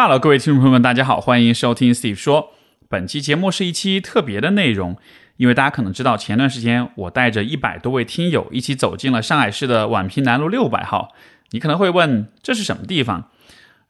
Hello，各位听众朋友们，大家好，欢迎收听 Steve 说。本期节目是一期特别的内容，因为大家可能知道，前段时间我带着一百多位听友一起走进了上海市的宛平南路六百号。你可能会问，这是什么地方？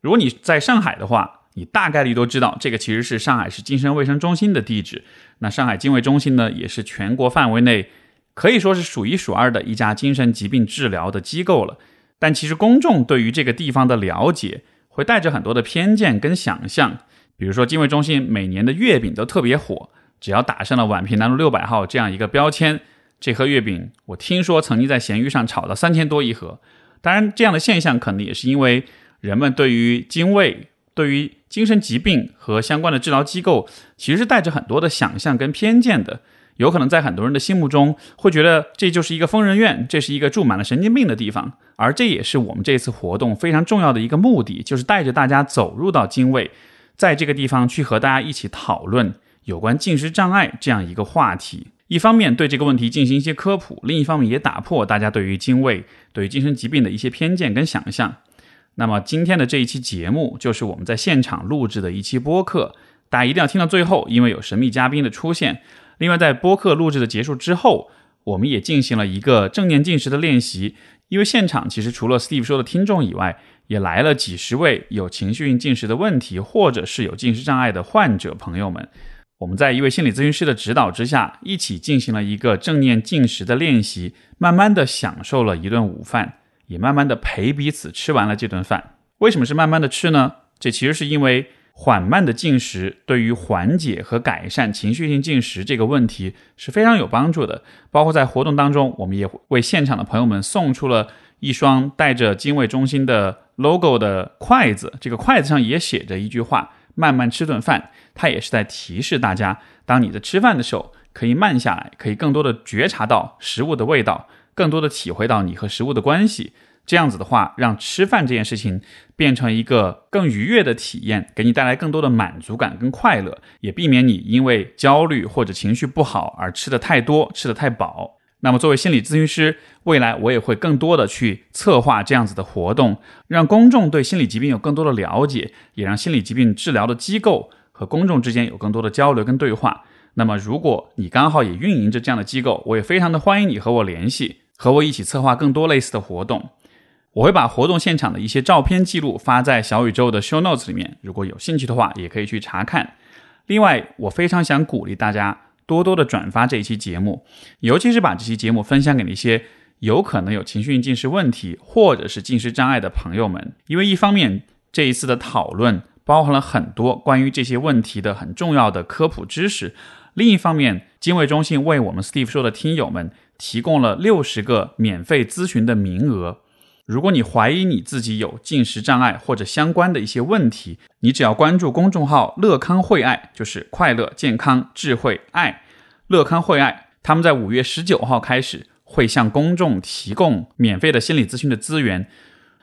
如果你在上海的话，你大概率都知道，这个其实是上海市精神卫生中心的地址。那上海精卫中心呢，也是全国范围内可以说是数一数二的一家精神疾病治疗的机构了。但其实公众对于这个地方的了解，会带着很多的偏见跟想象，比如说精卫中心每年的月饼都特别火，只要打上了宛平南路六百号这样一个标签，这盒月饼我听说曾经在闲鱼上炒到三千多一盒。当然，这样的现象可能也是因为人们对于精卫、对于精神疾病和相关的治疗机构，其实是带着很多的想象跟偏见的。有可能在很多人的心目中，会觉得这就是一个疯人院，这是一个住满了神经病的地方。而这也是我们这次活动非常重要的一个目的，就是带着大家走入到精卫，在这个地方去和大家一起讨论有关进食障碍这样一个话题。一方面对这个问题进行一些科普，另一方面也打破大家对于精卫、对于精神疾病的一些偏见跟想象。那么今天的这一期节目，就是我们在现场录制的一期播客，大家一定要听到最后，因为有神秘嘉宾的出现。另外，在播客录制的结束之后，我们也进行了一个正念进食的练习。因为现场其实除了 Steve 说的听众以外，也来了几十位有情绪性进食的问题，或者是有进食障碍的患者朋友们。我们在一位心理咨询师的指导之下，一起进行了一个正念进食的练习，慢慢的享受了一顿午饭，也慢慢的陪彼此吃完了这顿饭。为什么是慢慢的吃呢？这其实是因为。缓慢的进食对于缓解和改善情绪性进食这个问题是非常有帮助的。包括在活动当中，我们也为现场的朋友们送出了一双带着精卫中心的 logo 的筷子，这个筷子上也写着一句话：“慢慢吃顿饭。”它也是在提示大家，当你在吃饭的时候，可以慢下来，可以更多的觉察到食物的味道，更多的体会到你和食物的关系。这样子的话，让吃饭这件事情变成一个更愉悦的体验，给你带来更多的满足感跟快乐，也避免你因为焦虑或者情绪不好而吃的太多、吃的太饱。那么，作为心理咨询师，未来我也会更多的去策划这样子的活动，让公众对心理疾病有更多的了解，也让心理疾病治疗的机构和公众之间有更多的交流跟对话。那么，如果你刚好也运营着这样的机构，我也非常的欢迎你和我联系，和我一起策划更多类似的活动。我会把活动现场的一些照片记录发在小宇宙的 show notes 里面，如果有兴趣的话，也可以去查看。另外，我非常想鼓励大家多多的转发这一期节目，尤其是把这期节目分享给那些有可能有情绪性进食问题或者是进食障碍的朋友们。因为一方面，这一次的讨论包含了很多关于这些问题的很重要的科普知识；另一方面，精卫中心为我们 Steve 说的听友们提供了六十个免费咨询的名额。如果你怀疑你自己有进食障碍或者相关的一些问题，你只要关注公众号“乐康惠爱”，就是快乐、健康、智慧、爱，乐康惠爱。他们在五月十九号开始会向公众提供免费的心理咨询的资源。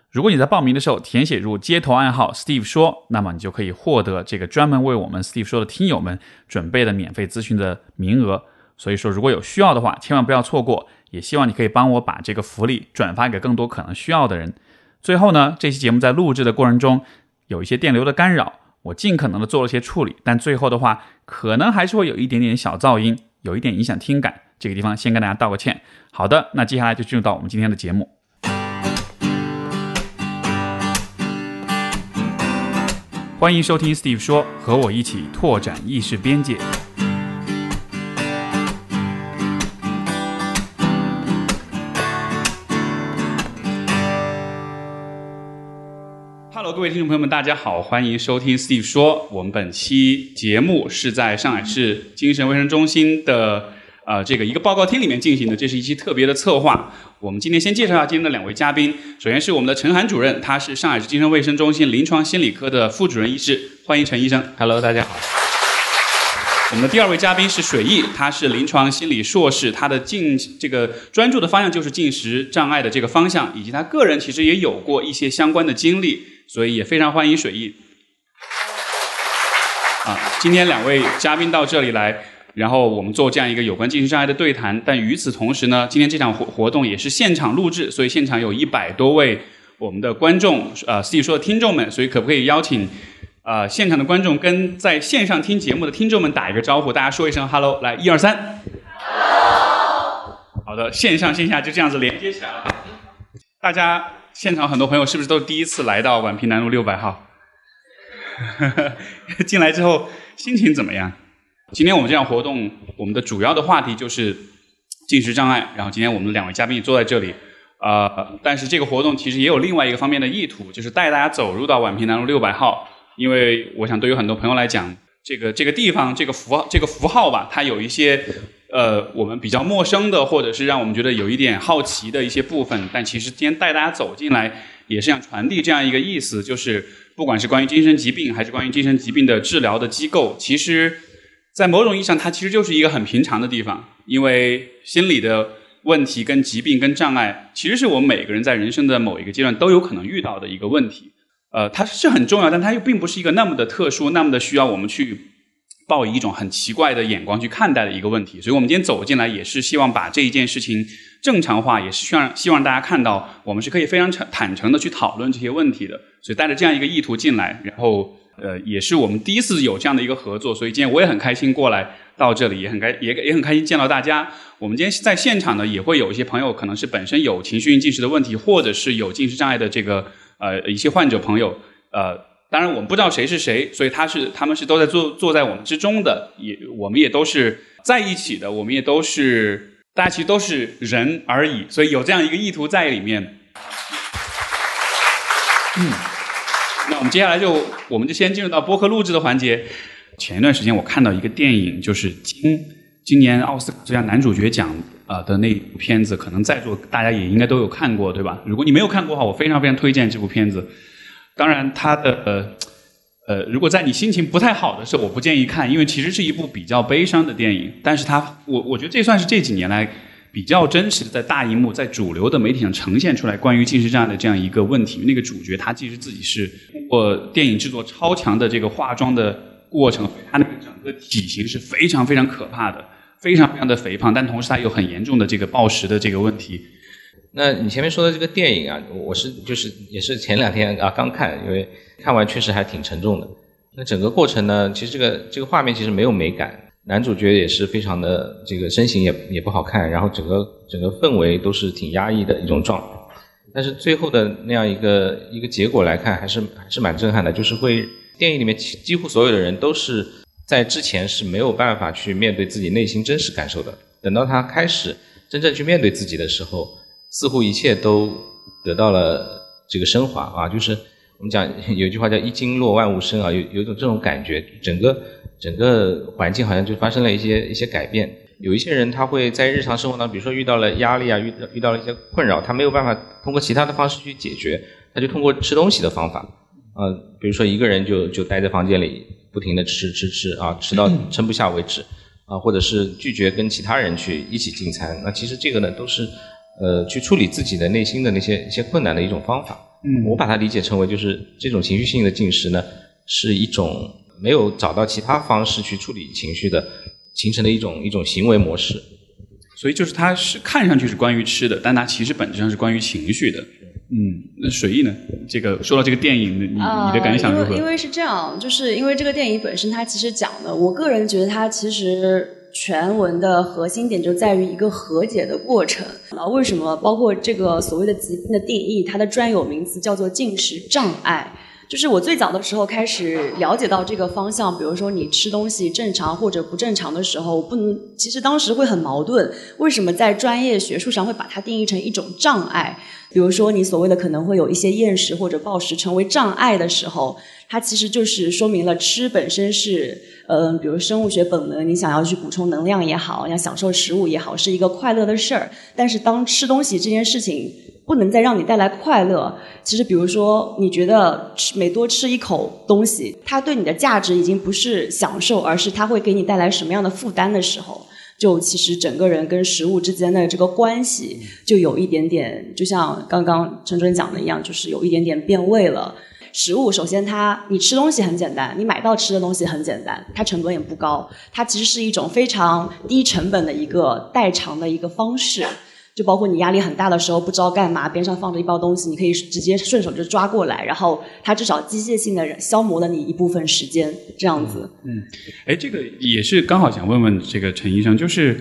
如果你在报名的时候填写入街头暗号 “Steve 说”，那么你就可以获得这个专门为我们 Steve 说的听友们准备的免费咨询的名额。所以说，如果有需要的话，千万不要错过。也希望你可以帮我把这个福利转发给更多可能需要的人。最后呢，这期节目在录制的过程中有一些电流的干扰，我尽可能的做了些处理，但最后的话可能还是会有一点点小噪音，有一点影响听感。这个地方先跟大家道个歉。好的，那接下来就进入到我们今天的节目。欢迎收听 Steve 说，和我一起拓展意识边界。各位听众朋友们，大家好，欢迎收听 Steve 说。我们本期节目是在上海市精神卫生中心的呃这个一个报告厅里面进行的，这是一期特别的策划。我们今天先介绍一下今天的两位嘉宾，首先是我们的陈涵主任，他是上海市精神卫生中心临床心理科的副主任医师，欢迎陈医生。Hello，大家好。我们的第二位嘉宾是水毅，他是临床心理硕士，他的进这个专注的方向就是进食障碍的这个方向，以及他个人其实也有过一些相关的经历。所以也非常欢迎水毅。啊，今天两位嘉宾到这里来，然后我们做这样一个有关进食障碍的对谈。但与此同时呢，今天这场活活动也是现场录制，所以现场有一百多位我们的观众，呃，Steve 说的听众们，所以可不可以邀请呃，现场的观众跟在线上听节目的听众们打一个招呼，大家说一声 “hello”，来，一二三。Hello。好的，线上线下就这样子连接起来了。大家现场很多朋友是不是都是第一次来到宛平南路六百号？进来之后心情怎么样？今天我们这样活动，我们的主要的话题就是进食障碍。然后今天我们两位嘉宾坐在这里，呃，但是这个活动其实也有另外一个方面的意图，就是带大家走入到宛平南路六百号。因为我想，对于很多朋友来讲，这个这个地方这个符号这个符号吧，它有一些呃我们比较陌生的，或者是让我们觉得有一点好奇的一些部分。但其实今天带大家走进来，也是想传递这样一个意思，就是不管是关于精神疾病，还是关于精神疾病的治疗的机构，其实，在某种意义上，它其实就是一个很平常的地方。因为心理的问题、跟疾病、跟障碍，其实是我们每个人在人生的某一个阶段都有可能遇到的一个问题。呃，它是很重要，但它又并不是一个那么的特殊，那么的需要我们去抱以一种很奇怪的眼光去看待的一个问题。所以，我们今天走进来，也是希望把这一件事情正常化，也是希望希望大家看到，我们是可以非常坦坦诚的去讨论这些问题的。所以，带着这样一个意图进来，然后呃，也是我们第一次有这样的一个合作。所以，今天我也很开心过来到这里，也很开也也很开心见到大家。我们今天在现场呢，也会有一些朋友，可能是本身有情绪性进食的问题，或者是有进食障碍的这个。呃，一些患者朋友，呃，当然我们不知道谁是谁，所以他是他们是都在坐坐在我们之中的，也我们也都是在一起的，我们也都是大家其实都是人而已，所以有这样一个意图在里面。嗯，那我们接下来就我们就先进入到播客录制的环节。前一段时间我看到一个电影，就是今今年奥斯卡最佳男主角奖。啊的那部片子，可能在座大家也应该都有看过，对吧？如果你没有看过的话，我非常非常推荐这部片子。当然，它的呃呃，如果在你心情不太好的时候，我不建议看，因为其实是一部比较悲伤的电影。但是它，我我觉得这算是这几年来比较真实的，在大荧幕、在主流的媒体上呈现出来关于近视障碍的这样一个问题。那个主角他其实自己是通过电影制作超强的这个化妆的过程，他那个整个体型是非常非常可怕的。非常非常的肥胖，但同时他有很严重的这个暴食的这个问题。那你前面说的这个电影啊，我是就是也是前两天啊刚看，因为看完确实还挺沉重的。那整个过程呢，其实这个这个画面其实没有美感，男主角也是非常的这个身形也也不好看，然后整个整个氛围都是挺压抑的一种状态。但是最后的那样一个一个结果来看，还是还是蛮震撼的，就是会电影里面几乎所有的人都是。在之前是没有办法去面对自己内心真实感受的。等到他开始真正去面对自己的时候，似乎一切都得到了这个升华啊！就是我们讲有句话叫“一经落万物生”啊，有有种这种感觉，整个整个环境好像就发生了一些一些改变。有一些人他会在日常生活当中，比如说遇到了压力啊，遇到遇到了一些困扰，他没有办法通过其他的方式去解决，他就通过吃东西的方法啊，比如说一个人就就待在房间里。不停的吃吃吃啊，吃到撑不下为止啊，或者是拒绝跟其他人去一起进餐。那其实这个呢，都是呃去处理自己的内心的那些一些困难的一种方法。嗯，我把它理解成为就是这种情绪性的进食呢，是一种没有找到其他方式去处理情绪的形成的一种一种行为模式。所以就是它是看上去是关于吃的，但它其实本质上是关于情绪的。嗯，那水艺呢？这个说到这个电影，你你的感想如何？因为是这样，就是因为这个电影本身，它其实讲的，我个人觉得它其实全文的核心点就在于一个和解的过程。啊，为什么？包括这个所谓的疾病的定义，它的专有名词叫做进食障碍。就是我最早的时候开始了解到这个方向，比如说你吃东西正常或者不正常的时候，不能，其实当时会很矛盾。为什么在专业学术上会把它定义成一种障碍？比如说你所谓的可能会有一些厌食或者暴食成为障碍的时候，它其实就是说明了吃本身是，嗯，比如生物学本能，你想要去补充能量也好，要享受食物也好，是一个快乐的事儿。但是当吃东西这件事情。不能再让你带来快乐。其实，比如说，你觉得吃每多吃一口东西，它对你的价值已经不是享受，而是它会给你带来什么样的负担的时候，就其实整个人跟食物之间的这个关系，就有一点点，就像刚刚陈主任讲的一样，就是有一点点变味了。食物首先，它你吃东西很简单，你买到吃的东西很简单，它成本也不高，它其实是一种非常低成本的一个代偿的一个方式。就包括你压力很大的时候不知道干嘛，边上放着一包东西，你可以直接顺手就抓过来，然后它至少机械性的消磨了你一部分时间，这样子。嗯，哎，这个也是刚好想问问这个陈医生，就是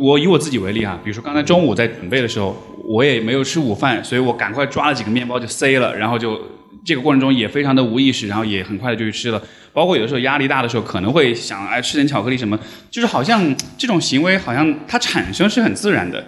我以我自己为例哈，比如说刚才中午在准备的时候，我也没有吃午饭，所以我赶快抓了几个面包就塞了，然后就这个过程中也非常的无意识，然后也很快的就去吃了。包括有的时候压力大的时候，可能会想哎吃点巧克力什么，就是好像这种行为好像它产生是很自然的。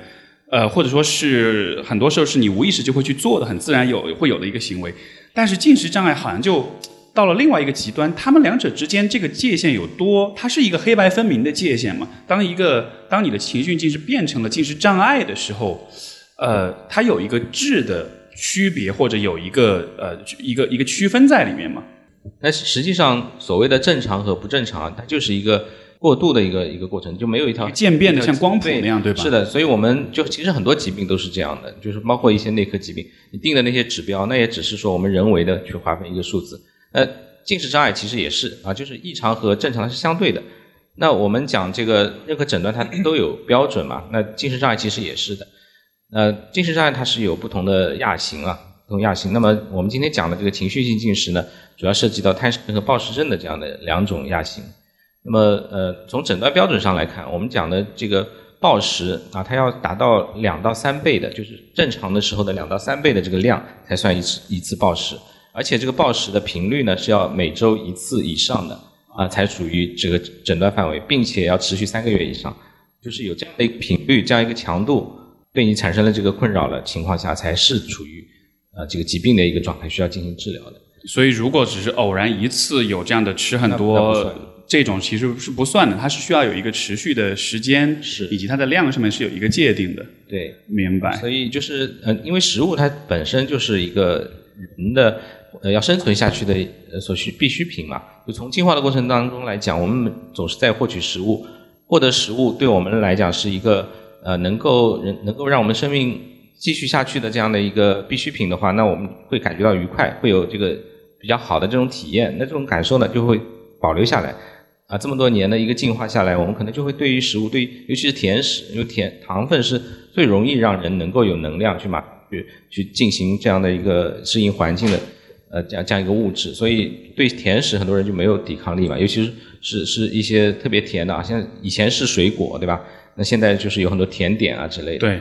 呃，或者说是很多时候是你无意识就会去做的，很自然有会有的一个行为。但是进食障碍好像就到了另外一个极端，他们两者之间这个界限有多？它是一个黑白分明的界限嘛？当一个当你的情绪进食变成了进食障碍的时候，呃，它有一个质的区别，或者有一个呃一个一个区分在里面吗？那实际上所谓的正常和不正常，它就是一个。过度的一个一个过程，就没有一条渐变的像光谱那样，对吧？是的，所以我们就其实很多疾病都是这样的，就是包括一些内科疾病，你定的那些指标，那也只是说我们人为的去划分一个数字。呃，进食障碍其实也是啊，就是异常和正常是相对的。那我们讲这个任何诊断它都有标准嘛，那进食障碍其实也是的。呃，进食障碍它是有不同的亚型啊，不同亚型。那么我们今天讲的这个情绪性进食呢，主要涉及到贪食症和暴食症的这样的两种亚型。那么，呃，从诊断标准上来看，我们讲的这个暴食啊，它要达到两到三倍的，就是正常的时候的两到三倍的这个量，才算一次一次暴食。而且这个暴食的频率呢，是要每周一次以上的啊，才属于这个诊断范围，并且要持续三个月以上，就是有这样的一个频率、这样一个强度，对你产生了这个困扰的情况下，才是处于呃这个疾病的一个状态，需要进行治疗的。所以，如果只是偶然一次有这样的吃很多。这种其实是不算的，它是需要有一个持续的时间，是以及它的量上面是有一个界定的。对，明白。所以就是，呃，因为食物它本身就是一个人的呃要生存下去的所需必需品嘛。就从进化的过程当中来讲，我们总是在获取食物，获得食物对我们来讲是一个呃能够人能够让我们生命继续下去的这样的一个必需品的话，那我们会感觉到愉快，会有这个比较好的这种体验。那这种感受呢，就会保留下来。啊，这么多年的一个进化下来，我们可能就会对于食物，对尤其是甜食，因为甜糖分是最容易让人能够有能量去嘛去去进行这样的一个适应环境的，呃，这样这样一个物质，所以对甜食很多人就没有抵抗力嘛，尤其是是是一些特别甜的啊，像以前是水果对吧？那现在就是有很多甜点啊之类的。对。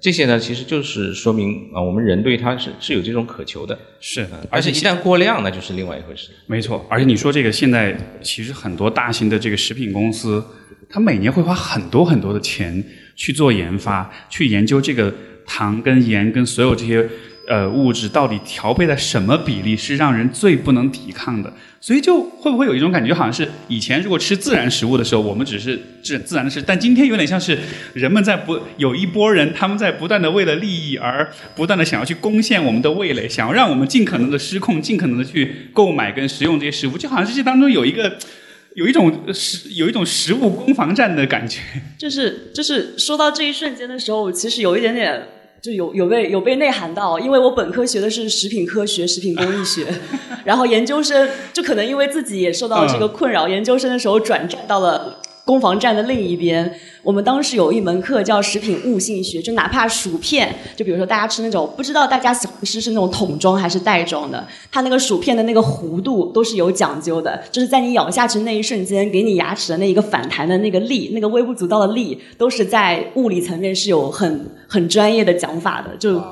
这些呢，其实就是说明啊，我们人对它是是有这种渴求的，是，而且一旦过量，那就是另外一回事。没错，而且你说这个，现在其实很多大型的这个食品公司，它每年会花很多很多的钱去做研发，去研究这个糖跟盐跟所有这些。呃，物质到底调配在什么比例是让人最不能抵抗的？所以就会不会有一种感觉，好像是以前如果吃自然食物的时候，我们只是自自然的吃，但今天有点像是人们在不有一波人，他们在不断的为了利益而不断的想要去攻陷我们的味蕾，想要让我们尽可能的失控，尽可能的去购买跟食用这些食物，就好像是这当中有一个有一种食有一种食物攻防战的感觉。就是就是说到这一瞬间的时候，其实有一点点。就有有被有被内涵到，因为我本科学的是食品科学、食品工艺学，然后研究生就可能因为自己也受到这个困扰，研究生的时候转战到了。攻防战的另一边，我们当时有一门课叫食品物性学，就哪怕薯片，就比如说大家吃那种，不知道大家喜欢吃是那种桶装还是袋装的，它那个薯片的那个弧度都是有讲究的，就是在你咬下去那一瞬间，给你牙齿的那一个反弹的那个力，那个微不足道的力，都是在物理层面是有很很专业的讲法的，就。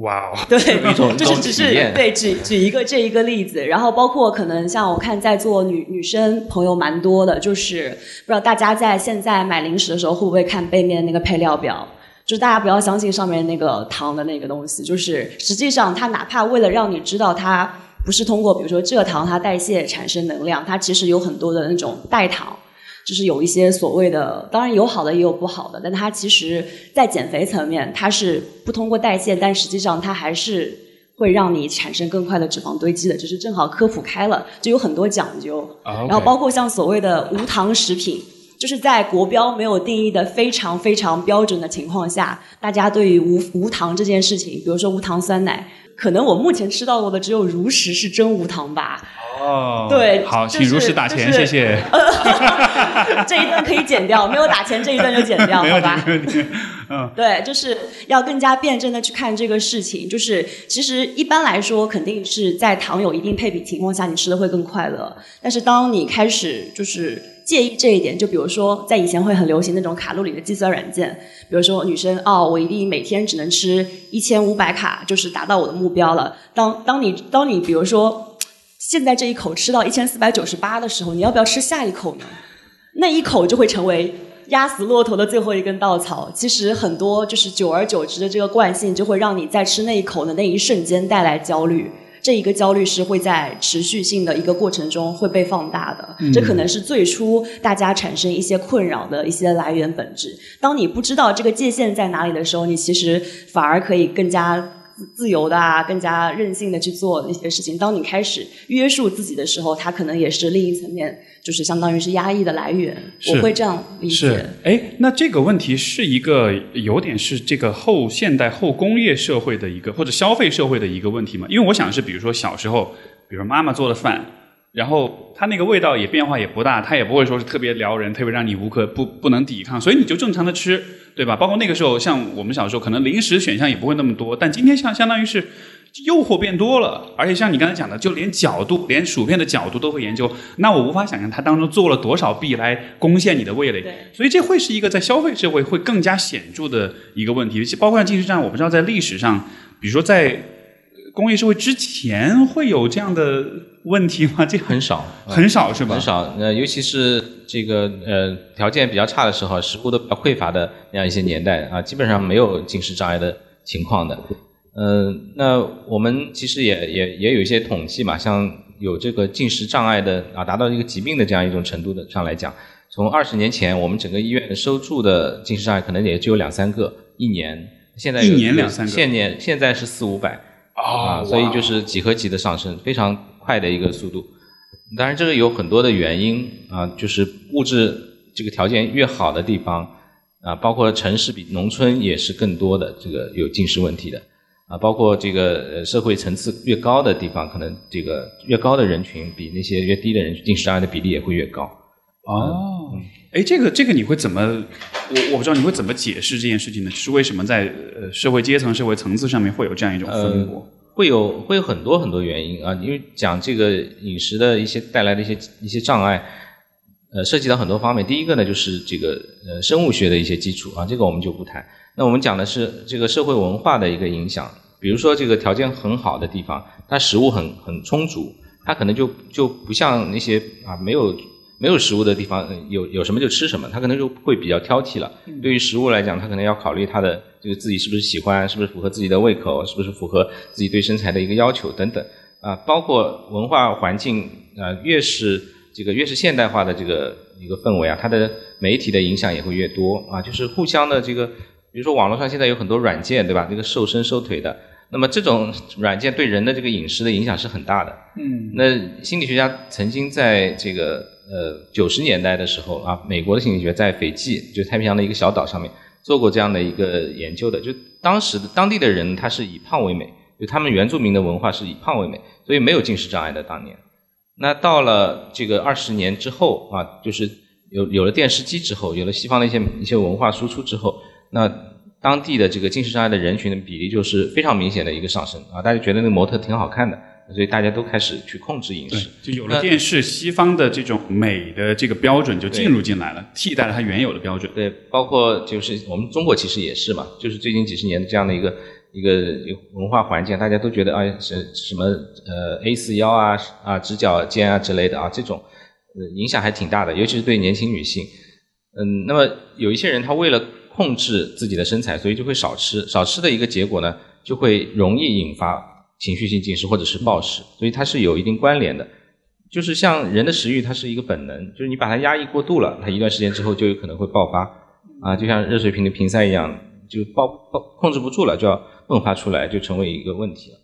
哇哦，对，就是只是对举举一个这一个例子，然后包括可能像我看在座女女生朋友蛮多的，就是不知道大家在现在买零食的时候会不会看背面那个配料表？就是大家不要相信上面那个糖的那个东西，就是实际上它哪怕为了让你知道它不是通过比如说蔗糖它代谢产生能量，它其实有很多的那种代糖。就是有一些所谓的，当然有好的也有不好的，但它其实，在减肥层面，它是不通过代谢，但实际上它还是会让你产生更快的脂肪堆积的。就是正好科普开了，就有很多讲究。然后包括像所谓的无糖食品，就是在国标没有定义的非常非常标准的情况下，大家对于无无糖这件事情，比如说无糖酸奶，可能我目前吃到过的只有如实是真无糖吧。哦，对，好，请如实打钱，谢谢。这一段可以剪掉，没有打钱这一段就剪掉，好吧？嗯，对，就是要更加辩证的去看这个事情。就是其实一般来说，肯定是在糖有一定配比情况下，你吃的会更快乐。但是当你开始就是介意这一点，就比如说在以前会很流行那种卡路里的计算软件，比如说女生哦，我一定每天只能吃一千五百卡，就是达到我的目标了。当当你当你比如说现在这一口吃到一千四百九十八的时候，你要不要吃下一口呢？那一口就会成为。压死骆驼的最后一根稻草，其实很多就是久而久之的这个惯性，就会让你在吃那一口的那一瞬间带来焦虑。这一个焦虑是会在持续性的一个过程中会被放大的。这可能是最初大家产生一些困扰的一些来源本质。当你不知道这个界限在哪里的时候，你其实反而可以更加。自由的啊，更加任性的去做一些事情。当你开始约束自己的时候，它可能也是另一层面，就是相当于是压抑的来源。我会这样理解。是，哎，那这个问题是一个有点是这个后现代后工业社会的一个或者消费社会的一个问题吗？因为我想是，比如说小时候，比如妈妈做的饭。然后它那个味道也变化也不大，它也不会说是特别撩人，特别让你无可不不能抵抗，所以你就正常的吃，对吧？包括那个时候，像我们小时候，可能零食选项也不会那么多，但今天像相当于是诱惑变多了，而且像你刚才讲的，就连角度，连薯片的角度都会研究，那我无法想象它当中做了多少弊来攻陷你的味蕾，所以这会是一个在消费社会会更加显著的一个问题，包括像进食障碍，我不知道在历史上，比如说在。工业社会之前会有这样的问题吗？这很少，很少是吧？很少。呃，尤其是这个呃条件比较差的时候，食物都比较匮乏的那样一些年代啊，基本上没有进食障碍的情况的。嗯，那我们其实也也也有一些统计嘛，像有这个进食障碍的啊，达到一个疾病的这样一种程度的上来讲，从二十年前我们整个医院收住的进食障碍可能也只有两三个一年，现在一年两三个，现年现在是四五百。啊，所以就是几何级的上升，非常快的一个速度。当然，这个有很多的原因啊，就是物质这个条件越好的地方啊，包括城市比农村也是更多的这个有近视问题的啊，包括这个社会层次越高的地方，可能这个越高的人群比那些越低的人群近视障碍的比例也会越高。哦，哎，这个这个你会怎么？我我不知道你会怎么解释这件事情呢？是为什么在呃社会阶层、社会层次上面会有这样一种分布？会有会有很多很多原因啊，因为讲这个饮食的一些带来的一些一些障碍，呃，涉及到很多方面。第一个呢，就是这个呃生物学的一些基础啊，这个我们就不谈。那我们讲的是这个社会文化的一个影响，比如说这个条件很好的地方，它食物很很充足，它可能就就不像那些啊没有。没有食物的地方，有有什么就吃什么，他可能就会比较挑剔了。对于食物来讲，他可能要考虑他的这个自己是不是喜欢，是不是符合自己的胃口，是不是符合自己对身材的一个要求等等。啊，包括文化环境啊，越是这个越是现代化的这个一个氛围啊，它的媒体的影响也会越多啊，就是互相的这个，比如说网络上现在有很多软件，对吧？这个瘦身瘦腿的。那么这种软件对人的这个饮食的影响是很大的。嗯，那心理学家曾经在这个呃九十年代的时候啊，美国的心理学在斐济，就太平洋的一个小岛上面做过这样的一个研究的。就当时的当地的人他是以胖为美，就他们原住民的文化是以胖为美，所以没有进食障碍的当年。那到了这个二十年之后啊，就是有有了电视机之后，有了西方的一些一些文化输出之后，那。当地的这个近视障碍的人群的比例就是非常明显的一个上升啊！大家觉得那个模特挺好看的，所以大家都开始去控制饮食。就有了电视，西方的这种美的这个标准就进入进来了，替代了它原有的标准。对，包括就是我们中国其实也是嘛，就是最近几十年的这样的一个一个文化环境，大家都觉得啊，什什么呃 A 四腰啊啊直角肩啊之类的啊，这种影响还挺大的，尤其是对年轻女性。嗯，那么有一些人他为了控制自己的身材，所以就会少吃。少吃的一个结果呢，就会容易引发情绪性进食或者是暴食，所以它是有一定关联的。就是像人的食欲，它是一个本能，就是你把它压抑过度了，它一段时间之后就有可能会爆发。啊，就像热水瓶的瓶塞一样，就爆爆控制不住了，就要迸发出来，就成为一个问题了。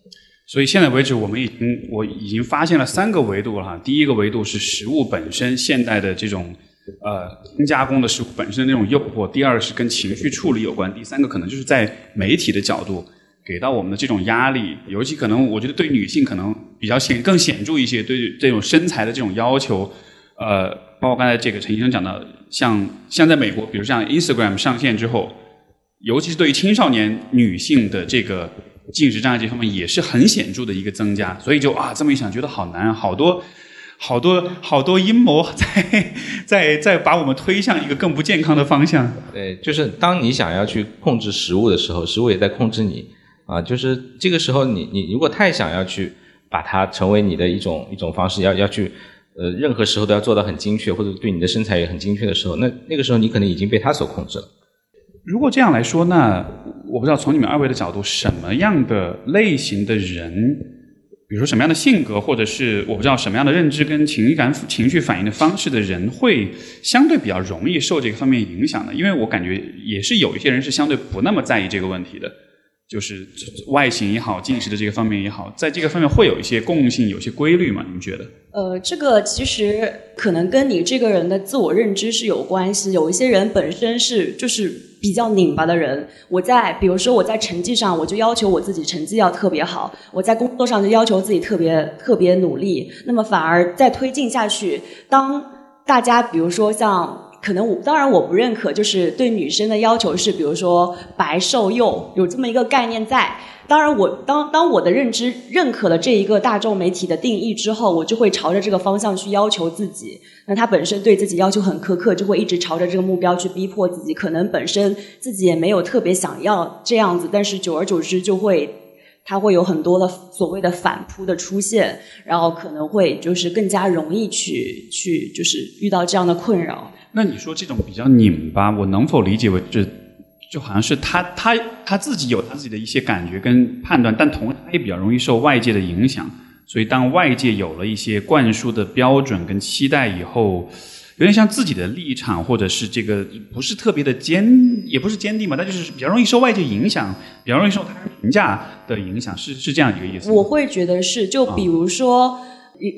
所以现在为止，我们已经我已经发现了三个维度了哈。第一个维度是食物本身，现代的这种。呃，精加工的食物本身的那种诱惑。第二是跟情绪处理有关。第三个可能就是在媒体的角度给到我们的这种压力，尤其可能我觉得对女性可能比较显更显著一些。对这种身材的这种要求，呃，包括刚才这个陈医生讲的，像像在美国，比如像 Instagram 上线之后，尤其是对于青少年女性的这个进食障碍这方面也是很显著的一个增加，所以就啊这么一想，觉得好难，好多好多好多阴谋 在在在把我们推向一个更不健康的方向。对，就是当你想要去控制食物的时候，食物也在控制你啊。就是这个时候，你你如果太想要去把它成为你的一种一种方式，要要去呃任何时候都要做到很精确，或者对你的身材也很精确的时候，那那个时候你可能已经被它所控制了。如果这样来说，那我不知道从你们二位的角度，什么样的类型的人，比如说什么样的性格，或者是我不知道什么样的认知跟情感情绪反应的方式的人，会相对比较容易受这个方面影响的？因为我感觉也是有一些人是相对不那么在意这个问题的。就是外形也好，进食的这个方面也好，在这个方面会有一些共性，有些规律吗？你们觉得？呃，这个其实可能跟你这个人的自我认知是有关系。有一些人本身是就是比较拧巴的人，我在比如说我在成绩上，我就要求我自己成绩要特别好；我在工作上就要求自己特别特别努力。那么反而在推进下去，当大家比如说像。可能我当然我不认可，就是对女生的要求是，比如说白瘦幼有这么一个概念在。当然我当当我的认知认可了这一个大众媒体的定义之后，我就会朝着这个方向去要求自己。那他本身对自己要求很苛刻，就会一直朝着这个目标去逼迫自己。可能本身自己也没有特别想要这样子，但是久而久之就会。它会有很多的所谓的反扑的出现，然后可能会就是更加容易去去就是遇到这样的困扰。那你说这种比较拧巴，我能否理解为就就好像是他他他自己有他自己的一些感觉跟判断，但同时他也比较容易受外界的影响，所以当外界有了一些灌输的标准跟期待以后。有点像自己的立场，或者是这个不是特别的坚，也不是坚定嘛，但就是比较容易受外界影响，比较容易受他人评价的影响，是是这样一个意思。我会觉得是，就比如说，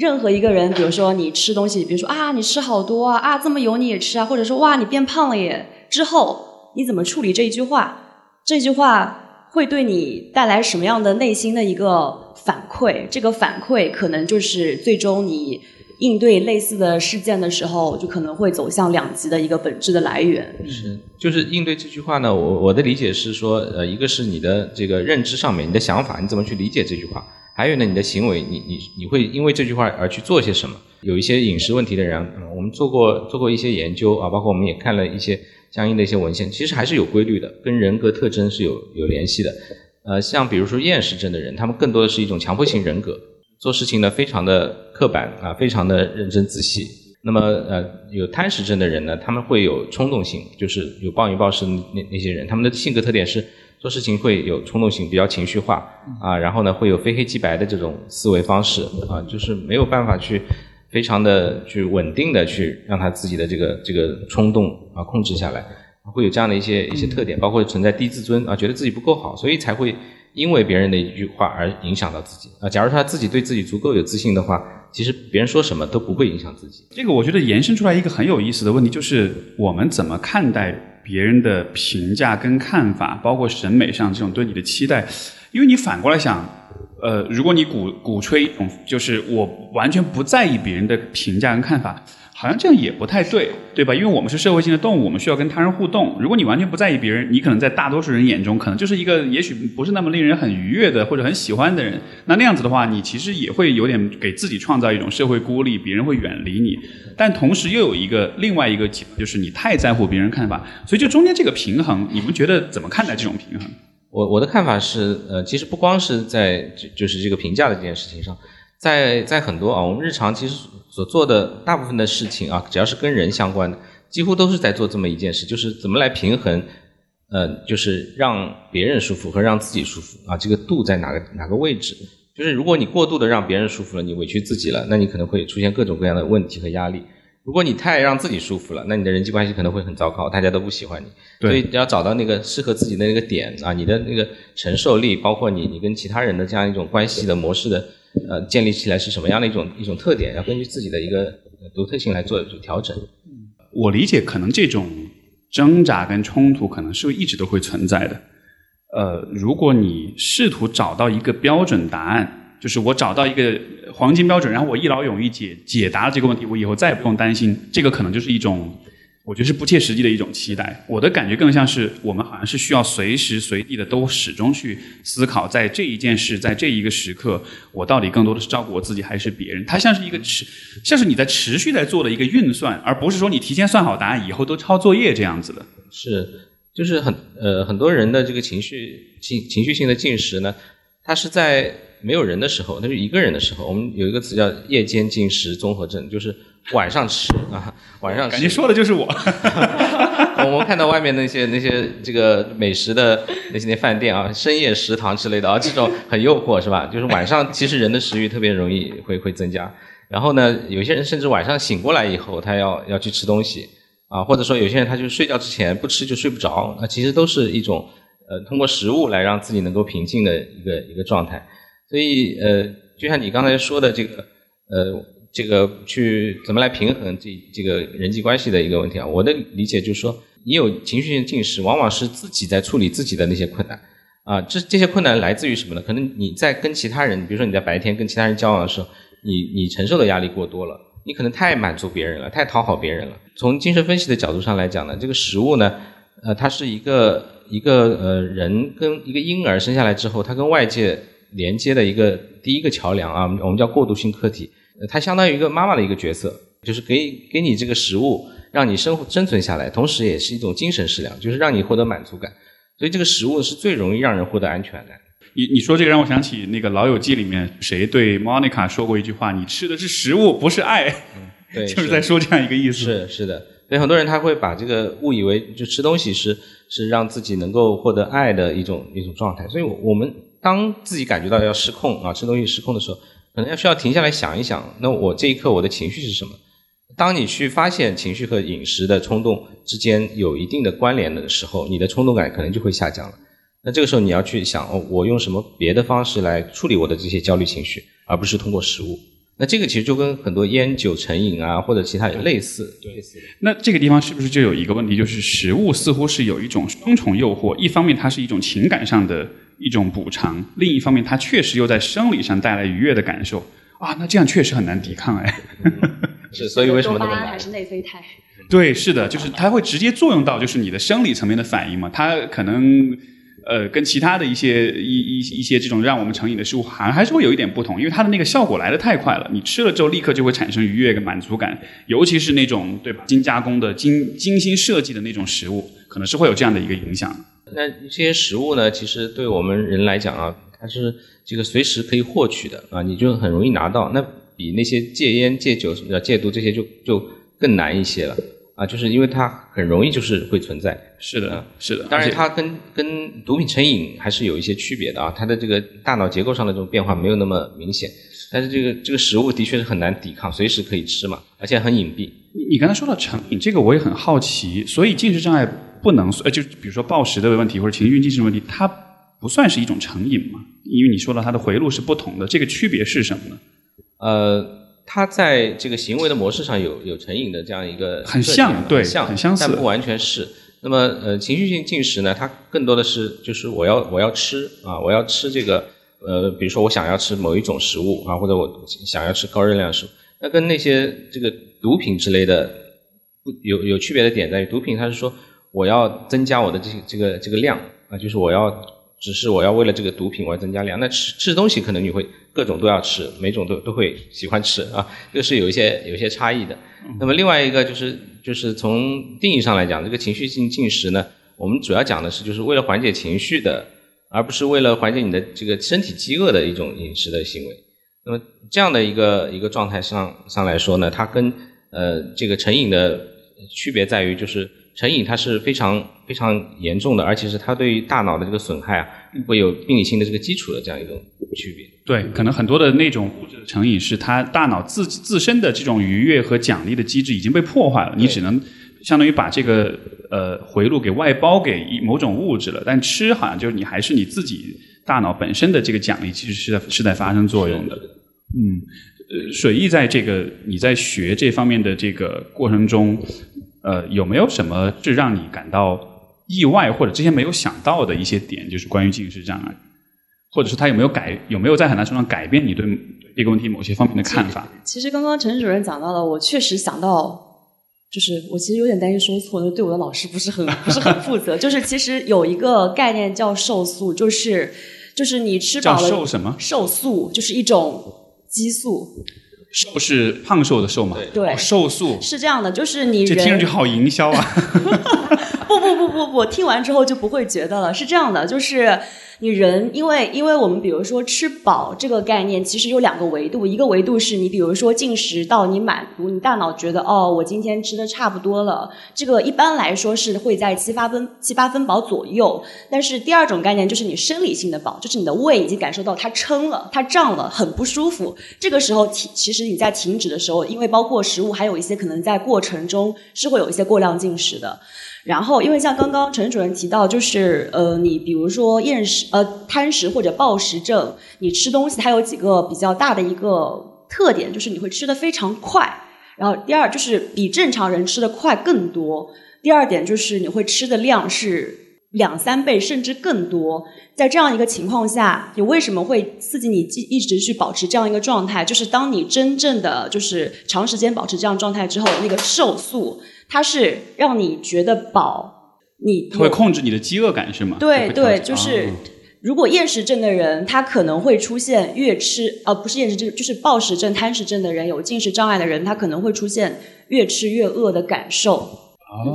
任何一个人，比如说你吃东西，比如说啊，你吃好多啊，啊这么油你也吃啊，或者说哇你变胖了耶，之后你怎么处理这一句话？这句话会对你带来什么样的内心的一个反馈？这个反馈可能就是最终你。应对类似的事件的时候，就可能会走向两极的一个本质的来源。是，就是应对这句话呢，我我的理解是说，呃，一个是你的这个认知上面，你的想法，你怎么去理解这句话；还有呢，你的行为，你你你会因为这句话而去做些什么？有一些饮食问题的人，我们做过做过一些研究啊，包括我们也看了一些相应的一些文献，其实还是有规律的，跟人格特征是有有联系的。呃，像比如说厌食症的人，他们更多的是一种强迫性人格。做事情呢，非常的刻板啊，非常的认真仔细。那么，呃，有贪食症的人呢，他们会有冲动性，就是有暴饮暴食那那些人，他们的性格特点是做事情会有冲动性，比较情绪化啊，然后呢，会有非黑即白的这种思维方式啊，就是没有办法去非常的去稳定的去让他自己的这个这个冲动啊控制下来，会有这样的一些一些特点，包括存在低自尊啊，觉得自己不够好，所以才会。因为别人的一句话而影响到自己啊！假如他自己对自己足够有自信的话，其实别人说什么都不会影响自己。这个我觉得延伸出来一个很有意思的问题，就是我们怎么看待别人的评价跟看法，包括审美上这种对你的期待。因为你反过来想，呃，如果你鼓鼓吹一种，就是我完全不在意别人的评价跟看法。好像这样也不太对，对吧？因为我们是社会性的动物，我们需要跟他人互动。如果你完全不在意别人，你可能在大多数人眼中，可能就是一个也许不是那么令人很愉悦的或者很喜欢的人。那那样子的话，你其实也会有点给自己创造一种社会孤立，别人会远离你。但同时又有一个另外一个就是你太在乎别人看法，所以就中间这个平衡，你们觉得怎么看待这种平衡？我我的看法是，呃，其实不光是在就就是这个评价的这件事情上。在在很多啊，我们日常其实所做的大部分的事情啊，只要是跟人相关的，几乎都是在做这么一件事，就是怎么来平衡，呃，就是让别人舒服和让自己舒服啊，这个度在哪个哪个位置？就是如果你过度的让别人舒服了，你委屈自己了，那你可能会出现各种各样的问题和压力；如果你太让自己舒服了，那你的人际关系可能会很糟糕，大家都不喜欢你。所以要找到那个适合自己的那个点啊，你的那个承受力，包括你你跟其他人的这样一种关系的模式的。呃，建立起来是什么样的一种一种特点？要根据自己的一个独特性来做调整。我理解，可能这种挣扎跟冲突可能是一直都会存在的。呃，如果你试图找到一个标准答案，就是我找到一个黄金标准，然后我一劳永逸解解答了这个问题，我以后再也不用担心。这个可能就是一种我觉得是不切实际的一种期待。我的感觉更像是我们好像是需要随时随地的都始终去思考，在这一件事，在这一个时刻，我到底更多的是照顾我自己还是别人？它像是一个持，像是你在持续在做的一个运算，而不是说你提前算好答案，以后都抄作业这样子的。是，就是很呃很多人的这个情绪情情绪性的进食呢，它是在没有人的时候，那就一个人的时候，我们有一个词叫夜间进食综合症，就是。晚上吃啊，晚上吃。感觉说的就是我。我们看到外面那些那些这个美食的那些那饭店啊，深夜食堂之类的啊，这种很诱惑是吧？就是晚上其实人的食欲特别容易会会增加。然后呢，有些人甚至晚上醒过来以后，他要要去吃东西啊，或者说有些人他就睡觉之前不吃就睡不着，那其实都是一种呃通过食物来让自己能够平静的一个一个状态。所以呃，就像你刚才说的这个呃。这个去怎么来平衡这这个人际关系的一个问题啊？我的理解就是说，你有情绪性进食，往往是自己在处理自己的那些困难啊。这这些困难来自于什么呢？可能你在跟其他人，比如说你在白天跟其他人交往的时候，你你承受的压力过多了，你可能太满足别人了，太讨好别人了。从精神分析的角度上来讲呢，这个食物呢，呃，它是一个一个呃人跟一个婴儿生下来之后，他跟外界连接的一个第一个桥梁啊，我们叫过渡性客体。它相当于一个妈妈的一个角色，就是给给你这个食物，让你生生存下来，同时也是一种精神食粮，就是让你获得满足感。所以这个食物是最容易让人获得安全感。你你说这个让我想起那个《老友记》里面谁对 Monica 说过一句话：“你吃的是食物，不是爱。”对，就是在说这样一个意思。是是的，所以很多人他会把这个误以为就吃东西是是让自己能够获得爱的一种一种状态。所以我我们当自己感觉到要失控啊，吃东西失控的时候。可能要需要停下来想一想，那我这一刻我的情绪是什么？当你去发现情绪和饮食的冲动之间有一定的关联的时候，你的冲动感可能就会下降了。那这个时候你要去想，哦，我用什么别的方式来处理我的这些焦虑情绪，而不是通过食物。那这个其实就跟很多烟酒成瘾啊，或者其他类似。类似。那这个地方是不是就有一个问题，就是食物似乎是有一种双重诱惑，一方面它是一种情感上的。一种补偿，另一方面，它确实又在生理上带来愉悦的感受啊，那这样确实很难抵抗哎。是，所以为什么那么难？还是内啡肽？对，是的，就是它会直接作用到就是你的生理层面的反应嘛。它可能呃跟其他的一些一一一些这种让我们成瘾的食物，好像还是会有一点不同，因为它的那个效果来的太快了，你吃了之后立刻就会产生愉悦跟满足感，尤其是那种对吧精加工的精精心设计的那种食物，可能是会有这样的一个影响。那这些食物呢？其实对我们人来讲啊，它是这个随时可以获取的啊，你就很容易拿到。那比那些戒烟、戒酒、戒毒这些就就更难一些了啊，就是因为它很容易就是会存在。是的，是的。当然，它跟跟毒品成瘾还是有一些区别的啊，它的这个大脑结构上的这种变化没有那么明显。但是这个这个食物的确是很难抵抗，随时可以吃嘛，而且很隐蔽。你你刚才说到成瘾，这个我也很好奇，所以进食障碍。不能呃，就比如说暴食的问题或者情绪进食问题，它不算是一种成瘾嘛？因为你说到它的回路是不同的，这个区别是什么呢？呃，它在这个行为的模式上有有成瘾的这样一个很像，对，像很相似，但不完全是。那么呃，情绪性进食呢，它更多的是就是我要我要吃啊，我要吃这个呃，比如说我想要吃某一种食物啊，或者我想要吃高热量食物，那跟那些这个毒品之类的不有有区别的点在于，毒品它是说。我要增加我的这这个这个量啊，就是我要只是我要为了这个毒品我要增加量。那吃吃东西可能你会各种都要吃，每种都都会喜欢吃啊，这个是有一些有一些差异的。那么另外一个就是就是从定义上来讲，这个情绪性进食呢，我们主要讲的是就是为了缓解情绪的，而不是为了缓解你的这个身体饥饿的一种饮食的行为。那么这样的一个一个状态上上来说呢，它跟呃这个成瘾的区别在于就是。成瘾它是非常非常严重的，而且是它对于大脑的这个损害啊，会有病理性的这个基础的这样一种区别。对，可能很多的那种物质的成瘾是它大脑自自身的这种愉悦和奖励的机制已经被破坏了，你只能相当于把这个呃回路给外包给某种物质了。但吃好像就是你还是你自己大脑本身的这个奖励其实是在是在发生作用的。嗯，呃，水毅在这个你在学这方面的这个过程中。呃，有没有什么是让你感到意外或者之前没有想到的一些点？就是关于进食障碍，或者是他有没有改，有没有在很大程度上改变你对这个问题某些方面的看法？其实刚刚陈主任讲到了，我确实想到就是我其实有点担心说错，就对我的老师不是很不是很负责。就是其实有一个概念叫瘦素，就是就是你吃饱了瘦什么？瘦素就是一种激素，瘦是胖瘦的瘦嘛？对哦瘦素，是这样的，就是你这听上去好营销啊！不不不不不，听完之后就不会觉得了。是这样的，就是你人，因为因为我们比如说吃饱这个概念，其实有两个维度，一个维度是你比如说进食到你满足，你大脑觉得哦，我今天吃的差不多了，这个一般来说是会在七八分七八分饱左右。但是第二种概念就是你生理性的饱，就是你的胃已经感受到它撑了，它胀了，很不舒服。这个时候停，其实你在停止的时候，因为包括食物，还有一些可能在过程中是会有一些过量进食的。然后，因为像刚刚陈主任提到，就是呃，你比如说厌食、呃贪食或者暴食症，你吃东西它有几个比较大的一个特点，就是你会吃的非常快。然后第二就是比正常人吃的快更多。第二点就是你会吃的量是两三倍甚至更多。在这样一个情况下，你为什么会刺激你一直去保持这样一个状态？就是当你真正的就是长时间保持这样状态之后，那个瘦素。它是让你觉得饱，你它会控制你的饥饿感是吗？对对，就是如果厌食症的人，他可能会出现越吃，呃，不是厌食症，就是暴食症、贪食症的人，有进食障碍的人，他可能会出现越吃越饿的感受。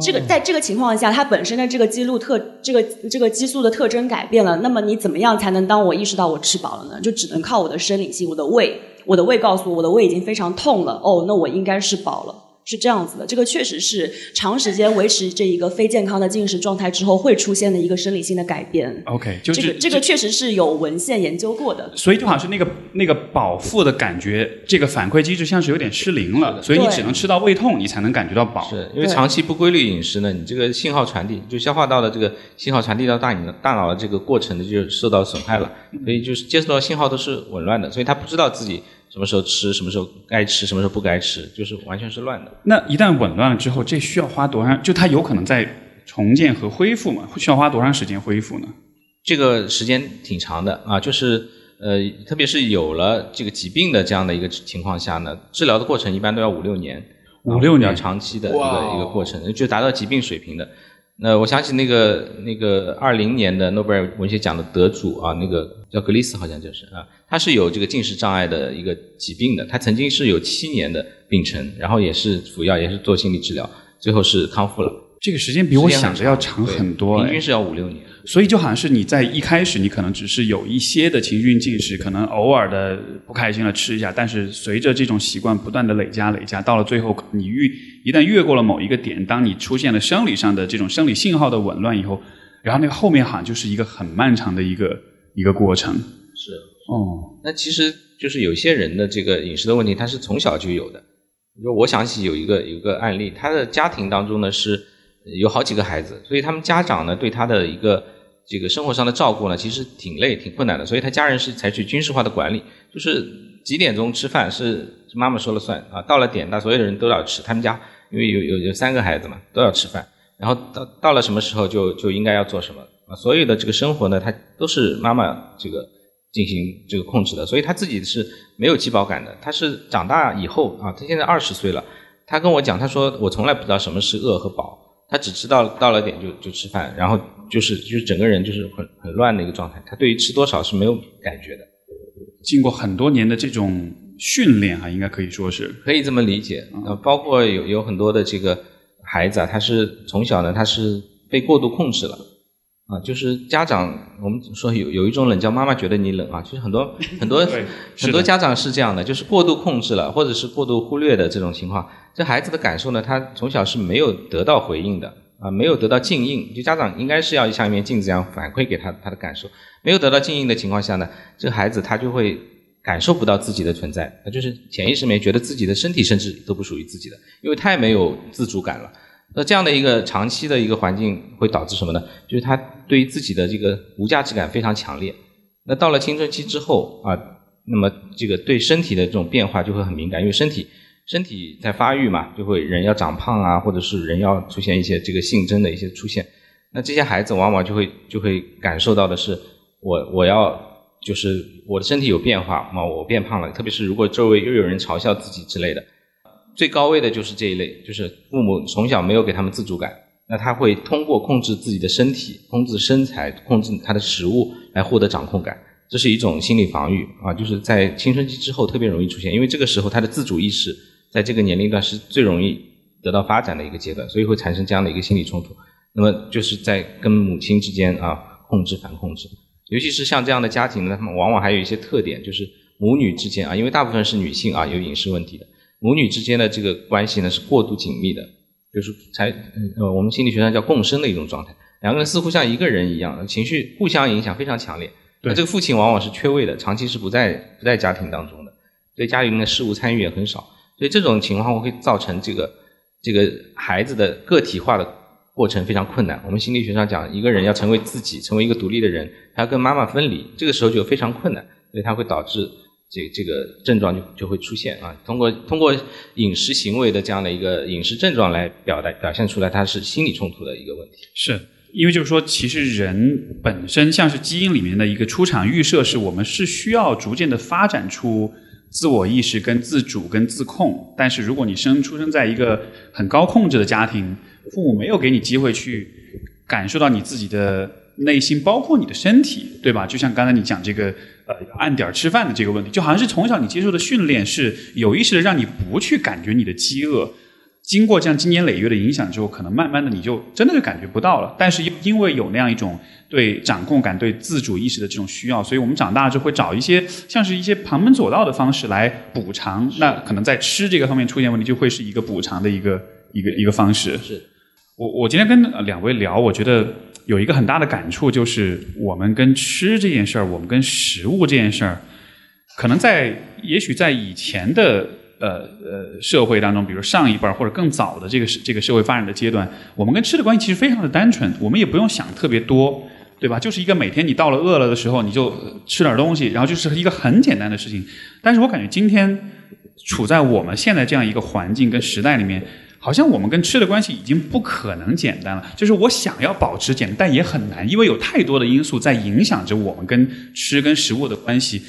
这个在这个情况下，它本身的这个激素特，这个这个激素的特征改变了，那么你怎么样才能当我意识到我吃饱了呢？就只能靠我的生理性，我的胃，我的胃告诉我，我的胃已经非常痛了，哦，那我应该是饱了。是这样子的，这个确实是长时间维持这一个非健康的进食状态之后会出现的一个生理性的改变。OK，就这个这个确实是有文献研究过的。所以就好像是那个那个饱腹的感觉，这个反馈机制像是有点失灵了，所以你只能吃到胃痛，你才能感觉到饱。是因为长期不规律饮食呢，你这个信号传递就消化道的这个信号传递到大脑大脑的这个过程呢就受到损害了，所以就是接受到信号都是紊乱的，所以他不知道自己。什么时候吃，什么时候该吃，什么时候不该吃，就是完全是乱的。那一旦紊乱了之后，这需要花多长？就它有可能在重建和恢复嘛？需要花多长时间恢复呢？这个时间挺长的啊，就是呃，特别是有了这个疾病的这样的一个情况下呢，治疗的过程一般都要五六年，五六年长期的一个一个过程，就达到疾病水平的。那我想起那个那个二零年的诺贝尔文学奖的得主啊，那个叫格里斯，好像就是啊，他是有这个进食障碍的一个疾病的，他曾经是有七年的病程，然后也是服药，也是做心理治疗，最后是康复了。这个时间比我想的要长很多，平均是要五六年。所以就好像是你在一开始，你可能只是有一些的情绪进食，可能偶尔的不开心了吃一下，但是随着这种习惯不断的累加累加，到了最后，你越一旦越过了某一个点，当你出现了生理上的这种生理信号的紊乱以后，然后那个后面好像就是一个很漫长的一个一个过程。是哦，那其实就是有些人的这个饮食的问题，他是从小就有的。就我想起有一个有一个案例，他的家庭当中呢是。有好几个孩子，所以他们家长呢对他的一个这个生活上的照顾呢，其实挺累、挺困难的。所以他家人是采取军事化的管理，就是几点钟吃饭是妈妈说了算啊，到了点，那所有的人都要吃。他们家因为有有有三个孩子嘛，都要吃饭，然后到到了什么时候就就应该要做什么啊，所有的这个生活呢，他都是妈妈这个进行这个控制的，所以他自己是没有饥饱感的。他是长大以后啊，他现在二十岁了，他跟我讲，他说我从来不知道什么是饿和饱。他只知道到了点就就吃饭，然后就是就是整个人就是很很乱的一个状态。他对于吃多少是没有感觉的。经过很多年的这种训练啊，应该可以说是可以这么理解。呃，包括有有很多的这个孩子啊，他是从小呢他是被过度控制了啊，就是家长我们说有有一种冷叫妈妈觉得你冷啊，其实很多 很多很多家长是这样的，就是过度控制了，或者是过度忽略的这种情况。这孩子的感受呢，他从小是没有得到回应的啊，没有得到静应。就家长应该是要像一面镜子一样反馈给他他的感受，没有得到静应的情况下呢，这个孩子他就会感受不到自己的存在，他就是潜意识里面觉得自己的身体甚至都不属于自己的，因为太没有自主感了。那这样的一个长期的一个环境会导致什么呢？就是他对于自己的这个无价值感非常强烈。那到了青春期之后啊，那么这个对身体的这种变化就会很敏感，因为身体。身体在发育嘛，就会人要长胖啊，或者是人要出现一些这个性征的一些出现。那这些孩子往往就会就会感受到的是，我我要就是我的身体有变化嘛，我变胖了。特别是如果周围又有人嘲笑自己之类的，最高位的就是这一类，就是父母从小没有给他们自主感，那他会通过控制自己的身体、控制身材、控制他的食物来获得掌控感，这是一种心理防御啊，就是在青春期之后特别容易出现，因为这个时候他的自主意识在这个年龄段是最容易得到发展的一个阶段，所以会产生这样的一个心理冲突。那么就是在跟母亲之间啊控制反控制，尤其是像这样的家庭呢，他们往往还有一些特点，就是母女之间啊，因为大部分是女性啊有饮食问题的。母女之间的这个关系呢是过度紧密的，就是才呃我们心理学上叫共生的一种状态，两个人似乎像一个人一样，情绪互相影响非常强烈。对，这个父亲往往是缺位的，长期是不在不在家庭当中的，对家里面的事务参与也很少，所以这种情况会造成这个这个孩子的个体化的过程非常困难。我们心理学上讲，一个人要成为自己，成为一个独立的人，他要跟妈妈分离，这个时候就非常困难，所以他会导致。这这个症状就就会出现啊，通过通过饮食行为的这样的一个饮食症状来表达表现出来，它是心理冲突的一个问题。是因为就是说，其实人本身像是基因里面的一个出厂预设，是我们是需要逐渐的发展出自我意识、跟自主、跟自控。但是如果你生出生在一个很高控制的家庭，父母没有给你机会去感受到你自己的内心，包括你的身体，对吧？就像刚才你讲这个。呃，按点吃饭的这个问题，就好像是从小你接受的训练是有意识的让你不去感觉你的饥饿，经过这样经年累月的影响之后，可能慢慢的你就真的就感觉不到了。但是因为有那样一种对掌控感、对自主意识的这种需要，所以我们长大之后会找一些像是一些旁门左道的方式来补偿。那可能在吃这个方面出现问题，就会是一个补偿的一个一个一个方式。是我我今天跟两位聊，我觉得。有一个很大的感触，就是我们跟吃这件事儿，我们跟食物这件事儿，可能在也许在以前的呃呃社会当中，比如上一辈或者更早的这个这个社会发展的阶段，我们跟吃的关系其实非常的单纯，我们也不用想特别多，对吧？就是一个每天你到了饿了的时候，你就吃点东西，然后就是一个很简单的事情。但是我感觉今天处在我们现在这样一个环境跟时代里面。好像我们跟吃的关系已经不可能简单了，就是我想要保持简单，也很难，因为有太多的因素在影响着我们跟吃跟食物的关系，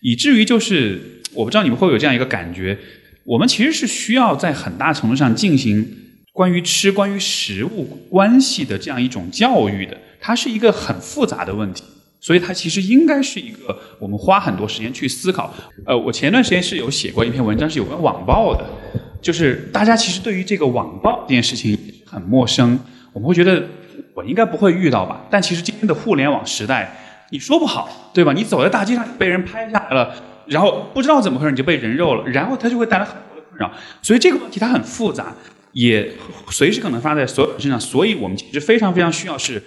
以至于就是我不知道你们会有这样一个感觉，我们其实是需要在很大程度上进行关于吃、关于食物关系的这样一种教育的，它是一个很复杂的问题，所以它其实应该是一个我们花很多时间去思考。呃，我前段时间是有写过一篇文章，是有关网暴的。就是大家其实对于这个网暴这件事情很陌生，我们会觉得我应该不会遇到吧？但其实今天的互联网时代，你说不好，对吧？你走在大街上被人拍下来了，然后不知道怎么回事你就被人肉了，然后它就会带来很多的困扰。所以这个问题它很复杂，也随时可能发生在所有人身上。所以我们其实非常非常需要是，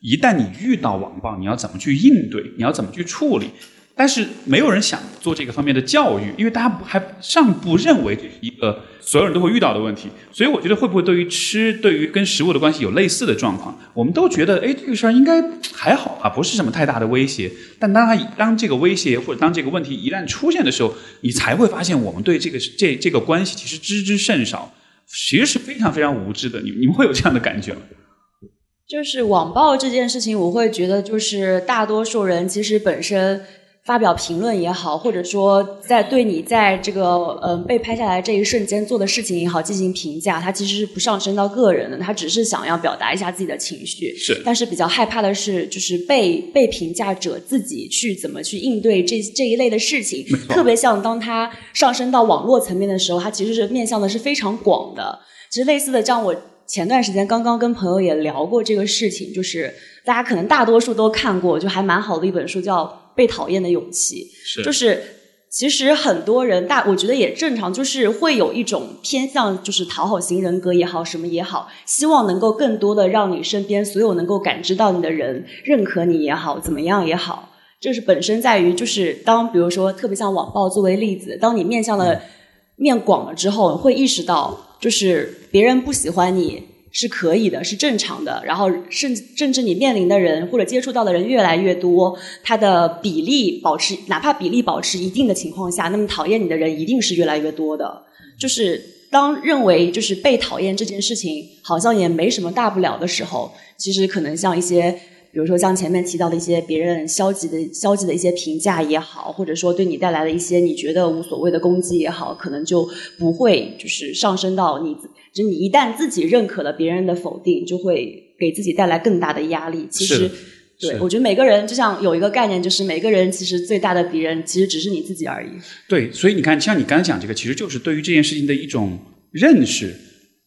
一旦你遇到网暴，你要怎么去应对？你要怎么去处理？但是没有人想做这个方面的教育，因为大家还尚不认为这是一个所有人都会遇到的问题。所以我觉得会不会对于吃、对于跟食物的关系有类似的状况？我们都觉得，哎，这个事儿应该还好啊，不是什么太大的威胁。但当它当这个威胁或者当这个问题一旦出现的时候，你才会发现我们对这个这这个关系其实知之甚少，其实是非常非常无知的。你你们会有这样的感觉吗？就是网暴这件事情，我会觉得就是大多数人其实本身。发表评论也好，或者说在对你在这个嗯被拍下来这一瞬间做的事情也好进行评价，他其实是不上升到个人的，他只是想要表达一下自己的情绪。是，但是比较害怕的是，就是被被评价者自己去怎么去应对这这一类的事情。特别像当他上升到网络层面的时候，他其实是面向的是非常广的。其实类似的，像我前段时间刚刚跟朋友也聊过这个事情，就是大家可能大多数都看过，就还蛮好的一本书叫。被讨厌的勇气，是就是其实很多人大，我觉得也正常，就是会有一种偏向，就是讨好型人格也好，什么也好，希望能够更多的让你身边所有能够感知到你的人认可你也好，怎么样也好，就是本身在于就是当比如说特别像网暴作为例子，当你面向了面广了之后，会意识到就是别人不喜欢你。是可以的，是正常的。然后，甚甚至你面临的人或者接触到的人越来越多，它的比例保持，哪怕比例保持一定的情况下，那么讨厌你的人一定是越来越多的。就是当认为就是被讨厌这件事情好像也没什么大不了的时候，其实可能像一些比如说像前面提到的一些别人消极的消极的一些评价也好，或者说对你带来的一些你觉得无所谓的攻击也好，可能就不会就是上升到你，就你一旦自己认可了别人的否定，就会给自己带来更大的压力。其实，对我觉得每个人就像有一个概念，就是每个人其实最大的敌人其实只是你自己而已。对，所以你看，像你刚才讲这个，其实就是对于这件事情的一种认识。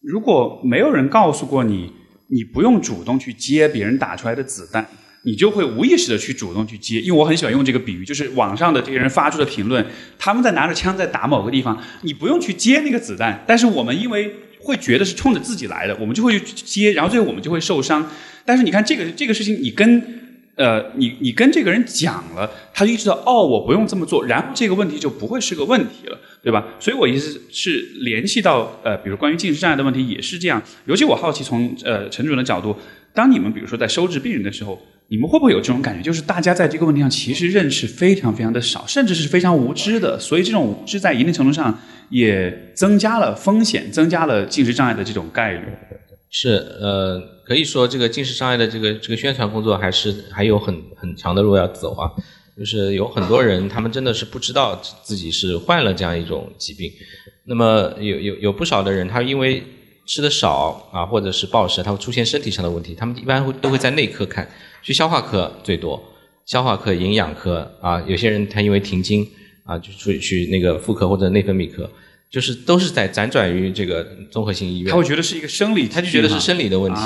如果没有人告诉过你，你不用主动去接别人打出来的子弹，你就会无意识的去主动去接。因为我很喜欢用这个比喻，就是网上的这些人发出的评论，他们在拿着枪在打某个地方，你不用去接那个子弹，但是我们因为会觉得是冲着自己来的，我们就会去接，然后最后我们就会受伤。但是你看这个这个事情，你跟。呃，你你跟这个人讲了，他就意识到哦，我不用这么做，然后这个问题就不会是个问题了，对吧？所以我意思是联系到呃，比如关于近视障碍的问题也是这样。尤其我好奇从呃陈主任的角度，当你们比如说在收治病人的时候，你们会不会有这种感觉，就是大家在这个问题上其实认识非常非常的少，甚至是非常无知的，所以这种无知在一定程度上也增加了风险，增加了近视障碍的这种概率。是呃，可以说这个近视障碍的这个这个宣传工作还是还有很很长的路要走啊。就是有很多人，他们真的是不知道自己是患了这样一种疾病。那么有有有不少的人，他因为吃的少啊，或者是暴食，他会出现身体上的问题。他们一般会都会在内科看，去消化科最多，消化科、营养科啊。有些人他因为停经啊，就去去那个妇科或者内分泌科。就是都是在辗转于这个综合性医院，他会觉得是一个生理，他就觉得是生理的问题，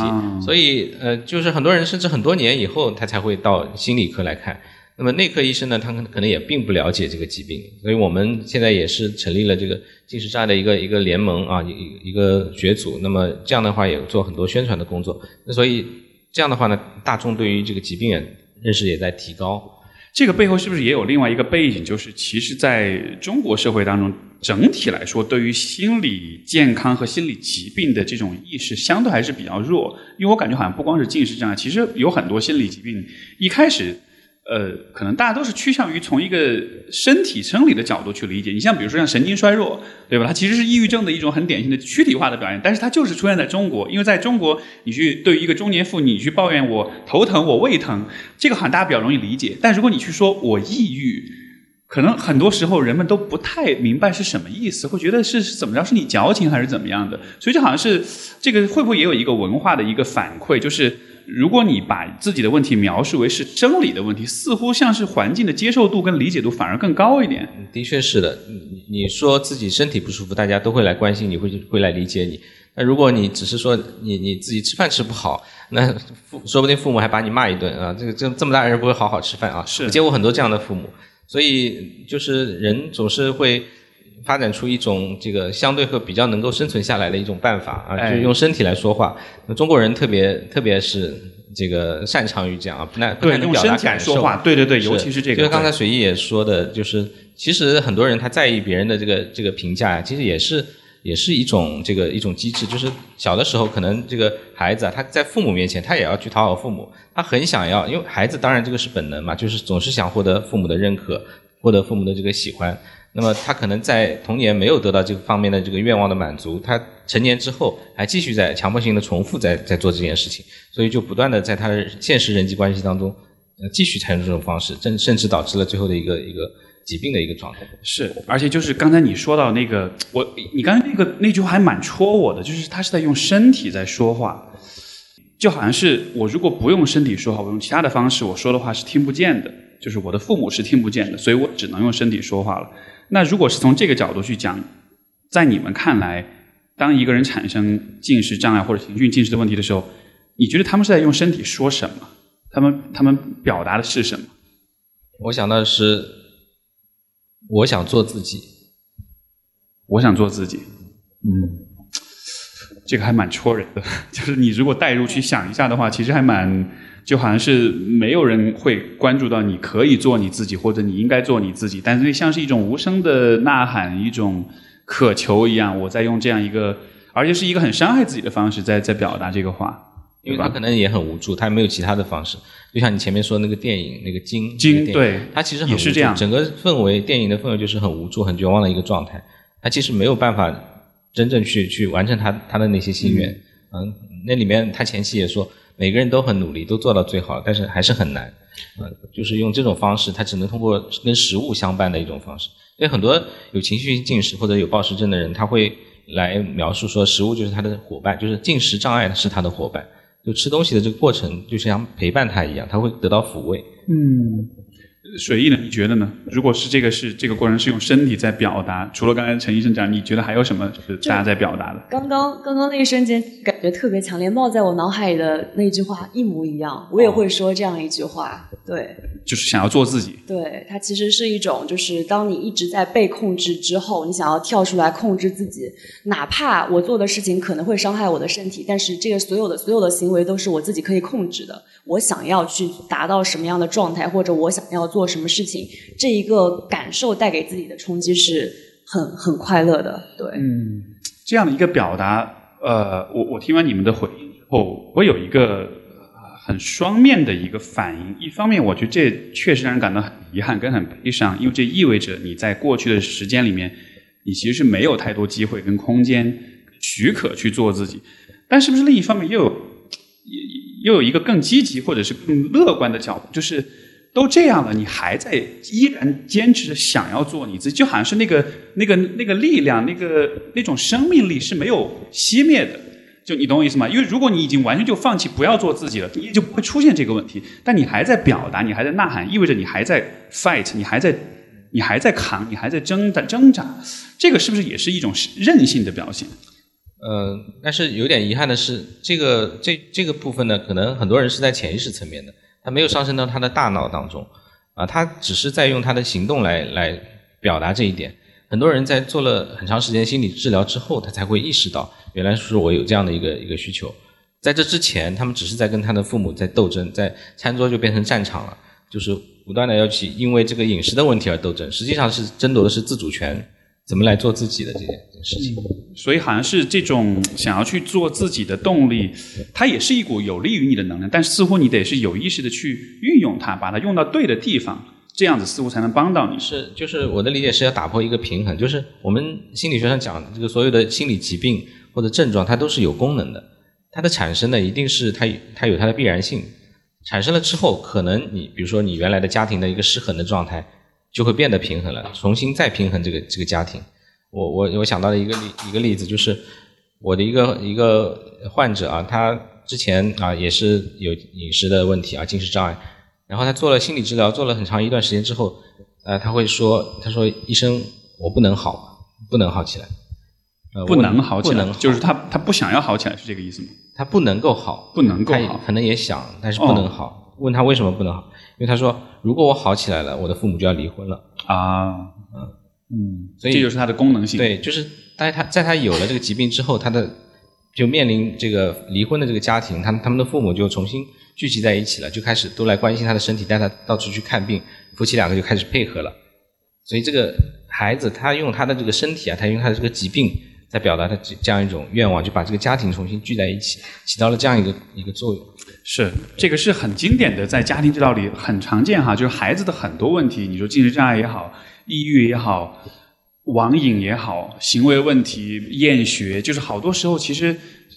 所以呃，就是很多人甚至很多年以后，他才会到心理科来看。那么内科医生呢，他可能可能也并不了解这个疾病，所以我们现在也是成立了这个近视障碍的一个一个联盟啊，一一个学组。那么这样的话也做很多宣传的工作。那所以这样的话呢，大众对于这个疾病认识也在提高。这个背后是不是也有另外一个背景？就是其实在中国社会当中。整体来说，对于心理健康和心理疾病的这种意识，相对还是比较弱。因为我感觉好像不光是近视障碍，其实有很多心理疾病，一开始，呃，可能大家都是趋向于从一个身体生理的角度去理解。你像比如说像神经衰弱，对吧？它其实是抑郁症的一种很典型的躯体化的表现，但是它就是出现在中国。因为在中国，你去对于一个中年妇女去抱怨我头疼、我胃疼，这个好像大家比较容易理解。但如果你去说我抑郁，可能很多时候人们都不太明白是什么意思，会觉得是怎么着，是你矫情还是怎么样的？所以就好像是这个会不会也有一个文化的一个反馈，就是如果你把自己的问题描述为是生理的问题，似乎像是环境的接受度跟理解度反而更高一点。的确是的，你你说自己身体不舒服，大家都会来关心你，会会来理解你。那如果你只是说你你自己吃饭吃不好，那父说不定父母还把你骂一顿啊！这个这这么大人不会好好吃饭啊！是我见过很多这样的父母。所以就是人总是会发展出一种这个相对和比较能够生存下来的一种办法啊，就是用身体来说话。那中国人特别特别是这个擅长于这样啊，不太不太能表达感受。对对对，尤其是这个。就是刚才水毅也说的，就是其实很多人他在意别人的这个这个评价呀，其实也是。也是一种这个一种机制，就是小的时候可能这个孩子啊，他在父母面前他也要去讨好父母，他很想要，因为孩子当然这个是本能嘛，就是总是想获得父母的认可，获得父母的这个喜欢。那么他可能在童年没有得到这个方面的这个愿望的满足，他成年之后还继续在强迫性的重复在在做这件事情，所以就不断的在他的现实人际关系当中，呃，继续采用这种方式，甚甚至导致了最后的一个一个。疾病的一个状态是，而且就是刚才你说到那个，我你刚才那个那句话还蛮戳我的，就是他是在用身体在说话，就好像是我如果不用身体说话，我用其他的方式我说的话是听不见的，就是我的父母是听不见的，所以我只能用身体说话了。那如果是从这个角度去讲，在你们看来，当一个人产生近视障碍或者情绪近视的问题的时候，你觉得他们是在用身体说什么？他们他们表达的是什么？我想到的是。我想做自己，我想做自己，嗯，这个还蛮戳人的。就是你如果代入去想一下的话，其实还蛮，就好像是没有人会关注到你可以做你自己，或者你应该做你自己，但是像是一种无声的呐喊，一种渴求一样。我在用这样一个，而且是一个很伤害自己的方式，在在表达这个话。因为他可能也很无助，他没有其他的方式。就像你前面说那个电影，那个金金，对，他其实很无助，整个氛围，电影的氛围就是很无助、很绝望的一个状态。他其实没有办法真正去去完成他他的那些心愿，嗯，那里面他前期也说，每个人都很努力，都做到最好，但是还是很难。嗯，就是用这种方式，他只能通过跟食物相伴的一种方式。所以很多有情绪性进食或者有暴食症的人，他会来描述说，食物就是他的伙伴，就是进食障碍是他的伙伴。就吃东西的这个过程，就像陪伴他一样，他会得到抚慰。嗯。水意呢？你觉得呢？如果是这个是这个过程是用身体在表达，除了刚才陈医生讲，你觉得还有什么是大家在表达的？刚刚刚刚那一瞬间感觉特别强烈，冒在我脑海里的那句话一模一样，我也会说这样一句话。对，就是想要做自己。对，它其实是一种，就是当你一直在被控制之后，你想要跳出来控制自己，哪怕我做的事情可能会伤害我的身体，但是这个所有的所有的行为都是我自己可以控制的。我想要去达到什么样的状态，或者我想要做做什么事情，这一个感受带给自己的冲击是很很快乐的。对，嗯，这样的一个表达，呃，我我听完你们的回应之后，我有一个很双面的一个反应。一方面，我觉得这确实让人感到很遗憾跟很悲伤，因为这意味着你在过去的时间里面，你其实是没有太多机会跟空间许可去做自己。但是不是另一方面又有？又有一个更积极或者是更乐观的角度，就是都这样了，你还在依然坚持着想要做你自己，就好像是那个那个那个力量，那个那种生命力是没有熄灭的。就你懂我意思吗？因为如果你已经完全就放弃不要做自己了，你也就不会出现这个问题。但你还在表达，你还在呐喊，意味着你还在 fight，你还在你还在扛，你还在挣扎挣扎。这个是不是也是一种韧性的表现？呃，但是有点遗憾的是，这个这这个部分呢，可能很多人是在潜意识层面的，他没有上升到他的大脑当中，啊，他只是在用他的行动来来表达这一点。很多人在做了很长时间心理治疗之后，他才会意识到，原来是我有这样的一个一个需求。在这之前，他们只是在跟他的父母在斗争，在餐桌就变成战场了，就是不断的要去因为这个饮食的问题而斗争，实际上是争夺的是自主权。怎么来做自己的这件事情？所以好像是这种想要去做自己的动力，它也是一股有利于你的能量，但是似乎你得是有意识的去运用它，把它用到对的地方，这样子似乎才能帮到你。是，就是我的理解是要打破一个平衡，就是我们心理学上讲这个所有的心理疾病或者症状，它都是有功能的，它的产生呢一定是它它有它的必然性，产生了之后，可能你比如说你原来的家庭的一个失衡的状态。就会变得平衡了，重新再平衡这个这个家庭。我我我想到了一个例一个例子，就是我的一个一个患者啊，他之前啊也是有饮食的问题啊，进食障碍，然后他做了心理治疗，做了很长一段时间之后，呃，他会说，他说医生，我不能好，不能好起来，呃不能好起来，就是他他不想要好起来，是这个意思吗？他不能够好，不能够好，可能也想，但是不能好。问他为什么不能好？因为他说，如果我好起来了，我的父母就要离婚了啊，嗯嗯，所以这就是他的功能性。对，就是在他在他有了这个疾病之后，他的就面临这个离婚的这个家庭，他他们的父母就重新聚集在一起了，就开始都来关心他的身体，带他到处去看病，夫妻两个就开始配合了。所以这个孩子他用他的这个身体啊，他用他的这个疾病。在表达他这这样一种愿望，就把这个家庭重新聚在一起，起到了这样一个一个作用。是，这个是很经典的，在家庭治疗里很常见哈。就是孩子的很多问题，你说进食障碍也好，抑郁也好，网瘾也好，行为问题、厌学，就是好多时候其实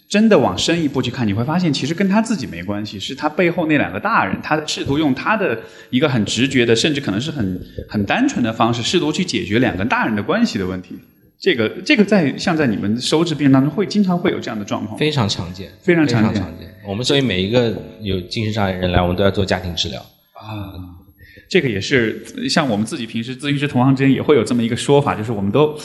真的往深一步去看，你会发现其实跟他自己没关系，是他背后那两个大人，他试图用他的一个很直觉的，甚至可能是很很单纯的方式，试图去解决两个大人的关系的问题。这个这个在像在你们收治病人当中会经常会有这样的状况，非常常见，非常常见。我们所以每一个有精神障碍人来，我们都要做家庭治疗啊。这个也是像我们自己平时咨询师同行之间也会有这么一个说法，就是我们都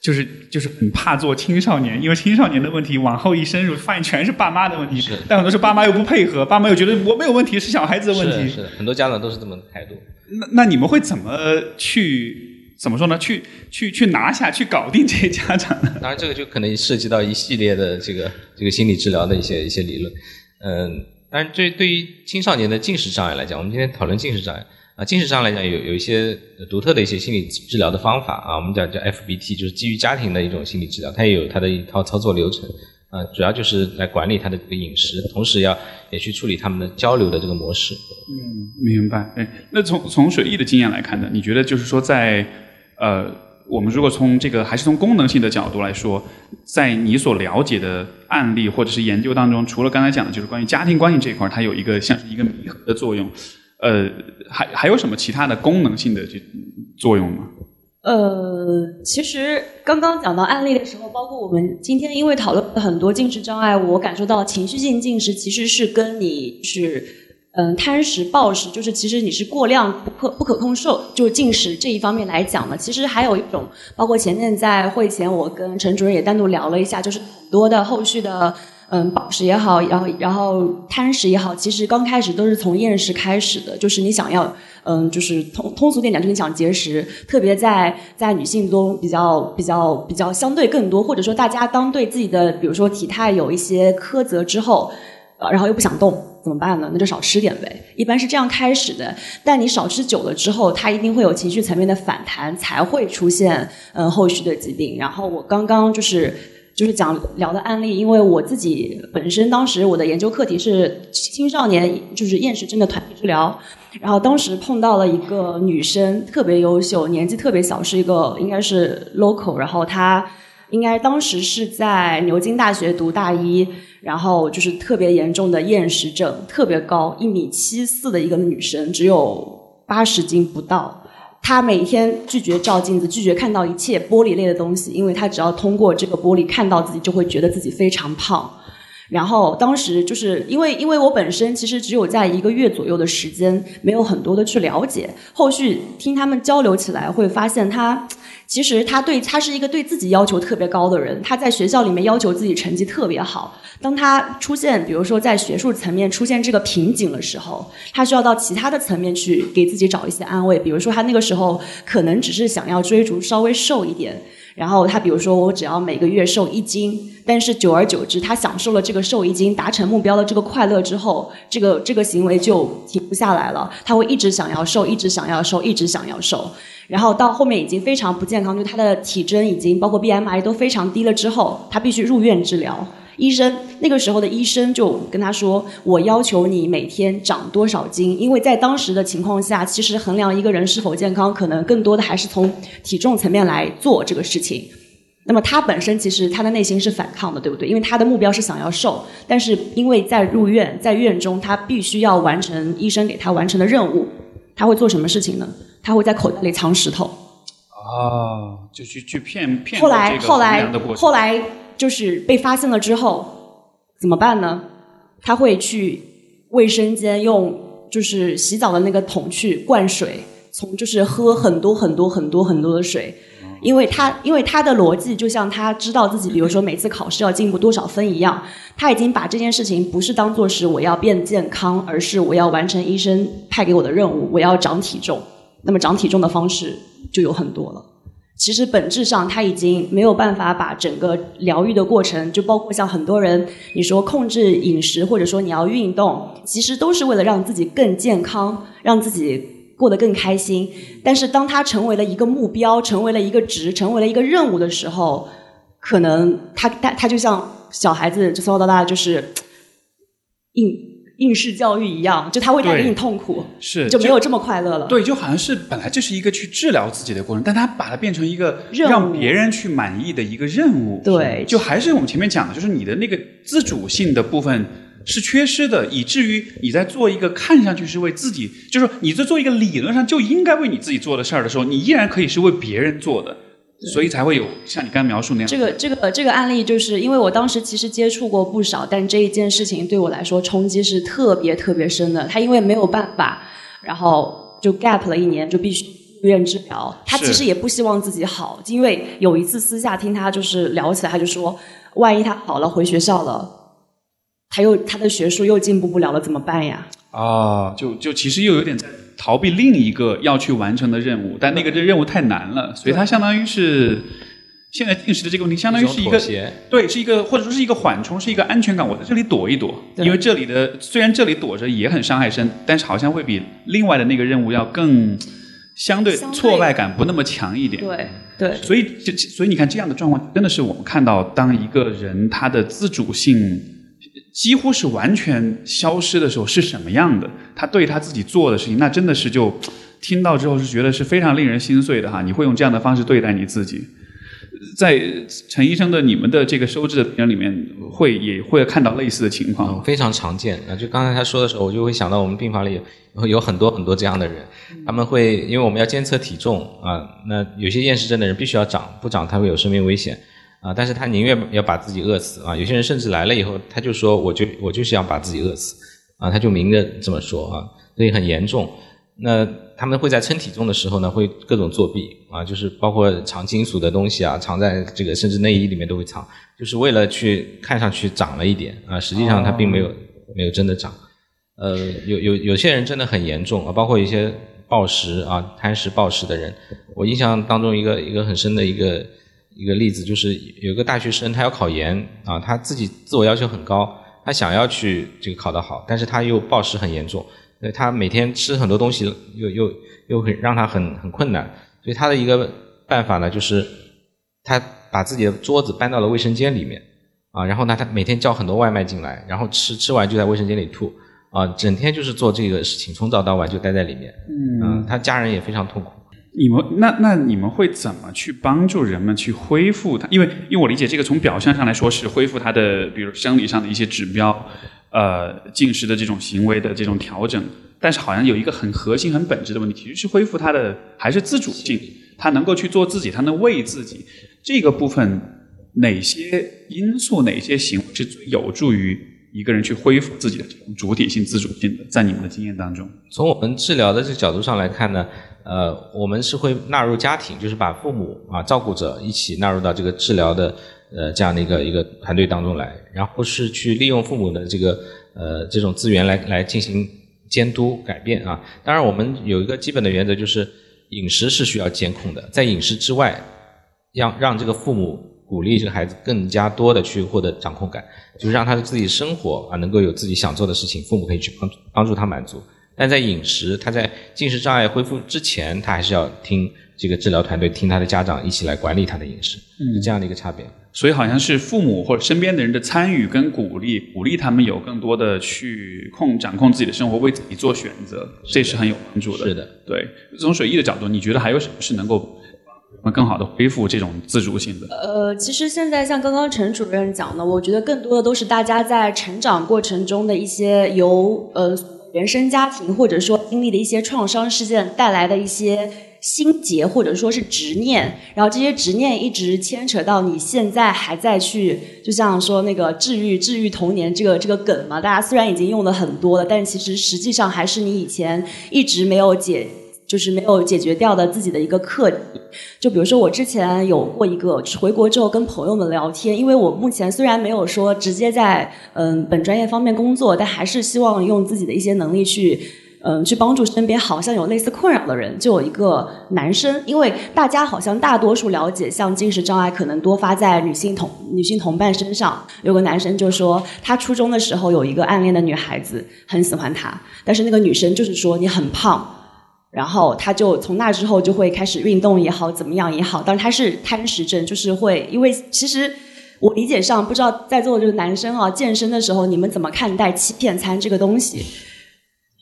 就是就是很怕做青少年，因为青少年的问题往后一深入，发现全是爸妈的问题，是。但很多时候爸妈又不配合，爸妈又觉得我没有问题，是小孩子的问题，是很多家长都是这么态度。那那你们会怎么去？怎么说呢？去去去拿下去搞定这些家长？当然，这个就可能涉及到一系列的这个这个心理治疗的一些一些理论。嗯，但是对对于青少年的进食障碍来讲，我们今天讨论进食障碍啊，进食障碍来讲有有一些独特的一些心理治疗的方法啊，我们讲叫 FBT，就是基于家庭的一种心理治疗，它也有它的一套操作流程啊，主要就是来管理他的这个饮食，同时要也去处理他们的交流的这个模式。嗯，明白。哎，那从从水毅的经验来看呢，你觉得就是说在呃，我们如果从这个还是从功能性的角度来说，在你所了解的案例或者是研究当中，除了刚才讲的就是关于家庭关系这一块，它有一个像是一个弥合的作用，呃，还还有什么其他的功能性的这作用吗？呃，其实刚刚讲到案例的时候，包括我们今天因为讨论了很多进食障碍，我感受到情绪性进食其实是跟你是嗯贪食暴食，就是其实你是过量不可不可控受，就是进食这一方面来讲呢，其实还有一种，包括前面在会前我跟陈主任也单独聊了一下，就是很多的后续的。嗯，暴食也好，然后然后贪食也好，其实刚开始都是从厌食开始的，就是你想要，嗯，就是通通俗点讲，就是你想节食，特别在在女性中比较比较比较相对更多，或者说大家当对自己的比如说体态有一些苛责之后，呃，然后又不想动，怎么办呢？那就少吃点呗，一般是这样开始的。但你少吃久了之后，它一定会有情绪层面的反弹，才会出现嗯后续的疾病。然后我刚刚就是。就是讲聊的案例，因为我自己本身当时我的研究课题是青少年就是厌食症的团体治疗，然后当时碰到了一个女生特别优秀，年纪特别小，是一个应该是 local，然后她应该当时是在牛津大学读大一，然后就是特别严重的厌食症，特别高，一米七四的一个女生，只有八十斤不到。她每天拒绝照镜子，拒绝看到一切玻璃类的东西，因为她只要通过这个玻璃看到自己，就会觉得自己非常胖。然后当时就是因为因为我本身其实只有在一个月左右的时间，没有很多的去了解。后续听他们交流起来，会发现他其实他对他是一个对自己要求特别高的人。他在学校里面要求自己成绩特别好。当他出现比如说在学术层面出现这个瓶颈的时候，他需要到其他的层面去给自己找一些安慰。比如说他那个时候可能只是想要追逐稍微瘦一点。然后他比如说我只要每个月瘦一斤，但是久而久之，他享受了这个瘦一斤达成目标的这个快乐之后，这个这个行为就停不下来了。他会一直想要瘦，一直想要瘦，一直想要瘦。然后到后面已经非常不健康，就他的体征已经包括 BMI 都非常低了之后，他必须入院治疗。医生那个时候的医生就跟他说：“我要求你每天长多少斤？因为在当时的情况下，其实衡量一个人是否健康，可能更多的还是从体重层面来做这个事情。那么他本身其实他的内心是反抗的，对不对？因为他的目标是想要瘦，但是因为在入院，在院中，他必须要完成医生给他完成的任务。他会做什么事情呢？他会在口袋里藏石头。哦，就去去骗骗后来后来后来。就是被发现了之后怎么办呢？他会去卫生间用就是洗澡的那个桶去灌水，从就是喝很多很多很多很多的水，因为他因为他的逻辑就像他知道自己，比如说每次考试要进步多少分一样，他已经把这件事情不是当做是我要变健康，而是我要完成医生派给我的任务，我要长体重。那么长体重的方式就有很多了。其实本质上他已经没有办法把整个疗愈的过程，就包括像很多人你说控制饮食，或者说你要运动，其实都是为了让自己更健康，让自己过得更开心。但是当他成为了一个目标，成为了一个值，成为了一个任务的时候，可能他他他就像小孩子从小到大就是 硬。应试教育一样，就他会带给你痛苦，是就没有这么快乐了。对，就好像是本来这是一个去治疗自己的过程，但他把它变成一个让别人去满意的一个任务。对，就还是我们前面讲的，就是你的那个自主性的部分是缺失的，以至于你在做一个看上去是为自己，就是你在做一个理论上就应该为你自己做的事儿的时候，你依然可以是为别人做的。所以才会有像你刚刚描述那样。这个这个这个案例，就是因为我当时其实接触过不少，但这一件事情对我来说冲击是特别特别深的。他因为没有办法，然后就 gap 了一年，就必须住院治疗。他其实也不希望自己好，因为有一次私下听他就是聊起来，他就说，万一他好了回学校了，他又他的学术又进步不了了，怎么办呀？啊，就就其实又有点在。逃避另一个要去完成的任务，但那个这任务太难了，所以它相当于是现在定时的这个问题，相当于是一个对，是一个或者说是一个缓冲，是一个安全感。我在这里躲一躲，因为这里的虽然这里躲着也很伤害身，但是好像会比另外的那个任务要更相对挫败感不那么强一点。对对，所以就所以你看这样的状况，真的是我们看到当一个人他的自主性。几乎是完全消失的时候是什么样的？他对他自己做的事情，那真的是就听到之后是觉得是非常令人心碎的哈。你会用这样的方式对待你自己，在陈医生的你们的这个收治的病人里面，会也会看到类似的情况。非常常见。那就刚才他说的时候，我就会想到我们病房里有有很多很多这样的人，他们会因为我们要监测体重啊，那有些厌食症的人必须要长，不长他会有生命危险啊，但是他宁愿要把自己饿死啊。有些人甚至来了以后，他就说我就我就是要把自己饿死啊，他就明着这么说啊，所以很严重。那他们会在称体重的时候呢，会各种作弊啊，就是包括藏金属的东西啊，藏在这个甚至内衣里面都会藏，就是为了去看上去长了一点啊，实际上他并没有没有真的长。呃，有有有些人真的很严重啊，包括一些暴食啊、贪食暴食的人。我印象当中一个一个很深的一个一个例子，就是有个大学生他要考研啊，他自己自我要求很高，他想要去这个考得好，但是他又暴食很严重。所以他每天吃很多东西，又又又很让他很很困难，所以他的一个办法呢，就是他把自己的桌子搬到了卫生间里面，啊，然后呢，他每天叫很多外卖进来，然后吃吃完就在卫生间里吐，啊，整天就是做这个事情，从早到晚就待在里面，嗯，他家人也非常痛苦。你们那那你们会怎么去帮助人们去恢复它？因为因为我理解这个从表象上来说是恢复它的，比如生理上的一些指标。呃，进食的这种行为的这种调整，但是好像有一个很核心、很本质的问题，其实是恢复它的还是自主性，他能够去做自己，他能为自己这个部分，哪些因素、哪些行为是最有助于一个人去恢复自己的这种主体性、自主性的？在你们的经验当中，从我们治疗的这个角度上来看呢，呃，我们是会纳入家庭，就是把父母啊、照顾者一起纳入到这个治疗的。呃，这样的一个一个团队当中来，然后是去利用父母的这个呃这种资源来来进行监督改变啊。当然，我们有一个基本的原则，就是饮食是需要监控的。在饮食之外，让让这个父母鼓励这个孩子更加多的去获得掌控感，就是让他的自己生活啊能够有自己想做的事情，父母可以去帮帮助他满足。但在饮食，他在进食障碍恢复之前，他还是要听这个治疗团队，听他的家长一起来管理他的饮食，是这样的一个差别。所以好像是父母或者身边的人的参与跟鼓励，鼓励他们有更多的去控掌控自己的生活，为自己做选择，这是很有帮助的。是的，对。从水艺的角度，你觉得还有什么是能够更好的恢复这种自主性的？呃，其实现在像刚刚陈主任讲的，我觉得更多的都是大家在成长过程中的一些由呃原生家庭或者说经历的一些创伤事件带来的一些。心结或者说是执念，然后这些执念一直牵扯到你现在还在去，就像说那个治愈治愈童年这个这个梗嘛，大家虽然已经用的很多了，但其实实际上还是你以前一直没有解，就是没有解决掉的自己的一个课题。就比如说我之前有过一个回国之后跟朋友们聊天，因为我目前虽然没有说直接在嗯本专业方面工作，但还是希望用自己的一些能力去。嗯，去帮助身边好像有类似困扰的人，就有一个男生，因为大家好像大多数了解，像进食障碍可能多发在女性同女性同伴身上。有个男生就说，他初中的时候有一个暗恋的女孩子，很喜欢他，但是那个女生就是说你很胖，然后他就从那之后就会开始运动也好，怎么样也好，但是他是贪食症，就是会因为其实我理解上不知道在座的这个男生啊，健身的时候你们怎么看待欺骗餐这个东西？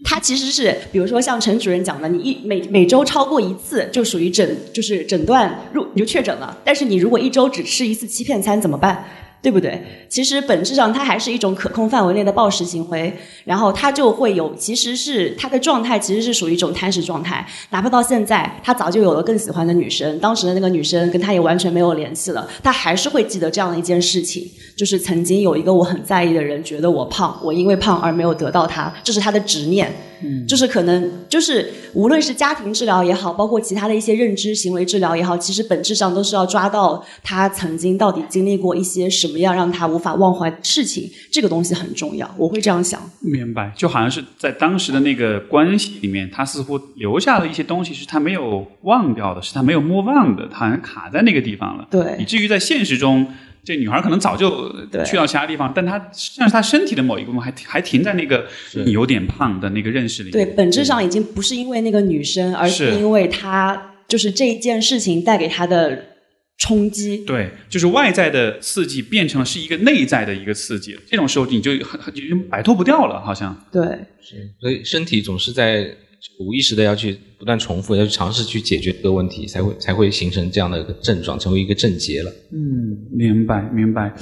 它其实是，比如说像陈主任讲的，你一每每周超过一次，就属于诊，就是诊断入你就确诊了。但是你如果一周只吃一次欺骗餐怎么办？对不对？其实本质上它还是一种可控范围内的暴食行为，然后它就会有，其实是它的状态其实是属于一种贪食状态。哪怕到现在，他早就有了更喜欢的女生，当时的那个女生跟他也完全没有联系了，他还是会记得这样的一件事情，就是曾经有一个我很在意的人觉得我胖，我因为胖而没有得到他，这是他的执念。嗯，就是可能就是无论是家庭治疗也好，包括其他的一些认知行为治疗也好，其实本质上都是要抓到他曾经到底经历过一些什么样让他无法忘怀的事情，这个东西很重要。我会这样想。明白，就好像是在当时的那个关系里面，他似乎留下了一些东西是他没有忘掉的，是他没有莫忘的，他好像卡在那个地方了。对，以至于在现实中。这女孩可能早就去到其他地方，但她实际上是她身体的某一部分还还停在那个有点胖的那个认识里。对，本质上已经不是因为那个女生，而是因为她就是这一件事情带给她的冲击。对，就是外在的刺激变成了是一个内在的一个刺激，这种时候你就很很就摆脱不掉了，好像。对，是，所以身体总是在。无意识的要去不断重复，要去尝试去解决这个问题，才会才会形成这样的一个症状，成为一个症结了。嗯，明白明白。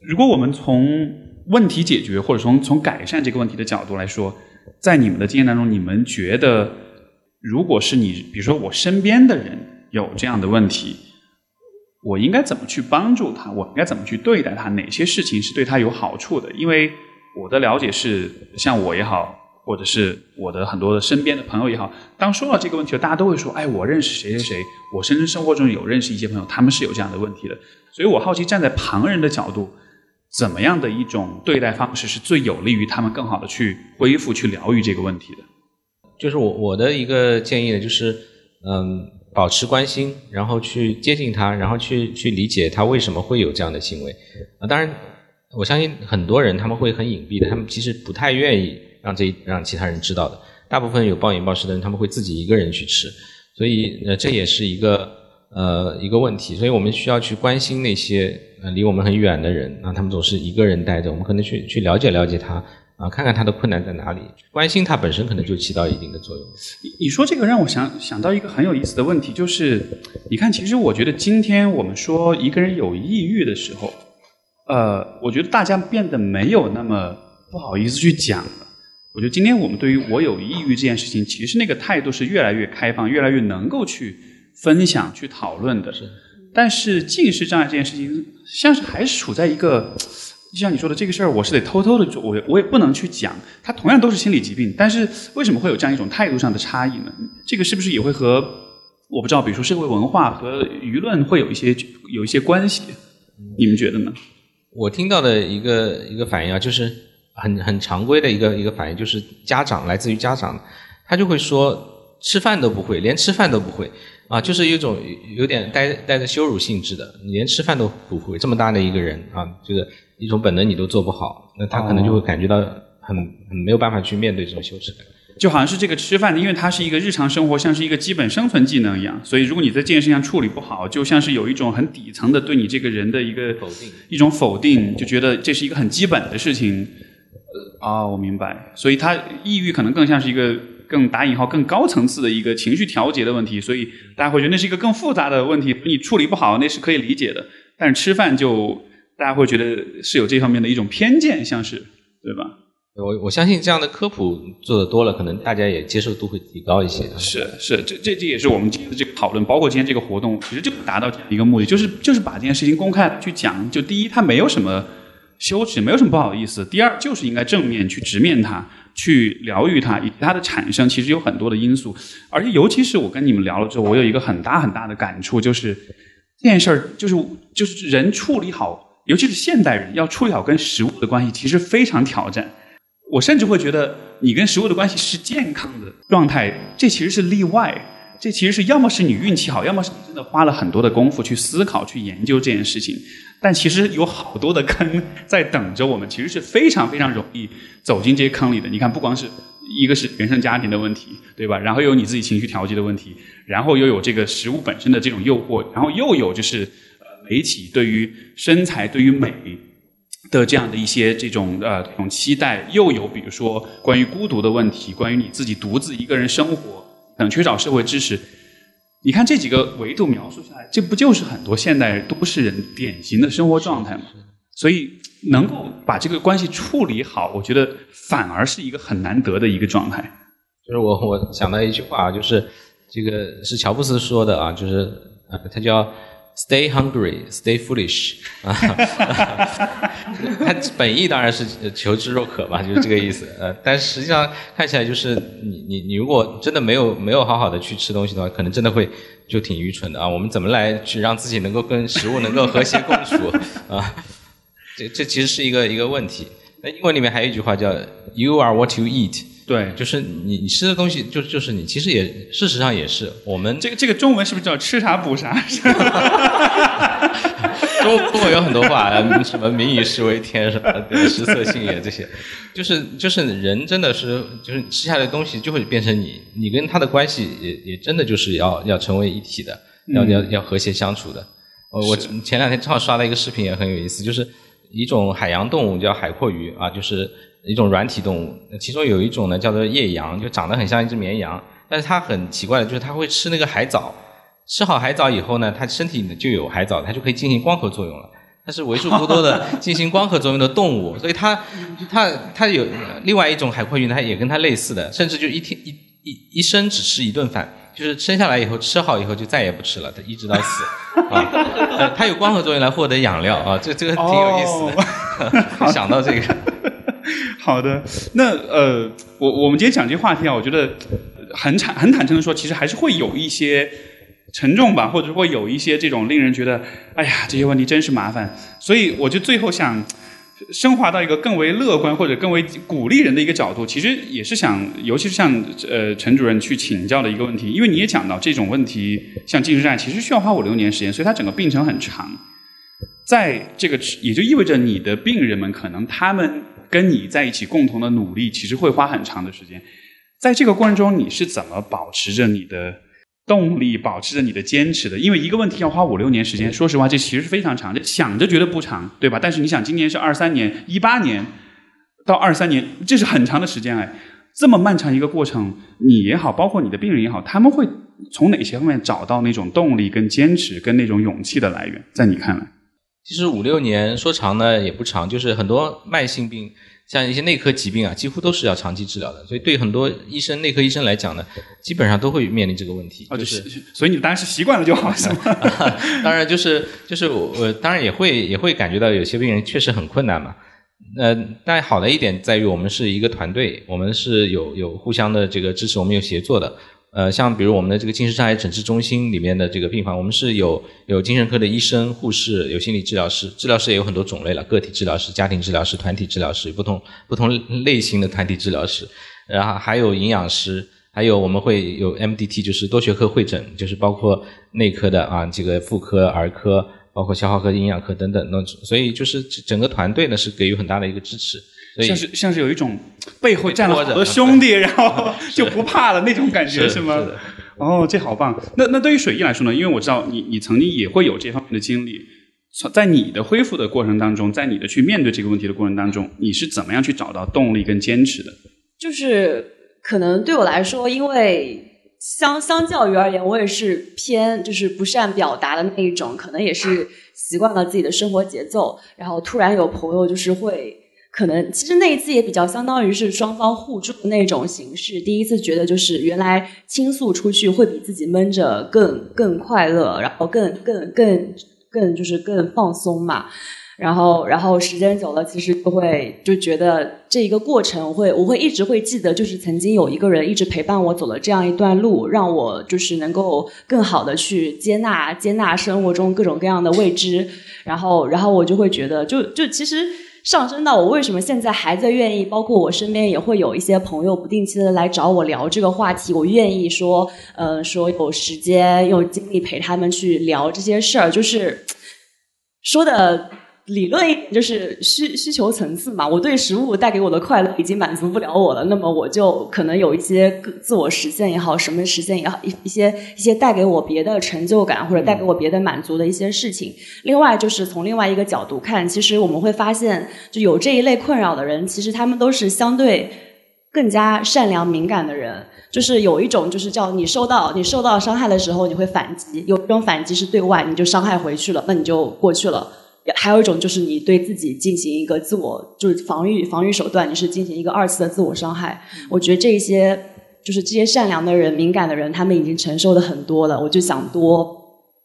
如果我们从问题解决或者从从改善这个问题的角度来说，在你们的经验当中，你们觉得，如果是你，比如说我身边的人有这样的问题，我应该怎么去帮助他？我应该怎么去对待他？哪些事情是对他有好处的？因为我的了解是，像我也好，或者是我的很多的身边的朋友也好，当说到这个问题，大家都会说：“哎，我认识谁谁谁，我甚至生活中有认识一些朋友，他们是有这样的问题的。”所以我好奇，站在旁人的角度，怎么样的一种对待方式是最有利于他们更好的去恢复、去疗愈这个问题的？就是我我的一个建议呢，就是嗯，保持关心，然后去接近他，然后去去理解他为什么会有这样的行为。啊，当然，我相信很多人他们会很隐蔽的，他们其实不太愿意让这让其他人知道的。大部分有暴饮暴食的人，他们会自己一个人去吃，所以呃，这也是一个呃一个问题。所以我们需要去关心那些呃离我们很远的人啊，他们总是一个人待着，我们可能去去了解了解他。啊，看看他的困难在哪里，关心他本身可能就起到一定的作用。你你说这个让我想想到一个很有意思的问题，就是你看，其实我觉得今天我们说一个人有抑郁的时候，呃，我觉得大家变得没有那么不好意思去讲了。我觉得今天我们对于我有抑郁这件事情，其实那个态度是越来越开放，越来越能够去分享、去讨论的。是，但是近视障碍这件事情，像是还是处在一个。就像你说的这个事儿，我是得偷偷的做，我我也不能去讲。它同样都是心理疾病，但是为什么会有这样一种态度上的差异呢？这个是不是也会和我不知道，比如说社会文化和舆论会有一些有一些关系？你们觉得呢？我听到的一个一个反应啊，就是很很常规的一个一个反应，就是家长来自于家长，他就会说吃饭都不会，连吃饭都不会啊，就是一种有点带带着羞辱性质的，你连吃饭都不会，这么大的一个人啊，这个。一种本能你都做不好，那他可能就会感觉到很很没有办法去面对这种羞耻感，就好像是这个吃饭，因为它是一个日常生活，像是一个基本生存技能一样，所以如果你在这件事情上处理不好，就像是有一种很底层的对你这个人的一个否定，一种否定，就觉得这是一个很基本的事情。呃，啊，我明白，所以他抑郁可能更像是一个更打引号更高层次的一个情绪调节的问题，所以大家会觉得那是一个更复杂的问题，你处理不好那是可以理解的，但是吃饭就。大家会觉得是有这方面的一种偏见，像是对吧？我我相信这样的科普做的多了，可能大家也接受度会提高一些。是是，这这这也是我们今天的这个讨论，包括今天这个活动，其实就达到这样一个目的，就是就是把这件事情公开去讲。就第一，它没有什么羞耻，没有什么不好意思；第二，就是应该正面去直面它，去疗愈它。以及它的产生其实有很多的因素，而且尤其是我跟你们聊了之后，我有一个很大很大的感触，就是这件事儿，就是就是人处理好。尤其是现代人要处理好跟食物的关系，其实非常挑战。我甚至会觉得，你跟食物的关系是健康的状态，这其实是例外。这其实是要么是你运气好，要么是你真的花了很多的功夫去思考、去研究这件事情。但其实有好多的坑 在等着我们，其实是非常非常容易走进这些坑里的。你看，不光是一个是原生家庭的问题，对吧？然后又有你自己情绪调节的问题，然后又有这个食物本身的这种诱惑，然后又有就是。媒体对于身材、对于美的这样的一些这种呃这种期待，又有比如说关于孤独的问题，关于你自己独自一个人生活等缺少社会支持，你看这几个维度描述下来，这不就是很多现代都市人典型的生活状态吗？所以能够把这个关系处理好，我觉得反而是一个很难得的一个状态。就是我我想到一句话，就是这个是乔布斯说的啊，就是呃他叫。Stay hungry, stay foolish 啊，他本意当然是求知若渴嘛，就是这个意思。呃，但实际上看起来就是你你你如果真的没有没有好好的去吃东西的话，可能真的会就挺愚蠢的啊。我们怎么来去让自己能够跟食物能够和谐共处啊？这这其实是一个一个问题。那英文里面还有一句话叫 “You are what you eat”。对，就是你你吃的东西，就就是你，其实也事实上也是我们这个这个中文是不是叫吃啥补啥？中中国有很多话，什么民以食为天，什么食色性也这些，就是就是人真的是就是吃下来的东西就会变成你，你跟他的关系也也真的就是要要成为一体的，要要要和谐相处的。我我前两天正好刷了一个视频，也很有意思，就是一种海洋动物叫海蛞蝓啊，就是一种软体动物。其中有一种呢叫做夜羊，就长得很像一只绵羊，但是它很奇怪的，就是它会吃那个海藻。吃好海藻以后呢，它身体就有海藻，它就可以进行光合作用了。它是为数不多的 进行光合作用的动物，所以它它它有另外一种海蛞蝓，它也跟它类似的，甚至就一天一一一生只吃一顿饭。就是生下来以后吃好以后就再也不吃了，它一直到死 啊。它有光合作用来获得养料啊，这这个挺有意思的。想到这个，好的，那呃，我我们今天讲这个话题啊，我觉得很坦很坦诚的说，其实还是会有一些沉重吧，或者会有一些这种令人觉得，哎呀，这些问题真是麻烦。所以我就最后想。升华到一个更为乐观或者更为鼓励人的一个角度，其实也是想，尤其是像呃陈主任去请教的一个问题，因为你也讲到这种问题，像近视障碍其实需要花五六年时间，所以它整个病程很长。在这个也就意味着你的病人们可能他们跟你在一起共同的努力，其实会花很长的时间。在这个过程中，你是怎么保持着你的？动力保持着你的坚持的，因为一个问题要花五六年时间。说实话，这其实是非常长的，想着觉得不长，对吧？但是你想，今年是二三年，一八年到二三年，这是很长的时间哎。这么漫长一个过程，你也好，包括你的病人也好，他们会从哪些方面找到那种动力、跟坚持、跟那种勇气的来源？在你看来，其实五六年说长呢也不长，就是很多慢性病。像一些内科疾病啊，几乎都是要长期治疗的，所以对很多医生、内科医生来讲呢，基本上都会面临这个问题。就是，所以你当然是习惯了就好，是吗？当然，就是就是我当然也会也会感觉到有些病人确实很困难嘛。呃，但好的一点在于我们是一个团队，我们是有有互相的这个支持，我们有协作的。呃，像比如我们的这个近视障碍诊治中心里面的这个病房，我们是有有精神科的医生、护士，有心理治疗师，治疗师也有很多种类了，个体治疗师、家庭治疗师、团体治疗师，不同不同类型的团体治疗师，然后还有营养师，还有我们会有 MDT，就是多学科会诊，就是包括内科的啊，这个妇科、儿科，包括消化科、营养科等等，那所以就是整个团队呢是给予很大的一个支持。像是像是有一种背后站了好多兄弟，然后就不怕了那种感觉，是吗？哦，这好棒。那那对于水印来说呢？因为我知道你你曾经也会有这方面的经历，在你的恢复的过程当中，在你的去面对这个问题的过程当中，你是怎么样去找到动力跟坚持的？就是可能对我来说，因为相相较于而言，我也是偏就是不善表达的那一种，可能也是习惯了自己的生活节奏，然后突然有朋友就是会。可能其实那一次也比较相当于是双方互助的那种形式。第一次觉得就是原来倾诉出去会比自己闷着更更快乐，然后更更更更就是更放松嘛。然后然后时间久了，其实就会就觉得这一个过程，我会我会一直会记得，就是曾经有一个人一直陪伴我走了这样一段路，让我就是能够更好的去接纳接纳生活中各种各样的未知。然后然后我就会觉得，就就其实。上升到我为什么现在还在愿意，包括我身边也会有一些朋友不定期的来找我聊这个话题，我愿意说，呃，说有时间有精力陪他们去聊这些事儿，就是说的。理论一点就是需需求层次嘛，我对食物带给我的快乐已经满足不了我了，那么我就可能有一些自我实现也好，什么实现也好，一一些一些带给我别的成就感或者带给我别的满足的一些事情。另外就是从另外一个角度看，其实我们会发现，就有这一类困扰的人，其实他们都是相对更加善良敏感的人。就是有一种就是叫你受到你受到伤害的时候，你会反击，有一种反击是对外，你就伤害回去了，那你就过去了。还有一种就是你对自己进行一个自我，就是防御防御手段，你是进行一个二次的自我伤害。我觉得这些就是这些善良的人、敏感的人，他们已经承受的很多了。我就想多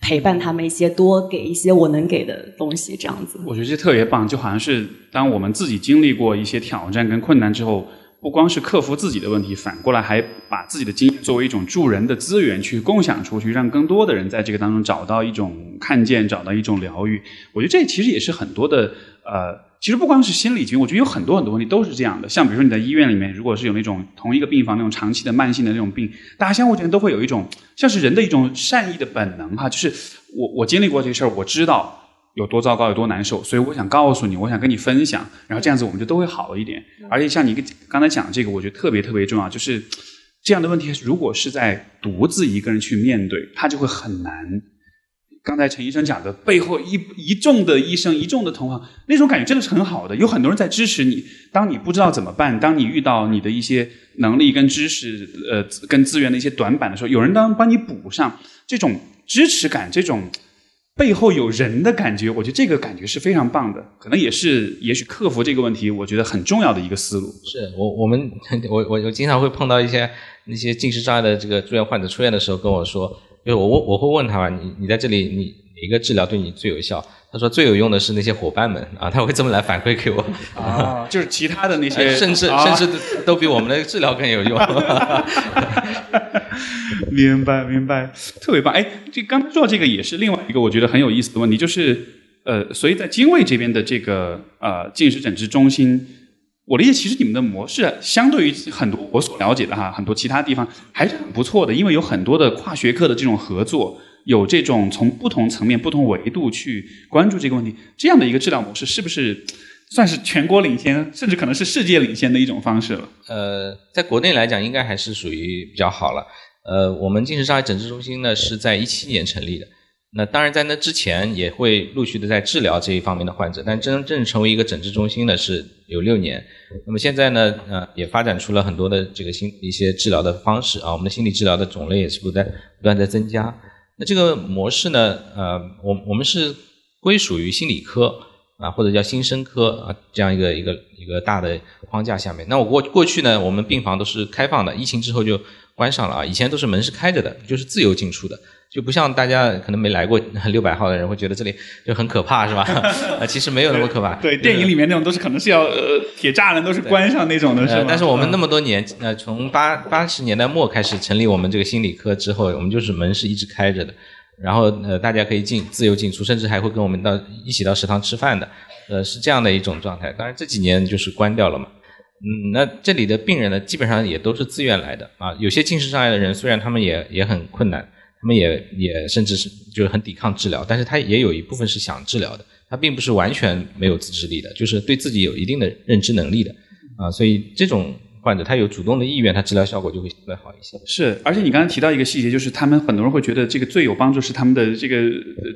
陪伴他们一些，多给一些我能给的东西，这样子。我觉得这特别棒，就好像是当我们自己经历过一些挑战跟困难之后。不光是克服自己的问题，反过来还把自己的经验作为一种助人的资源去共享出去，让更多的人在这个当中找到一种看见，找到一种疗愈。我觉得这其实也是很多的呃，其实不光是心理疾病，我觉得有很多很多问题都是这样的。像比如说你在医院里面，如果是有那种同一个病房那种长期的慢性的那种病，大家相互之间都会有一种像是人的一种善意的本能哈，就是我我经历过这事儿，我知道。有多糟糕，有多难受，所以我想告诉你，我想跟你分享，然后这样子我们就都会好一点。而且像你刚才讲这个，我觉得特别特别重要，就是这样的问题，如果是在独自一个人去面对，他就会很难刚才陈医生讲的，背后一一众的医生，一众的同行，那种感觉真的是很好的。有很多人在支持你，当你不知道怎么办，当你遇到你的一些能力跟知识，呃，跟资源的一些短板的时候，有人当帮你补上，这种支持感，这种背后有人的感觉，我觉得这个感觉是非常棒的。可能也是，也许克服这个问题，我觉得很重要的一个思路。是我我们我我 我经常会碰到一些那些近视障碍的这个住院患者出院的时候跟我说。因为我我我会问他吧，你你在这里你哪个治疗对你最有效？他说最有用的是那些伙伴们啊，他会这么来反馈给我啊，就是其他的那些，甚至甚至都比我们的治疗更有用。明白明白，特别棒。哎，这刚说到这个也是另外一个我觉得很有意思的问题，就是呃，所以在精卫这边的这个呃近视诊治中心。我理解，其实你们的模式相对于很多我所了解的哈，很多其他地方还是很不错的，因为有很多的跨学科的这种合作，有这种从不同层面、不同维度去关注这个问题，这样的一个治疗模式，是不是算是全国领先，甚至可能是世界领先的一种方式了？呃，在国内来讲，应该还是属于比较好了。呃，我们近视障碍诊治中心呢，是在一七年成立的。那当然，在那之前也会陆续的在治疗这一方面的患者，但真正成为一个诊治中心呢，是有六年。那么现在呢，呃，也发展出了很多的这个新一些治疗的方式啊，我们的心理治疗的种类也是不断不断在增加。那这个模式呢，呃，我我们是归属于心理科啊，或者叫新生科啊这样一个一个一个大的框架下面。那我过过去呢，我们病房都是开放的，疫情之后就关上了啊，以前都是门是开着的，就是自由进出的。就不像大家可能没来过 六百号的人会觉得这里就很可怕，是吧？啊，其实没有那么可怕。对，电影里面那种都是可能是要呃铁栅栏都是关上那种的，是但是我们那么多年，呃，从八八十年代末开始成立我们这个心理科之后，我们就是门是一直开着的，然后呃大家可以进自由进出，甚至还会跟我们到一起到食堂吃饭的，呃是这样的一种状态。当然这几年就是关掉了嘛。嗯，那这里的病人呢，基本上也都是自愿来的啊。有些近视障碍的人，虽然他们也也很困难。他们也也甚至是就是很抵抗治疗，但是他也有一部分是想治疗的，他并不是完全没有自制力的，就是对自己有一定的认知能力的啊，所以这种患者他有主动的意愿，他治疗效果就会相对好一些。是，而且你刚才提到一个细节，就是他们很多人会觉得这个最有帮助是他们的这个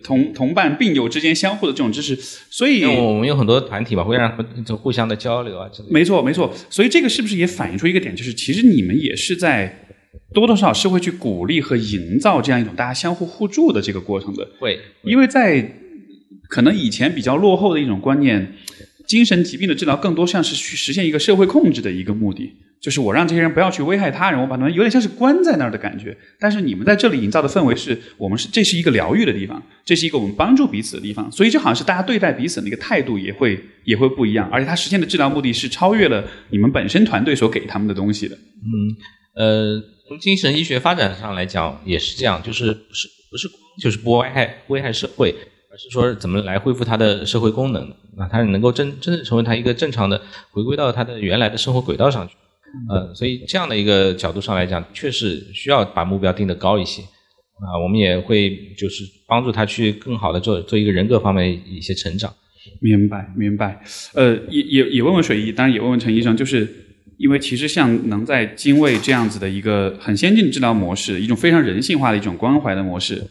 同同伴病友之间相互的这种支持，所以我们有很多团体嘛，会让他们互相的交流啊之类的。没错，没错，所以这个是不是也反映出一个点，就是其实你们也是在。多多少少是会去鼓励和营造这样一种大家相互互助的这个过程的。会，因为在可能以前比较落后的一种观念，精神疾病的治疗更多像是去实现一个社会控制的一个目的，就是我让这些人不要去危害他人，我把他们有点像是关在那儿的感觉。但是你们在这里营造的氛围是我们是这是一个疗愈的地方，这是一个我们帮助彼此的地方，所以就好像是大家对待彼此的一个态度也会也会不一样，而且它实现的治疗目的是超越了你们本身团队所给他们的东西的。嗯，呃。从精神医学发展上来讲，也是这样，就是不是不是就是不危害危害社会，而是说怎么来恢复它的社会功能啊，它能够真真正成为它一个正常的回归到它的原来的生活轨道上去。呃，所以这样的一个角度上来讲，确实需要把目标定得高一些啊。我们也会就是帮助他去更好的做做一个人格方面一些成长。明白明白。呃，也也也问问水医，当然也问问陈医生，就是。因为其实像能在精卫这样子的一个很先进的治疗模式，一种非常人性化的一种关怀的模式，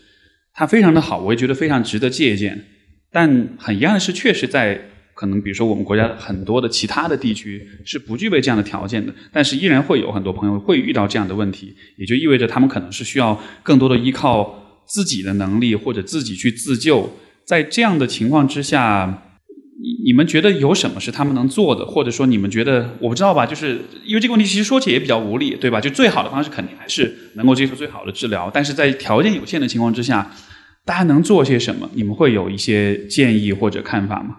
它非常的好，我也觉得非常值得借鉴。但很遗憾的是，确实在可能比如说我们国家很多的其他的地区是不具备这样的条件的，但是依然会有很多朋友会遇到这样的问题，也就意味着他们可能是需要更多的依靠自己的能力或者自己去自救。在这样的情况之下。你们觉得有什么是他们能做的，或者说你们觉得我不知道吧？就是因为这个问题其实说起来也比较无力，对吧？就最好的方式肯定还是能够接受最好的治疗，但是在条件有限的情况之下，大家能做些什么？你们会有一些建议或者看法吗？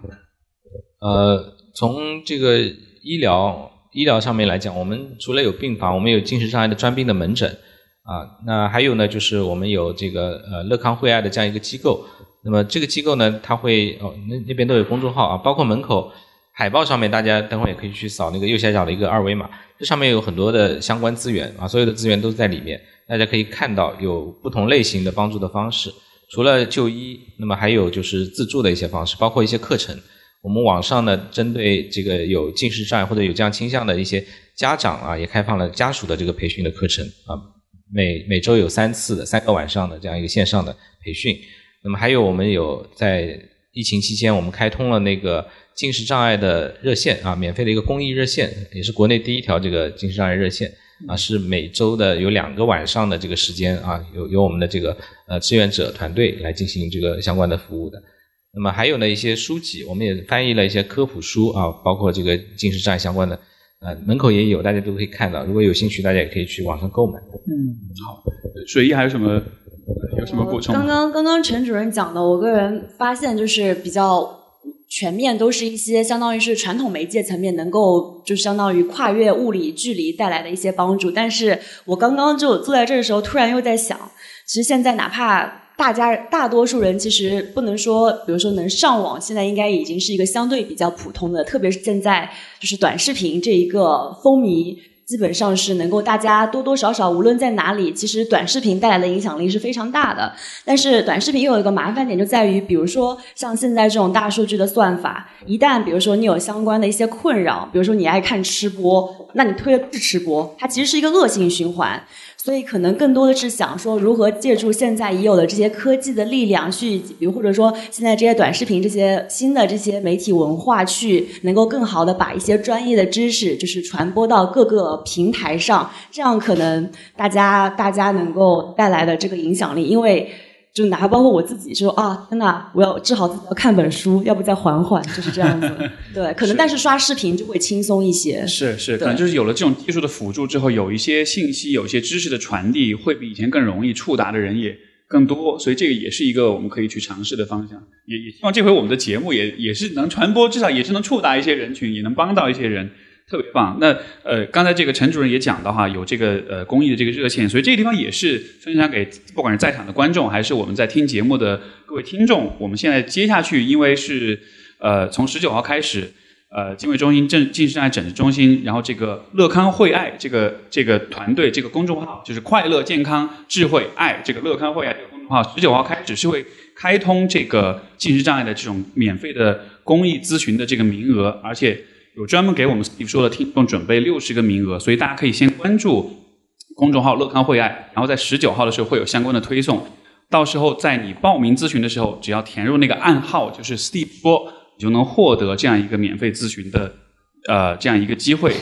呃，从这个医疗医疗上面来讲，我们除了有病房，我们有精神障碍的专病的门诊啊，那还有呢，就是我们有这个呃乐康惠爱的这样一个机构。那么这个机构呢，它会哦，那那边都有公众号啊，包括门口海报上面，大家等会也可以去扫那个右下角的一个二维码，这上面有很多的相关资源啊，所有的资源都在里面，大家可以看到有不同类型的帮助的方式，除了就医，那么还有就是自助的一些方式，包括一些课程。我们网上呢，针对这个有近视障碍或者有这样倾向的一些家长啊，也开放了家属的这个培训的课程啊，每每周有三次的三个晚上的这样一个线上的培训。那么还有我们有在疫情期间，我们开通了那个近视障碍的热线啊，免费的一个公益热线，也是国内第一条这个近视障碍热线啊，是每周的有两个晚上的这个时间啊，有有我们的这个呃志愿者团队来进行这个相关的服务的。那么还有呢一些书籍，我们也翻译了一些科普书啊，包括这个近视障碍相关的，呃门口也有，大家都可以看到。如果有兴趣，大家也可以去网上购买。嗯，好，水一还有什么有什么补充？刚刚刚刚陈主任讲的，我个人发现就是比较全面，都是一些相当于是传统媒介层面能够就相当于跨越物理距离带来的一些帮助。但是我刚刚就坐在这的时候，突然又在想，其实现在哪怕。大家大多数人其实不能说，比如说能上网，现在应该已经是一个相对比较普通的，特别是现在就是短视频这一个风靡，基本上是能够大家多多少少无论在哪里，其实短视频带来的影响力是非常大的。但是短视频又有一个麻烦点，就在于比如说像现在这种大数据的算法，一旦比如说你有相关的一些困扰，比如说你爱看吃播，那你推的是吃播，它其实是一个恶性循环。所以可能更多的是想说，如何借助现在已有的这些科技的力量，去比如或者说现在这些短视频这些新的这些媒体文化，去能够更好的把一些专业的知识，就是传播到各个平台上，这样可能大家大家能够带来的这个影响力，因为。就哪怕包括我自己说啊，天呐，我要治好自己要看本书，要不再缓缓，就是这样子。对，可能但是刷视频就会轻松一些。是是，可能就是有了这种技术的辅助之后，有一些信息、有一些知识的传递，会比以前更容易，触达的人也更多。所以这个也是一个我们可以去尝试的方向。也也希望这回我们的节目也也是能传播，至少也是能触达一些人群，也能帮到一些人。特别棒。那呃，刚才这个陈主任也讲到哈，有这个呃公益的这个热线，所以这个地方也是分享给不管是在场的观众，还是我们在听节目的各位听众。我们现在接下去，因为是呃从十九号开始，呃，经纬中心正近视障碍诊治中心，然后这个乐康惠爱这个这个团队这个公众号，就是快乐健康智慧爱这个乐康惠爱这个公众号，十九号开始是会开通这个近视障碍的这种免费的公益咨询的这个名额，而且。有专门给我们 Steve 说的听众准备六十个名额，所以大家可以先关注公众号“乐康惠爱”，然后在十九号的时候会有相关的推送。到时候在你报名咨询的时候，只要填入那个暗号，就是 Steve 说，你就能获得这样一个免费咨询的呃这样一个机会。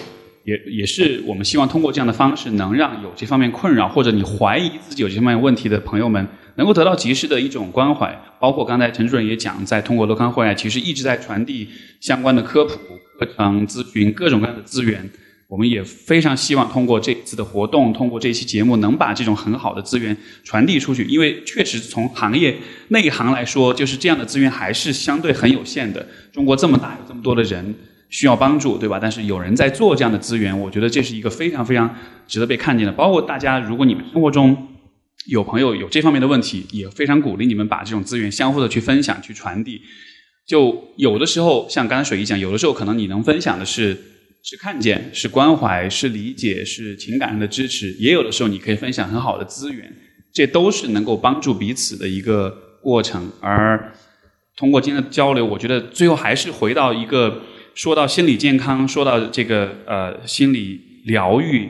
也也是我们希望通过这样的方式，能让有这方面困扰或者你怀疑自己有这方面问题的朋友们，能够得到及时的一种关怀。包括刚才陈主任也讲，在通过乐康惠爱，其实一直在传递相关的科普。课程咨询各种各样的资源，我们也非常希望通过这次的活动，通过这期节目，能把这种很好的资源传递出去。因为确实从行业内行来说，就是这样的资源还是相对很有限的。中国这么大，有这么多的人需要帮助，对吧？但是有人在做这样的资源，我觉得这是一个非常非常值得被看见的。包括大家，如果你们生活中有朋友有这方面的问题，也非常鼓励你们把这种资源相互的去分享、去传递。就有的时候，像刚才水一讲，有的时候可能你能分享的是是看见、是关怀、是理解、是情感上的支持；也有的时候你可以分享很好的资源，这都是能够帮助彼此的一个过程。而通过今天的交流，我觉得最后还是回到一个说到心理健康、说到这个呃心理疗愈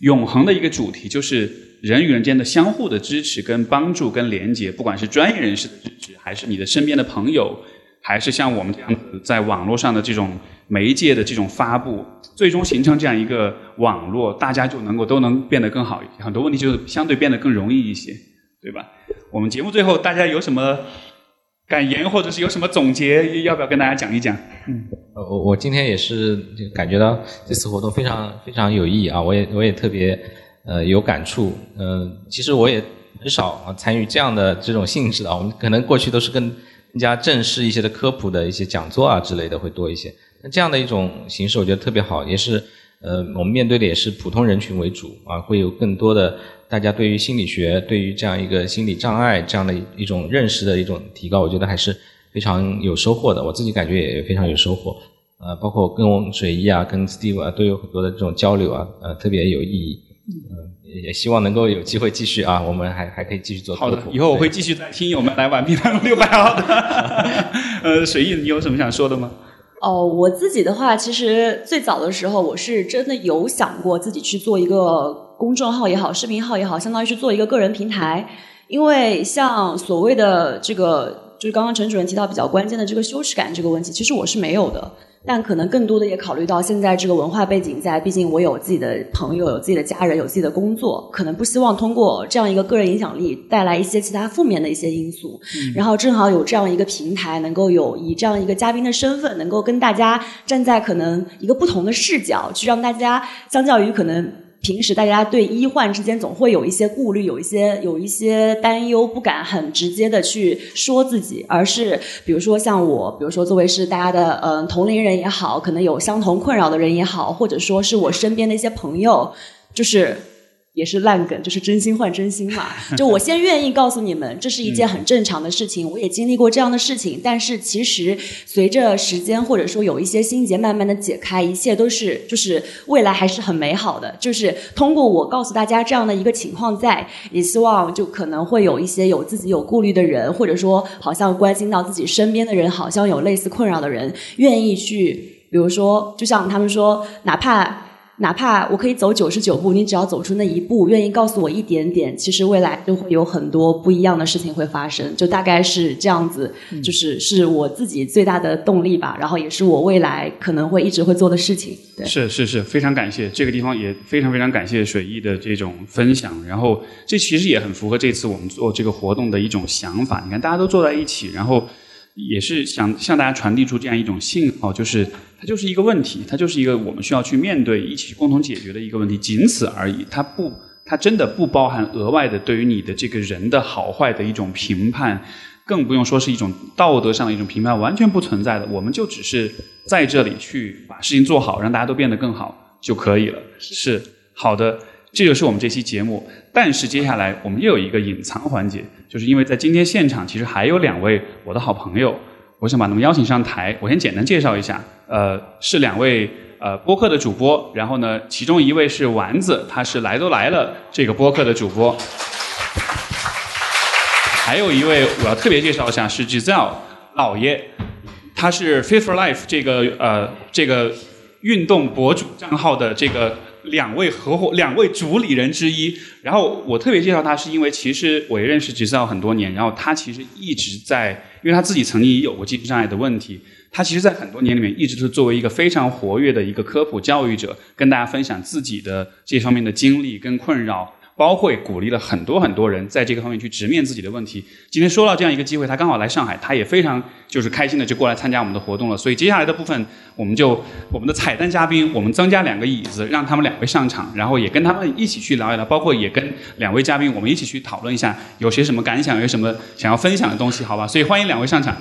永恒的一个主题，就是人与人间的相互的支持、跟帮助、跟连接，不管是专业人士的支持，还是你的身边的朋友。还是像我们这样子，在网络上的这种媒介的这种发布，最终形成这样一个网络，大家就能够都能变得更好一些，很多问题就相对变得更容易一些，对吧？我们节目最后大家有什么感言，或者是有什么总结，要不要跟大家讲一讲？嗯，我我今天也是感觉到这次活动非常非常有意义啊，我也我也特别呃有感触。嗯，其实我也很少参与这样的这种性质的，我们可能过去都是跟。更加正式一些的科普的一些讲座啊之类的会多一些。那这样的一种形式，我觉得特别好，也是呃，我们面对的也是普通人群为主啊，会有更多的大家对于心理学、对于这样一个心理障碍这样的一种认识的一种提高，我觉得还是非常有收获的。我自己感觉也非常有收获。呃，包括跟水一啊、跟 Steve 啊都有很多的这种交流啊，呃，特别有意义。嗯。也希望能够有机会继续啊，我们还还可以继续做。好的，以后我会继续再听友们来玩平台六百号的。呃，水印，你有什么想说的吗？哦，我自己的话，其实最早的时候，我是真的有想过自己去做一个公众号也好，视频号也好，相当于是做一个个人平台。因为像所谓的这个，就是刚刚陈主任提到比较关键的这个羞耻感这个问题，其实我是没有的。但可能更多的也考虑到现在这个文化背景在，毕竟我有自己的朋友，有自己的家人，有自己的工作，可能不希望通过这样一个个人影响力带来一些其他负面的一些因素。然后正好有这样一个平台，能够有以这样一个嘉宾的身份，能够跟大家站在可能一个不同的视角，去让大家相较于可能。平时大家对医患之间总会有一些顾虑，有一些有一些担忧，不敢很直接的去说自己，而是比如说像我，比如说作为是大家的嗯同龄人也好，可能有相同困扰的人也好，或者说是我身边的一些朋友，就是。也是烂梗，就是真心换真心嘛。就我先愿意告诉你们，这是一件很正常的事情，我也经历过这样的事情。但是其实随着时间，或者说有一些心结慢慢的解开，一切都是就是未来还是很美好的。就是通过我告诉大家这样的一个情况，在也希望就可能会有一些有自己有顾虑的人，或者说好像关心到自己身边的人，好像有类似困扰的人，愿意去，比如说，就像他们说，哪怕。哪怕我可以走九十九步，你只要走出那一步，愿意告诉我一点点，其实未来就会有很多不一样的事情会发生。就大概是这样子，就是是我自己最大的动力吧。然后也是我未来可能会一直会做的事情。是是是，非常感谢这个地方，也非常非常感谢水艺的这种分享。然后这其实也很符合这次我们做这个活动的一种想法。你看，大家都坐在一起，然后。也是想向大家传递出这样一种信号，就是它就是一个问题，它就是一个我们需要去面对、一起共同解决的一个问题，仅此而已。它不，它真的不包含额外的对于你的这个人的好坏的一种评判，更不用说是一种道德上的一种评判，完全不存在的。我们就只是在这里去把事情做好，让大家都变得更好就可以了。是好的。这就是我们这期节目，但是接下来我们又有一个隐藏环节，就是因为在今天现场其实还有两位我的好朋友，我想把他们邀请上台。我先简单介绍一下，呃，是两位呃播客的主播，然后呢，其中一位是丸子，他是来都来了这个播客的主播，还有一位我要特别介绍一下是 Giselle 老爷，他是 Fit for Life 这个呃这个运动博主账号的这个。两位合伙、两位主理人之一，然后我特别介绍他，是因为其实我也认识吉斯奥很多年，然后他其实一直在，因为他自己曾经也有过技术障碍的问题，他其实，在很多年里面一直是作为一个非常活跃的一个科普教育者，跟大家分享自己的这方面的经历跟困扰。包会鼓励了很多很多人在这个方面去直面自己的问题。今天说到这样一个机会，他刚好来上海，他也非常就是开心的就过来参加我们的活动了。所以接下来的部分，我们就我们的彩蛋嘉宾，我们增加两个椅子，让他们两位上场，然后也跟他们一起去聊一聊，包括也跟两位嘉宾我们一起去讨论一下有些什么感想，有什么想要分享的东西，好吧？所以欢迎两位上场。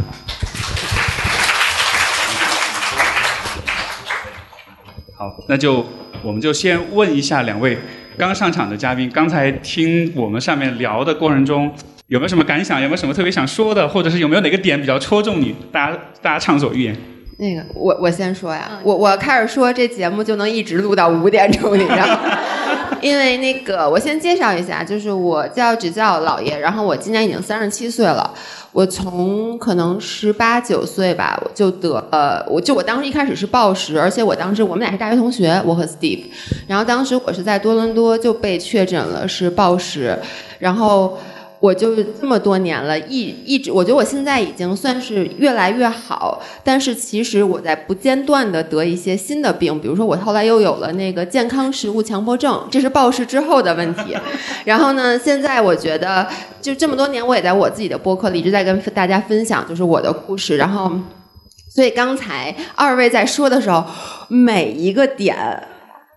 好，那就我们就先问一下两位。刚上场的嘉宾，刚才听我们上面聊的过程中，有没有什么感想？有没有什么特别想说的？或者是有没有哪个点比较戳中你？大家大家畅所欲言。那个，我我先说呀，我我开始说这节目就能一直录到五点钟，你知道吗？因为那个，我先介绍一下，就是我叫只叫老爷，然后我今年已经三十七岁了。我从可能十八九岁吧，我就得呃，我就我当时一开始是暴食，而且我当时我们俩是大学同学，我和 Steve，然后当时我是在多伦多就被确诊了是暴食，然后。我就这么多年了，一一直，我觉得我现在已经算是越来越好，但是其实我在不间断的得一些新的病，比如说我后来又有了那个健康食物强迫症，这是暴食之后的问题。然后呢，现在我觉得就这么多年，我也在我自己的播客里一直在跟大家分享，就是我的故事。然后，所以刚才二位在说的时候，每一个点。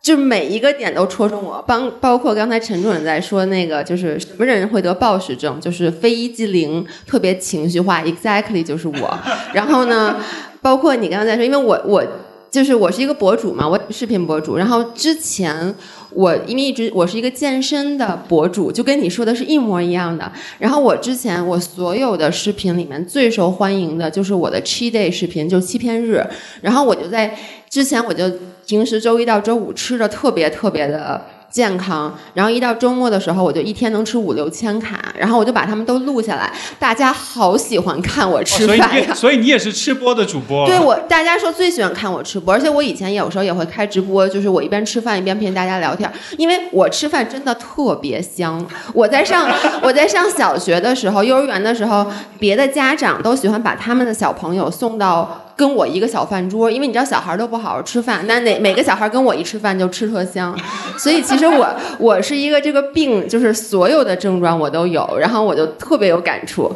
就每一个点都戳中我，包包括刚才陈主任在说那个，就是什么人会得暴食症，就是非一即零，特别情绪化，exactly 就是我。然后呢，包括你刚刚在说，因为我我就是我是一个博主嘛，我视频博主。然后之前我因为一直我是一个健身的博主，就跟你说的是一模一样的。然后我之前我所有的视频里面最受欢迎的就是我的 cheat day 视频，就欺骗日。然后我就在之前我就。平时周一到周五吃的特别特别的健康，然后一到周末的时候，我就一天能吃五六千卡，然后我就把他们都录下来，大家好喜欢看我吃饭呀。所以你也是吃播的主播。对我，大家说最喜欢看我吃播，而且我以前有时候也会开直播，就是我一边吃饭一边陪大家聊天，因为我吃饭真的特别香。我在上 我在上小学的时候，幼儿园的时候，别的家长都喜欢把他们的小朋友送到。跟我一个小饭桌，因为你知道小孩都不好好吃饭，那哪每个小孩跟我一吃饭就吃特香，所以其实我我是一个这个病，就是所有的症状我都有，然后我就特别有感触。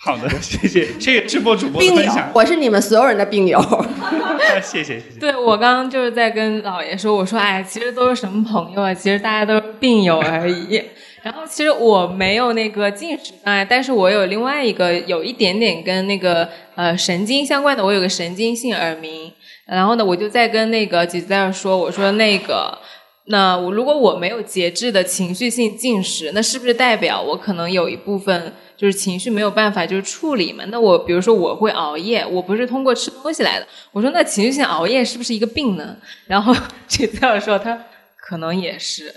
好的，谢谢谢谢直播主播分享，我是你们所有人的病友。谢谢谢谢。对我刚刚就是在跟姥爷说，我说哎，其实都是什么朋友啊？其实大家都是病友而已。然后其实我没有那个近视障碍，但是我有另外一个有一点点跟那个呃神经相关的，我有个神经性耳鸣。然后呢，我就在跟那个姐姐在那说，我说那个，那我如果我没有节制的情绪性进食，那是不是代表我可能有一部分就是情绪没有办法就是处理嘛？那我比如说我会熬夜，我不是通过吃东西来的。我说那情绪性熬夜是不是一个病呢？然后 姐姐在那说，她可能也是。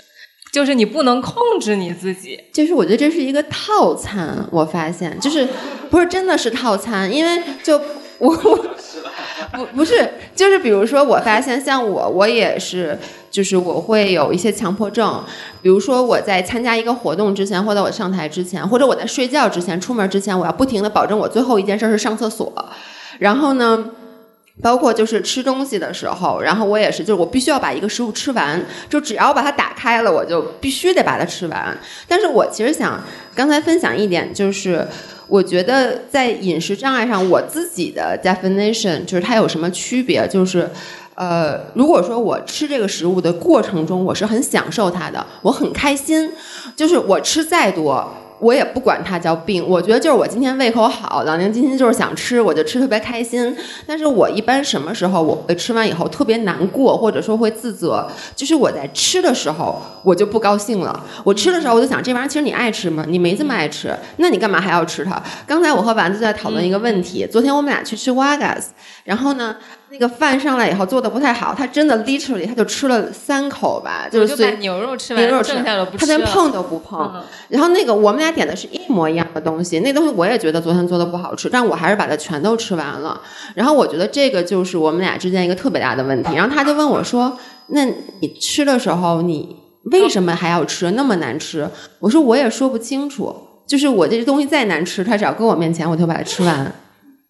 就是你不能控制你自己，就是我觉得这是一个套餐，我发现就是不是真的是套餐，因为就我不不是就是比如说我发现像我我也是就是我会有一些强迫症，比如说我在参加一个活动之前，或者我上台之前，或者我在睡觉之前、出门之前，我要不停的保证我最后一件事是上厕所，然后呢。包括就是吃东西的时候，然后我也是，就是我必须要把一个食物吃完，就只要我把它打开了，我就必须得把它吃完。但是我其实想刚才分享一点，就是我觉得在饮食障碍上，我自己的 definition 就是它有什么区别？就是呃，如果说我吃这个食物的过程中，我是很享受它的，我很开心，就是我吃再多。我也不管它叫病，我觉得就是我今天胃口好，老娘今天就是想吃，我就吃特别开心。但是我一般什么时候我会吃完以后特别难过，或者说会自责，就是我在吃的时候我就不高兴了。我吃的时候我就想，这玩意儿其实你爱吃吗？你没这么爱吃，那你干嘛还要吃它？刚才我和丸子在讨论一个问题，昨天我们俩去吃 Wagas，然后呢？那个饭上来以后做的不太好，他真的 literally 他就吃了三口吧，就是把牛肉吃完，剩下的不吃，他连碰都不碰。然后那个我们俩点的是一模一样的东西，那东西我也觉得昨天做的不好吃，但我还是把它全都吃完了。然后我觉得这个就是我们俩之间一个特别大的问题。然后他就问我说：“那你吃的时候你为什么还要吃？那么难吃？”我说：“我也说不清楚，就是我这东西再难吃，他只要搁我面前，我就把它吃完。”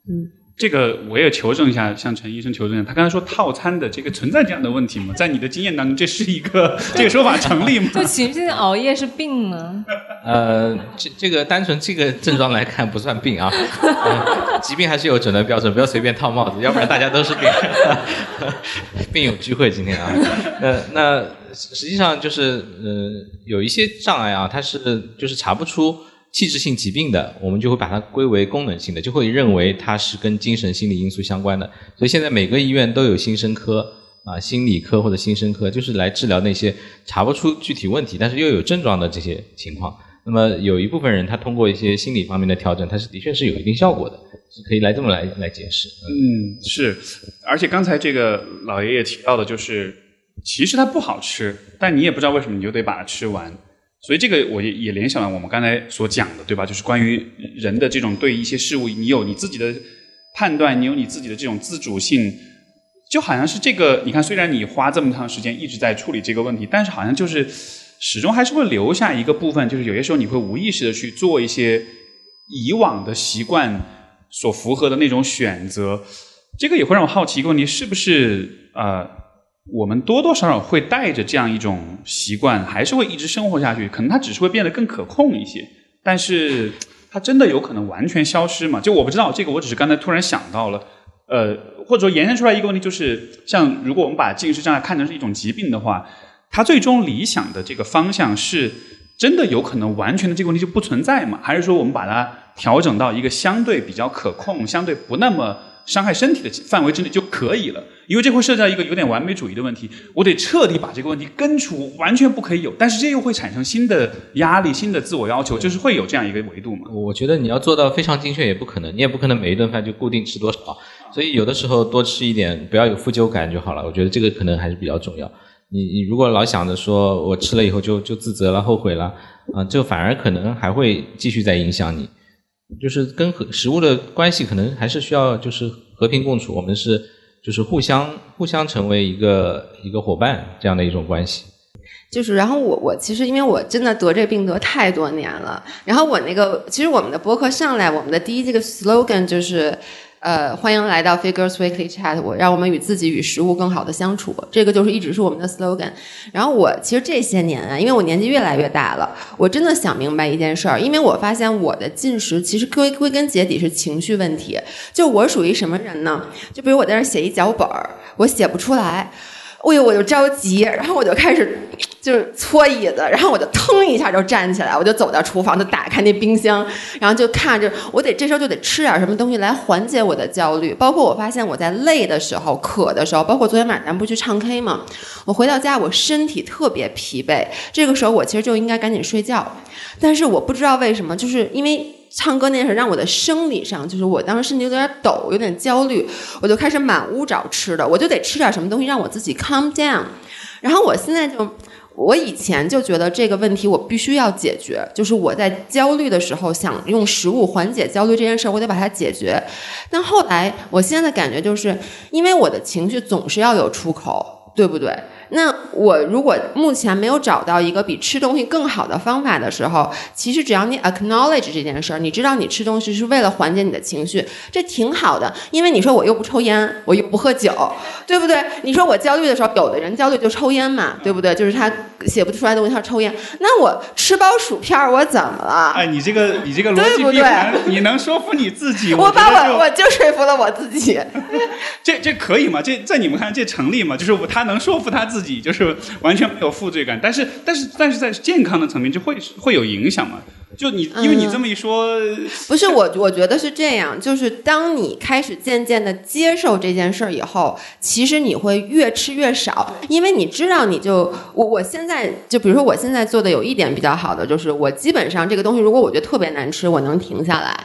嗯。这个我也求证一下，向陈医生求证一下。他刚才说套餐的这个存在这样的问题吗？在你的经验当中，这是一个 这个说法成立吗？就情绪性熬夜是病吗？呃，这这个单纯这个症状来看不算病啊，疾病还是有诊断标准，不要随便套帽子，要不然大家都是病。病友聚会今天啊，呃，那实际上就是呃有一些障碍啊，它是就是查不出。器质性疾病的，我们就会把它归为功能性的，就会认为它是跟精神心理因素相关的。所以现在每个医院都有心生科啊，心理科或者心生科，就是来治疗那些查不出具体问题，但是又有症状的这些情况。那么有一部分人，他通过一些心理方面的调整，他是的确是有一定效果的，是可以来这么来来解释。嗯，是。而且刚才这个老爷爷提到的，就是其实它不好吃，但你也不知道为什么，你就得把它吃完。所以这个我也也联想了我们刚才所讲的，对吧？就是关于人的这种对一些事物，你有你自己的判断，你有你自己的这种自主性，就好像是这个。你看，虽然你花这么长时间一直在处理这个问题，但是好像就是始终还是会留下一个部分，就是有些时候你会无意识的去做一些以往的习惯所符合的那种选择。这个也会让我好奇一个问题：是不是啊？我们多多少少会带着这样一种习惯，还是会一直生活下去。可能它只是会变得更可控一些，但是它真的有可能完全消失吗？就我不知道这个，我只是刚才突然想到了。呃，或者说延伸出来一个问题，就是像如果我们把近视障碍看成是一种疾病的话，它最终理想的这个方向是真的有可能完全的这个问题就不存在吗？还是说我们把它调整到一个相对比较可控、相对不那么？伤害身体的范围之内就可以了，因为这会涉及到一个有点完美主义的问题。我得彻底把这个问题根除，完全不可以有。但是这又会产生新的压力、新的自我要求，就是会有这样一个维度嘛？我觉得你要做到非常精确也不可能，你也不可能每一顿饭就固定吃多少。所以有的时候多吃一点，不要有负疚感就好了。我觉得这个可能还是比较重要。你你如果老想着说我吃了以后就就自责了、后悔了，啊，就反而可能还会继续在影响你。就是跟和食物的关系，可能还是需要就是和平共处。我们是就是互相互相成为一个一个伙伴这样的一种关系。就是，然后我我其实因为我真的得这病得太多年了，然后我那个其实我们的博客上来，我们的第一这个 slogan 就是。呃，欢迎来到 Figures Weekly Chat，我让我们与自己与食物更好的相处，这个就是一直是我们的 slogan。然后我其实这些年啊，因为我年纪越来越大了，我真的想明白一件事儿，因为我发现我的进食其实归归根结底是情绪问题。就我属于什么人呢？就比如我在这写一脚本儿，我写不出来。哎呦，我就着急，然后我就开始就是搓椅子，然后我就腾一下就站起来，我就走到厨房，就打开那冰箱，然后就看着我得这时候就得吃点什么东西来缓解我的焦虑。包括我发现我在累的时候、渴的时候，包括昨天晚上咱不去唱 K 吗？我回到家我身体特别疲惫，这个时候我其实就应该赶紧睡觉，但是我不知道为什么，就是因为。唱歌那件事让我的生理上，就是我当时身体有点抖，有点焦虑，我就开始满屋找吃的，我就得吃点什么东西让我自己 calm down。然后我现在就，我以前就觉得这个问题我必须要解决，就是我在焦虑的时候想用食物缓解焦虑这件事，我得把它解决。但后来我现在的感觉就是，因为我的情绪总是要有出口，对不对？那我如果目前没有找到一个比吃东西更好的方法的时候，其实只要你 acknowledge 这件事儿，你知道你吃东西是为了缓解你的情绪，这挺好的。因为你说我又不抽烟，我又不喝酒，对不对？你说我焦虑的时候，有的人焦虑就抽烟嘛，对不对？就是他写不出来的东西，他抽烟。那我吃包薯片，我怎么了？哎，你这个你这个逻辑对，你能说服你自己？我把我我就说服了我自己。这这可以吗？这在你们看这成立吗？就是他能说服他自己。自己就是完全没有负罪感，但是但是但是在健康的层面就会会有影响嘛？就你因为你这么一说，不是我我觉得是这样，就是当你开始渐渐的接受这件事儿以后，其实你会越吃越少，因为你知道你就我我现在就比如说我现在做的有一点比较好的就是我基本上这个东西如果我觉得特别难吃，我能停下来。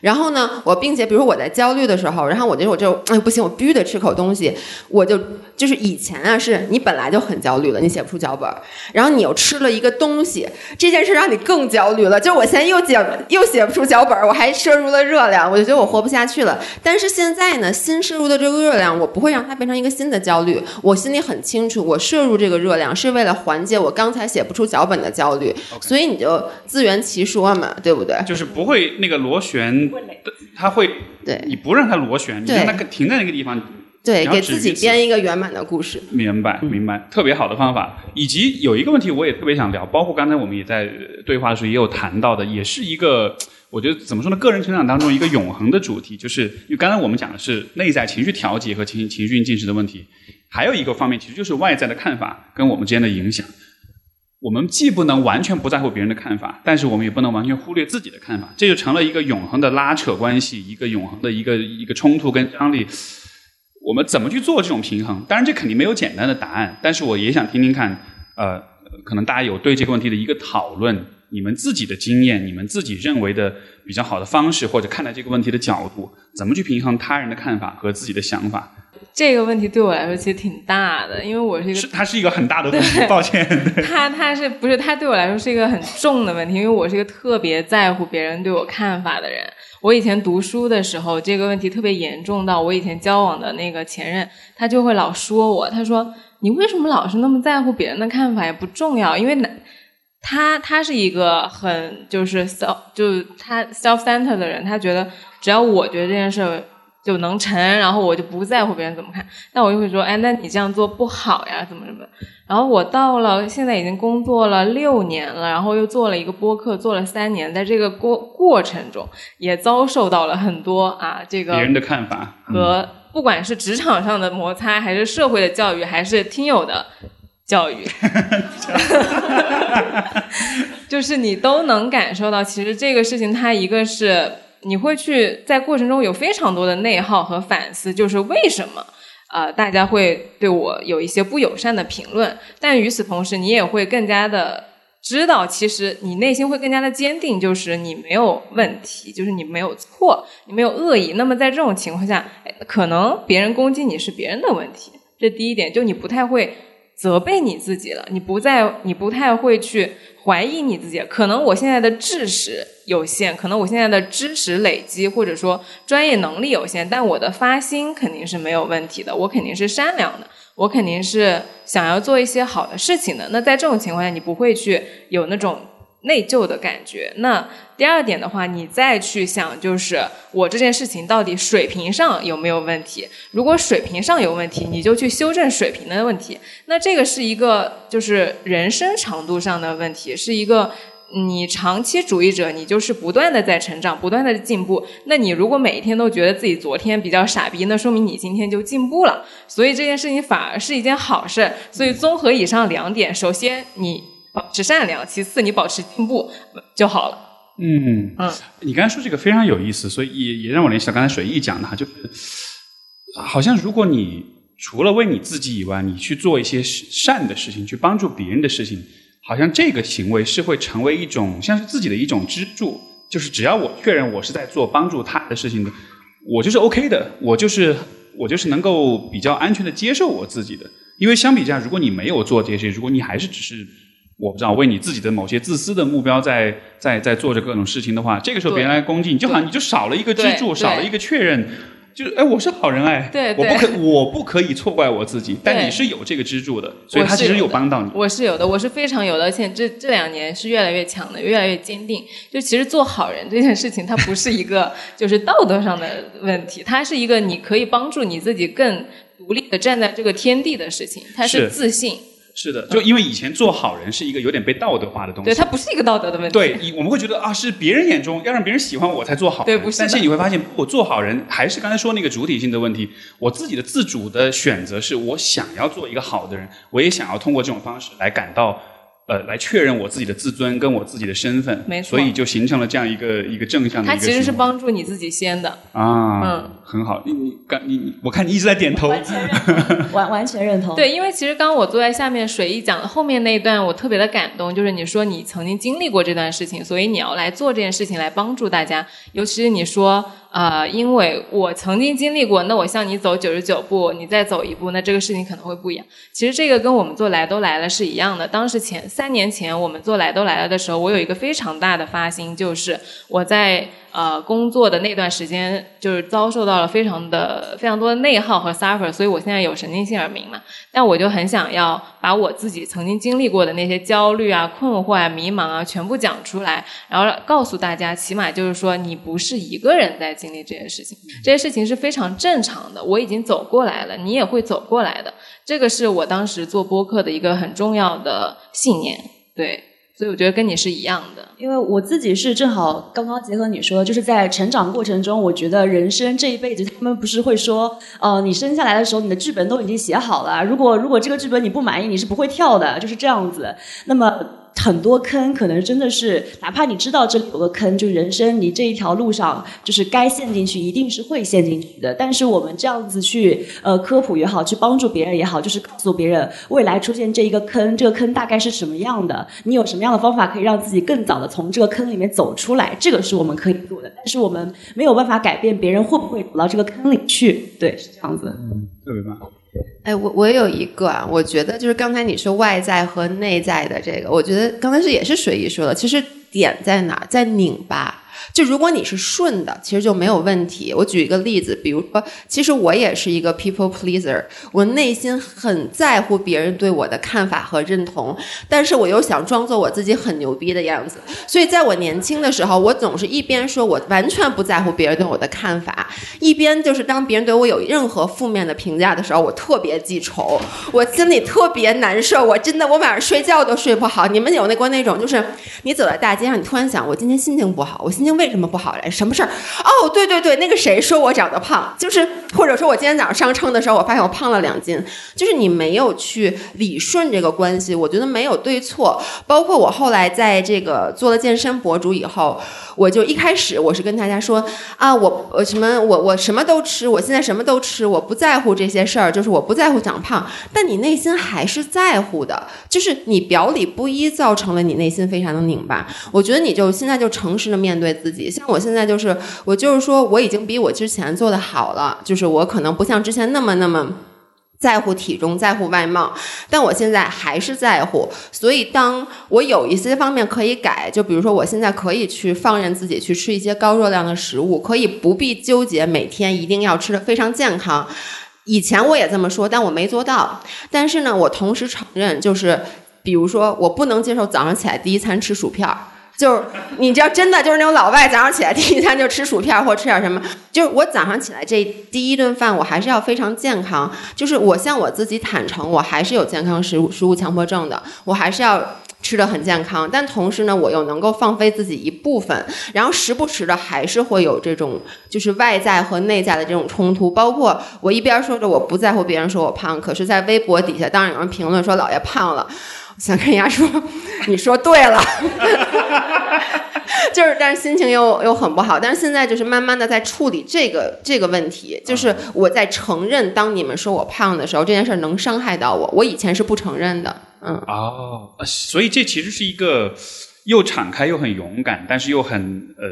然后呢，我并且比如说我在焦虑的时候，然后我觉得我就哎不行，我必须得吃口东西，我就就是以前啊，是你本来就很焦虑了，你写不出脚本，然后你又吃了一个东西，这件事让你更焦虑了。就我现在又写又写不出脚本，我还摄入了热量，我就觉得我活不下去了。但是现在呢，新摄入的这个热量，我不会让它变成一个新的焦虑。我心里很清楚，我摄入这个热量是为了缓解我刚才写不出脚本的焦虑。所以你就自圆其说嘛，对不对？就是不会那个螺旋。他会，对，你不让他螺旋，你让他停在那个地方，对，给自己编一个圆满的故事。明白，明白，特别好的方法。以及有一个问题，我也特别想聊，包括刚才我们也在对话的时候也有谈到的，也是一个，我觉得怎么说呢？个人成长当中一个永恒的主题，就是因为刚才我们讲的是内在情绪调节和情情绪进食的问题，还有一个方面，其实就是外在的看法跟我们之间的影响。我们既不能完全不在乎别人的看法，但是我们也不能完全忽略自己的看法，这就成了一个永恒的拉扯关系，一个永恒的一个一个冲突跟张力。我们怎么去做这种平衡？当然，这肯定没有简单的答案，但是我也想听听看，呃，可能大家有对这个问题的一个讨论，你们自己的经验，你们自己认为的比较好的方式，或者看待这个问题的角度，怎么去平衡他人的看法和自己的想法？这个问题对我来说其实挺大的，因为我是一个，它是一个很大的问题。抱歉，它它是不是它对我来说是一个很重的问题？因为我是一个特别在乎别人对我看法的人。我以前读书的时候，这个问题特别严重到我以前交往的那个前任，他就会老说我，他说你为什么老是那么在乎别人的看法？也不重要，因为男他 他是一个很就是 self 就他 self center 的人，他觉得只要我觉得这件事。就能成，然后我就不在乎别人怎么看。但我就会说，哎，那你这样做不好呀，怎么怎么。然后我到了现在已经工作了六年了，然后又做了一个播客，做了三年，在这个过过程中也遭受到了很多啊，这个别人的看法和不管是职场上的摩擦，还是社会的教育，还是听友的教育，就是你都能感受到，其实这个事情它一个是。你会去在过程中有非常多的内耗和反思，就是为什么啊大家会对我有一些不友善的评论？但与此同时，你也会更加的知道，其实你内心会更加的坚定，就是你没有问题，就是你没有错，你没有恶意。那么在这种情况下，可能别人攻击你是别人的问题，这第一点，就你不太会责备你自己了，你不再你不太会去怀疑你自己。可能我现在的知识有限，可能我现在的知识累积或者说专业能力有限，但我的发心肯定是没有问题的，我肯定是善良的，我肯定是想要做一些好的事情的。那在这种情况下，你不会去有那种。内疚的感觉。那第二点的话，你再去想，就是我这件事情到底水平上有没有问题？如果水平上有问题，你就去修正水平的问题。那这个是一个就是人生长度上的问题，是一个你长期主义者，你就是不断的在成长，不断的进步。那你如果每一天都觉得自己昨天比较傻逼，那说明你今天就进步了。所以这件事情反而是一件好事。所以综合以上两点，首先你。保持善良，其次你保持进步就好了。嗯嗯，你刚才说这个非常有意思，所以也也让我联想到刚才水毅讲的哈，就是好像如果你除了为你自己以外，你去做一些善的事情，去帮助别人的事情，好像这个行为是会成为一种像是自己的一种支柱。就是只要我确认我是在做帮助他的事情的，我就是 OK 的，我就是我就是能够比较安全的接受我自己的。因为相比之下，如果你没有做这些，如果你还是只是我不知道为你自己的某些自私的目标在在在做着各种事情的话，这个时候别人来攻击你，就好像你就少了一个支柱，少了一个确认，就是哎，我是好人哎，对，我不可我不可以错怪我自己，但你是有这个支柱的，所以他其实有帮到你。我是有的，我是非常有的，而且这这两年是越来越强的，越来越坚定。就其实做好人这件事情，它不是一个 就是道德上的问题，它是一个你可以帮助你自己更独立的站在这个天地的事情，它是自信。是的，就因为以前做好人是一个有点被道德化的东西，对，它不是一个道德的问题。对，我们会觉得啊，是别人眼中要让别人喜欢我才做好，对，不是。但是你会发现，我做好人还是刚才说那个主体性的问题。我自己的自主的选择是我想要做一个好的人，我也想要通过这种方式来感到。呃，来确认我自己的自尊跟我自己的身份，没错，所以就形成了这样一个一个正向的。它其实是帮助你自己先的啊，嗯，很好。你你刚你你，我看你一直在点头，完完全认同。对，因为其实刚刚我坐在下面，水一讲的后面那一段，我特别的感动，就是你说你曾经经历过这段事情，所以你要来做这件事情来帮助大家，尤其是你说。啊，因为我曾经经历过，那我向你走九十九步，你再走一步，那这个事情可能会不一样。其实这个跟我们做来都来了是一样的。当时前三年前我们做来都来了的时候，我有一个非常大的发心，就是我在。呃，工作的那段时间就是遭受到了非常的非常多的内耗和 suffer，所以我现在有神经性耳鸣嘛。但我就很想要把我自己曾经经历过的那些焦虑啊、困惑啊、迷茫啊，全部讲出来，然后告诉大家，起码就是说你不是一个人在经历这些事情，这些事情是非常正常的。我已经走过来了，你也会走过来的。这个是我当时做播客的一个很重要的信念，对。所以我觉得跟你是一样的，因为我自己是正好刚刚结合你说，就是在成长过程中，我觉得人生这一辈子，他们不是会说，呃，你生下来的时候，你的剧本都已经写好了，如果如果这个剧本你不满意，你是不会跳的，就是这样子。那么。很多坑可能真的是，哪怕你知道这里有个坑，就人生你这一条路上，就是该陷进去，一定是会陷进去的。但是我们这样子去呃科普也好，去帮助别人也好，就是告诉别人未来出现这一个坑，这个坑大概是什么样的，你有什么样的方法可以让自己更早的从这个坑里面走出来，这个是我们可以做的。但是我们没有办法改变别人会不会走到这个坑里去，对，是这样子。嗯，特别棒。哎，我我有一个啊，我觉得就是刚才你说外在和内在的这个，我觉得刚才是也是随意说的，其实点在哪，在拧巴。就如果你是顺的，其实就没有问题。我举一个例子，比如说，其实我也是一个 people pleaser，我内心很在乎别人对我的看法和认同，但是我又想装作我自己很牛逼的样子。所以在我年轻的时候，我总是一边说我完全不在乎别人对我的看法，一边就是当别人对我有任何负面的评价的时候，我特别记仇，我心里特别难受。我真的，我晚上睡觉都睡不好。你们有那过那种，就是你走在大街上，你突然想，我今天心情不好，我心情。为什么不好嘞？什么事儿？哦，对对对，那个谁说我长得胖，就是或者说我今天早上上称的时候，我发现我胖了两斤，就是你没有去理顺这个关系，我觉得没有对错。包括我后来在这个做了健身博主以后，我就一开始我是跟大家说啊，我我什么我我什么都吃，我现在什么都吃，我不在乎这些事儿，就是我不在乎长胖，但你内心还是在乎的，就是你表里不一，造成了你内心非常的拧巴。我觉得你就现在就诚实的面对自。己像我现在就是，我就是说，我已经比我之前做的好了，就是我可能不像之前那么那么。在乎体重，在乎外貌，但我现在还是在乎。所以，当我有一些方面可以改，就比如说，我现在可以去放任自己去吃一些高热量的食物，可以不必纠结每天一定要吃的非常健康。以前我也这么说，但我没做到。但是呢，我同时承认，就是比如说，我不能接受早上起来第一餐吃薯片儿。就是你知道，真的就是那种老外早上起来第一餐就吃薯片或吃点什么。就是我早上起来这第一顿饭，我还是要非常健康。就是我向我自己坦诚，我还是有健康食物食物强迫症的，我还是要吃的很健康。但同时呢，我又能够放飞自己一部分，然后时不时的还是会有这种就是外在和内在的这种冲突。包括我一边说着我不在乎别人说我胖，可是在微博底下当然有人评论说老爷胖了。想跟人家说，你说对了，就是，但是心情又又很不好。但是现在就是慢慢的在处理这个这个问题，就是我在承认，当你们说我胖的时候，这件事能伤害到我，我以前是不承认的。嗯，哦，所以这其实是一个又敞开又很勇敢，但是又很呃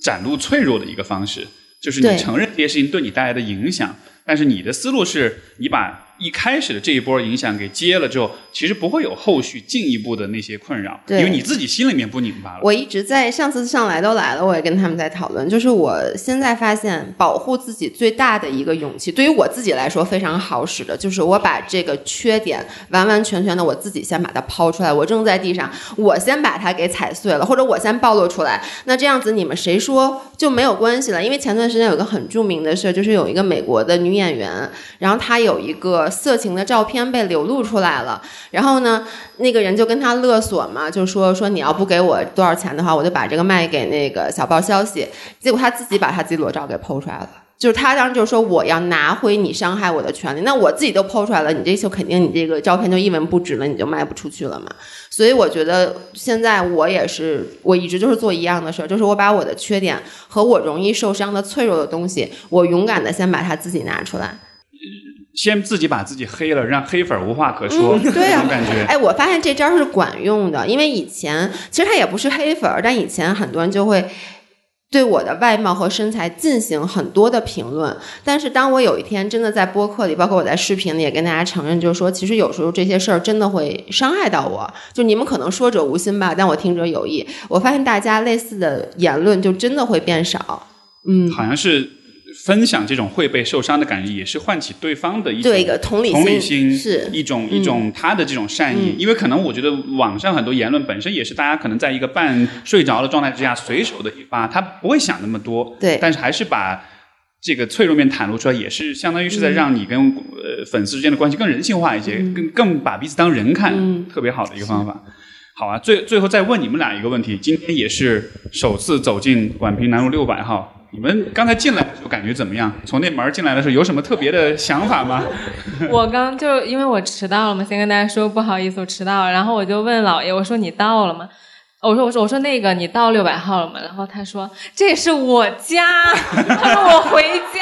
展露脆弱的一个方式，就是你承认这些事情对你带来的影响，但是你的思路是你把。一开始的这一波影响给接了之后，其实不会有后续进一步的那些困扰，因为你自己心里面不拧巴了。我一直在上次上来都来了，我也跟他们在讨论，就是我现在发现保护自己最大的一个勇气，对于我自己来说非常好使的，就是我把这个缺点完完全全的我自己先把它抛出来，我扔在地上，我先把它给踩碎了，或者我先暴露出来，那这样子你们谁说就没有关系了？因为前段时间有个很著名的事，就是有一个美国的女演员，然后她有一个。色情的照片被流露出来了，然后呢，那个人就跟他勒索嘛，就说说你要不给我多少钱的话，我就把这个卖给那个小报消息。结果他自己把他自己裸照给剖出来了，就是他当时就说我要拿回你伤害我的权利。那我自己都剖出来了，你这就肯定你这个照片就一文不值了，你就卖不出去了嘛。所以我觉得现在我也是，我一直就是做一样的事儿，就是我把我的缺点和我容易受伤的脆弱的东西，我勇敢的先把它自己拿出来。先自己把自己黑了，让黑粉无话可说，对啊，感觉。哎，我发现这招是管用的，因为以前其实他也不是黑粉，但以前很多人就会对我的外貌和身材进行很多的评论。但是当我有一天真的在播客里，包括我在视频里也跟大家承认，就是说，其实有时候这些事儿真的会伤害到我。就你们可能说者无心吧，但我听者有意。我发现大家类似的言论就真的会变少。嗯，好像是。分享这种会被受伤的感觉，也是唤起对方的一种同理心，是一种一种他的这种善意。因为可能我觉得网上很多言论本身也是大家可能在一个半睡着的状态之下随手的一发，他不会想那么多。对，但是还是把这个脆弱面袒露出来，也是相当于是在让你跟呃粉丝之间的关系更人性化一些，更更把彼此当人看，特别好的一个方法。好啊，最最后再问你们俩一个问题：今天也是首次走进宛平南路六百号。你们刚才进来的时候感觉怎么样？从那门进来的时候有什么特别的想法吗？我刚就因为我迟到了嘛，先跟大家说不好意思，我迟到了。然后我就问老爷，我说你到了吗？我说我说我说那个你到六百号了吗？然后他说这是我家，他说我回家。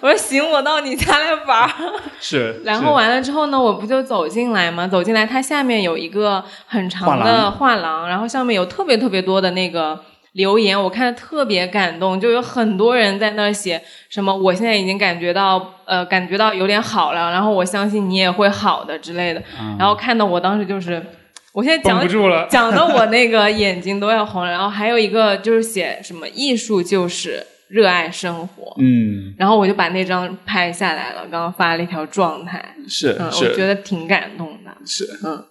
我说行，我到你家来玩。是。然后完了之后呢，我不就走进来吗？走进来，它下面有一个很长的画廊，然后上面有特别特别多的那个。留言我看特别感动，就有很多人在那儿写什么，我现在已经感觉到呃感觉到有点好了，然后我相信你也会好的之类的。然后看到我当时就是，我现在讲 讲的我那个眼睛都要红了。然后还有一个就是写什么艺术就是热爱生活，嗯，然后我就把那张拍下来了，刚刚发了一条状态，是，我觉得挺感动的，是，嗯。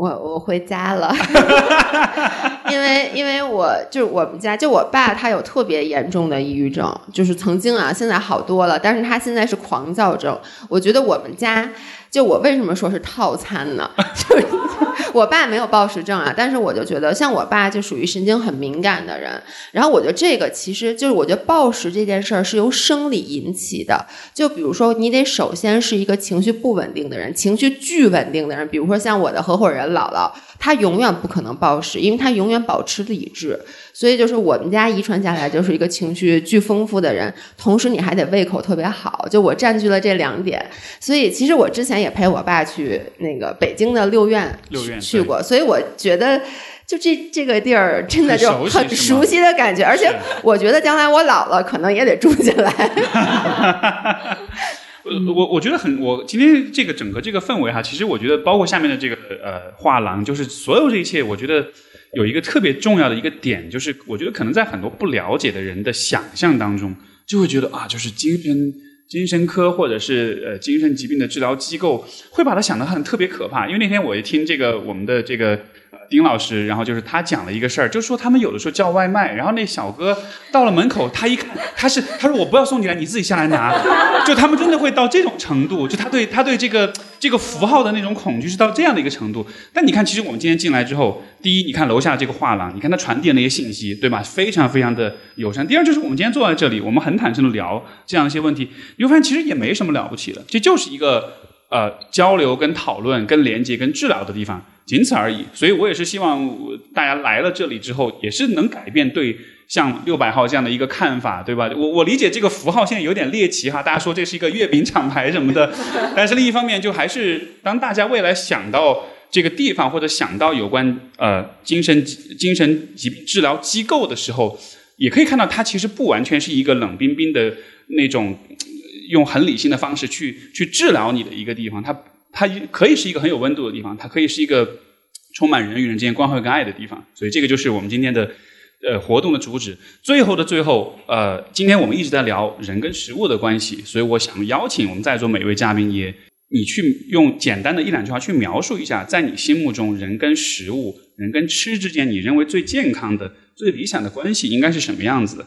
我我回家了，因为因为我就是我们家就我爸他有特别严重的抑郁症，就是曾经啊，现在好多了，但是他现在是狂躁症。我觉得我们家。就我为什么说是套餐呢？就是我爸没有暴食症啊，但是我就觉得像我爸就属于神经很敏感的人。然后我觉得这个其实就是我觉得暴食这件事儿是由生理引起的。就比如说你得首先是一个情绪不稳定的人，情绪巨稳定的人，比如说像我的合伙人姥姥，她永远不可能暴食，因为他永远保持理智。所以就是我们家遗传下来就是一个情绪巨丰富的人，同时你还得胃口特别好。就我占据了这两点，所以其实我之前也陪我爸去那个北京的六院去过，所以我觉得就这这个地儿真的就很熟悉的感觉，而且我觉得将来我老了可能也得住进来。我我觉得很，我今天这个整个这个氛围哈，其实我觉得包括下面的这个呃画廊，就是所有这一切，我觉得有一个特别重要的一个点，就是我觉得可能在很多不了解的人的想象当中，就会觉得啊，就是精神精神科或者是呃精神疾病的治疗机构，会把它想得很特别可怕。因为那天我一听这个我们的这个。丁老师，然后就是他讲了一个事儿，就说他们有的时候叫外卖，然后那小哥到了门口，他一看他是他说我不要送进来，你自己下来拿，就他们真的会到这种程度，就他对他对这个这个符号的那种恐惧是到这样的一个程度。但你看，其实我们今天进来之后，第一，你看楼下这个画廊，你看他传递那些信息，对吧？非常非常的友善。第二，就是我们今天坐在这里，我们很坦诚的聊这样一些问题，你会发现其实也没什么了不起的，这就是一个呃交流、跟讨论、跟连接、跟治疗的地方。仅此而已，所以我也是希望大家来了这里之后，也是能改变对像六百号这样的一个看法，对吧？我我理解这个符号现在有点猎奇哈，大家说这是一个月饼厂牌什么的，但是另一方面，就还是当大家未来想到这个地方或者想到有关呃精神精神疾病治疗机构的时候，也可以看到它其实不完全是一个冷冰冰的那种用很理性的方式去去治疗你的一个地方，它。它可以是一个很有温度的地方，它可以是一个充满人与人之间关怀跟爱的地方，所以这个就是我们今天的呃活动的主旨。最后的最后，呃，今天我们一直在聊人跟食物的关系，所以我想邀请我们在座每一位嘉宾，也你去用简单的一两句话去描述一下，在你心目中人跟食物、人跟吃之间，你认为最健康的、最理想的关系应该是什么样子的？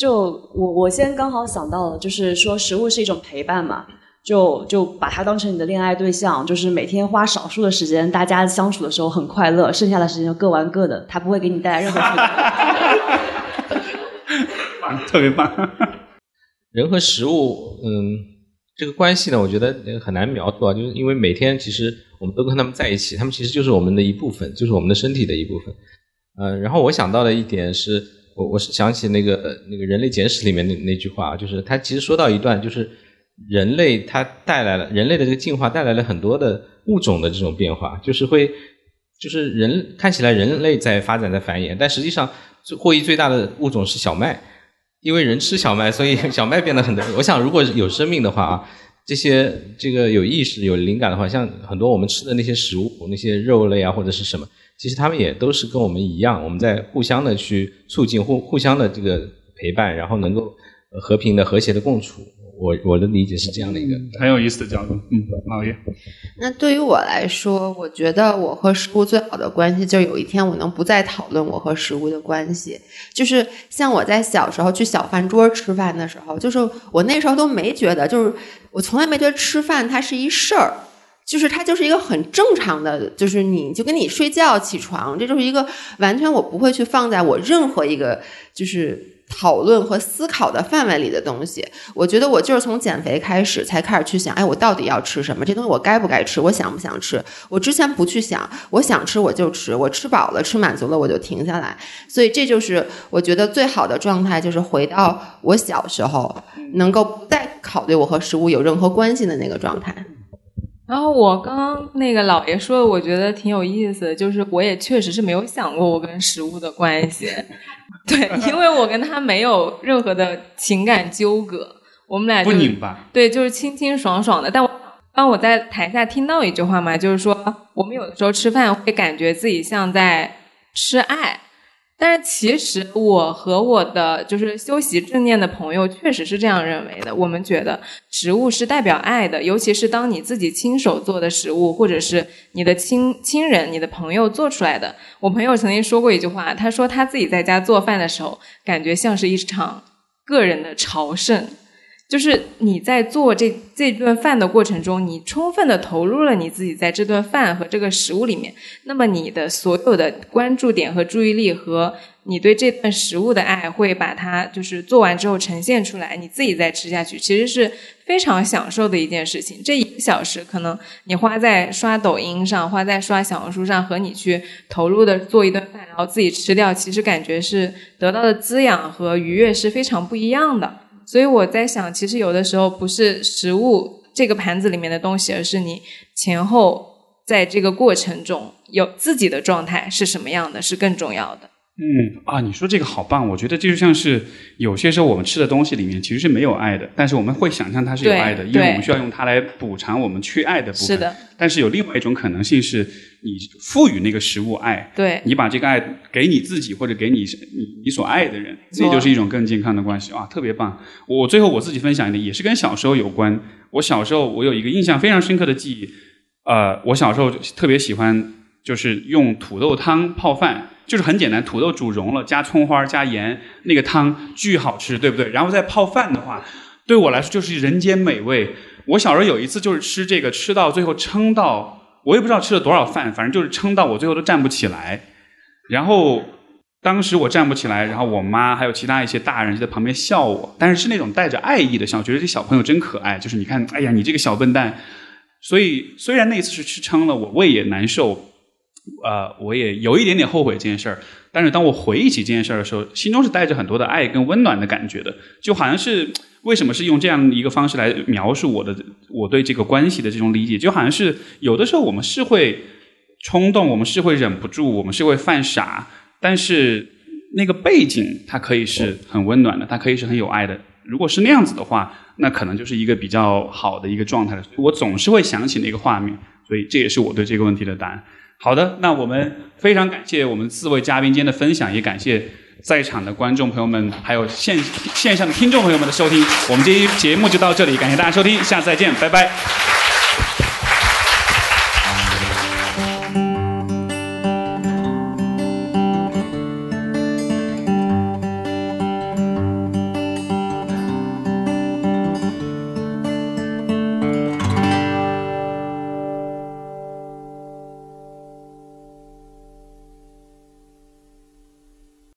就我我先刚好想到了，就是说食物是一种陪伴嘛。就就把它当成你的恋爱对象，就是每天花少数的时间，大家相处的时候很快乐，剩下的时间就各玩各的，它不会给你带来任何负担。特别棒。人和食物，嗯，这个关系呢，我觉得很难描述啊，就是因为每天其实我们都跟他们在一起，他们其实就是我们的一部分，就是我们的身体的一部分。嗯，然后我想到的一点是，我我是想起那个那个人类简史里面那那句话，就是他其实说到一段，就是。人类它带来了人类的这个进化带来了很多的物种的这种变化，就是会就是人看起来人类在发展在繁衍，但实际上最获益最大的物种是小麦，因为人吃小麦，所以 小麦变得很多。我想如果有生命的话啊，这些这个有意识有灵感的话，像很多我们吃的那些食物，那些肉类啊或者是什么，其实他们也都是跟我们一样，我们在互相的去促进互互相的这个陪伴，然后能够和平的和谐的共处。我我的理解是这样的一个很有意思的角度，嗯，老叶。那对于我来说，我觉得我和食物最好的关系，就是有一天我能不再讨论我和食物的关系。就是像我在小时候去小饭桌吃饭的时候，就是我那时候都没觉得，就是我从来没觉得吃饭它是一事儿，就是它就是一个很正常的，就是你就跟你睡觉起床，这就是一个完全我不会去放在我任何一个就是。讨论和思考的范围里的东西，我觉得我就是从减肥开始才开始去想，哎，我到底要吃什么？这东西我该不该吃？我想不想吃？我之前不去想，我想吃我就吃，我吃饱了吃满足了我就停下来。所以这就是我觉得最好的状态，就是回到我小时候能够不再考虑我和食物有任何关系的那个状态。然后我刚刚那个老爷说的，我觉得挺有意思的，就是我也确实是没有想过我跟食物的关系。对，因为我跟他没有任何的情感纠葛，我们俩不拧巴。对，就是清清爽爽的。但我当我在台下听到一句话嘛，就是说我们有的时候吃饭会感觉自己像在吃爱。但是其实我和我的就是修习正念的朋友确实是这样认为的。我们觉得食物是代表爱的，尤其是当你自己亲手做的食物，或者是你的亲亲人、你的朋友做出来的。我朋友曾经说过一句话，他说他自己在家做饭的时候，感觉像是一场个人的朝圣。就是你在做这这顿饭的过程中，你充分的投入了你自己在这顿饭和这个食物里面，那么你的所有的关注点和注意力和你对这顿食物的爱，会把它就是做完之后呈现出来，你自己再吃下去，其实是非常享受的一件事情。这一个小时可能你花在刷抖音上，花在刷小红书上，和你去投入的做一顿饭，然后自己吃掉，其实感觉是得到的滋养和愉悦是非常不一样的。所以我在想，其实有的时候不是食物这个盘子里面的东西，而是你前后在这个过程中有自己的状态是什么样的，是更重要的。嗯啊，你说这个好棒！我觉得这就像是有些时候我们吃的东西里面其实是没有爱的，但是我们会想象它是有爱的，因为我们需要用它来补偿我们缺爱的部分。是的。但是有另外一种可能性是，你赋予那个食物爱，对，你把这个爱给你自己或者给你你你所爱的人，这就是一种更健康的关系啊，特别棒！我最后我自己分享一点，也是跟小时候有关。我小时候我有一个印象非常深刻的记忆，呃，我小时候特别喜欢就是用土豆汤泡饭。就是很简单，土豆煮融了，加葱花，加盐，那个汤巨好吃，对不对？然后再泡饭的话，对我来说就是人间美味。我小时候有一次就是吃这个，吃到最后撑到，我也不知道吃了多少饭，反正就是撑到我最后都站不起来。然后当时我站不起来，然后我妈还有其他一些大人就在旁边笑我，但是是那种带着爱意的笑，觉得这小朋友真可爱。就是你看，哎呀，你这个小笨蛋。所以虽然那次是吃撑了，我胃也难受。呃，我也有一点点后悔这件事儿，但是当我回忆起这件事儿的时候，心中是带着很多的爱跟温暖的感觉的，就好像是为什么是用这样一个方式来描述我的我对这个关系的这种理解，就好像是有的时候我们是会冲动，我们是会忍不住，我们是会犯傻，但是那个背景它可以是很温暖的，它可以是很有爱的。如果是那样子的话，那可能就是一个比较好的一个状态了我总是会想起那个画面，所以这也是我对这个问题的答案。好的，那我们非常感谢我们四位嘉宾间的分享，也感谢在场的观众朋友们，还有线线上的听众朋友们的收听。我们这一节目就到这里，感谢大家收听，下次再见，拜拜。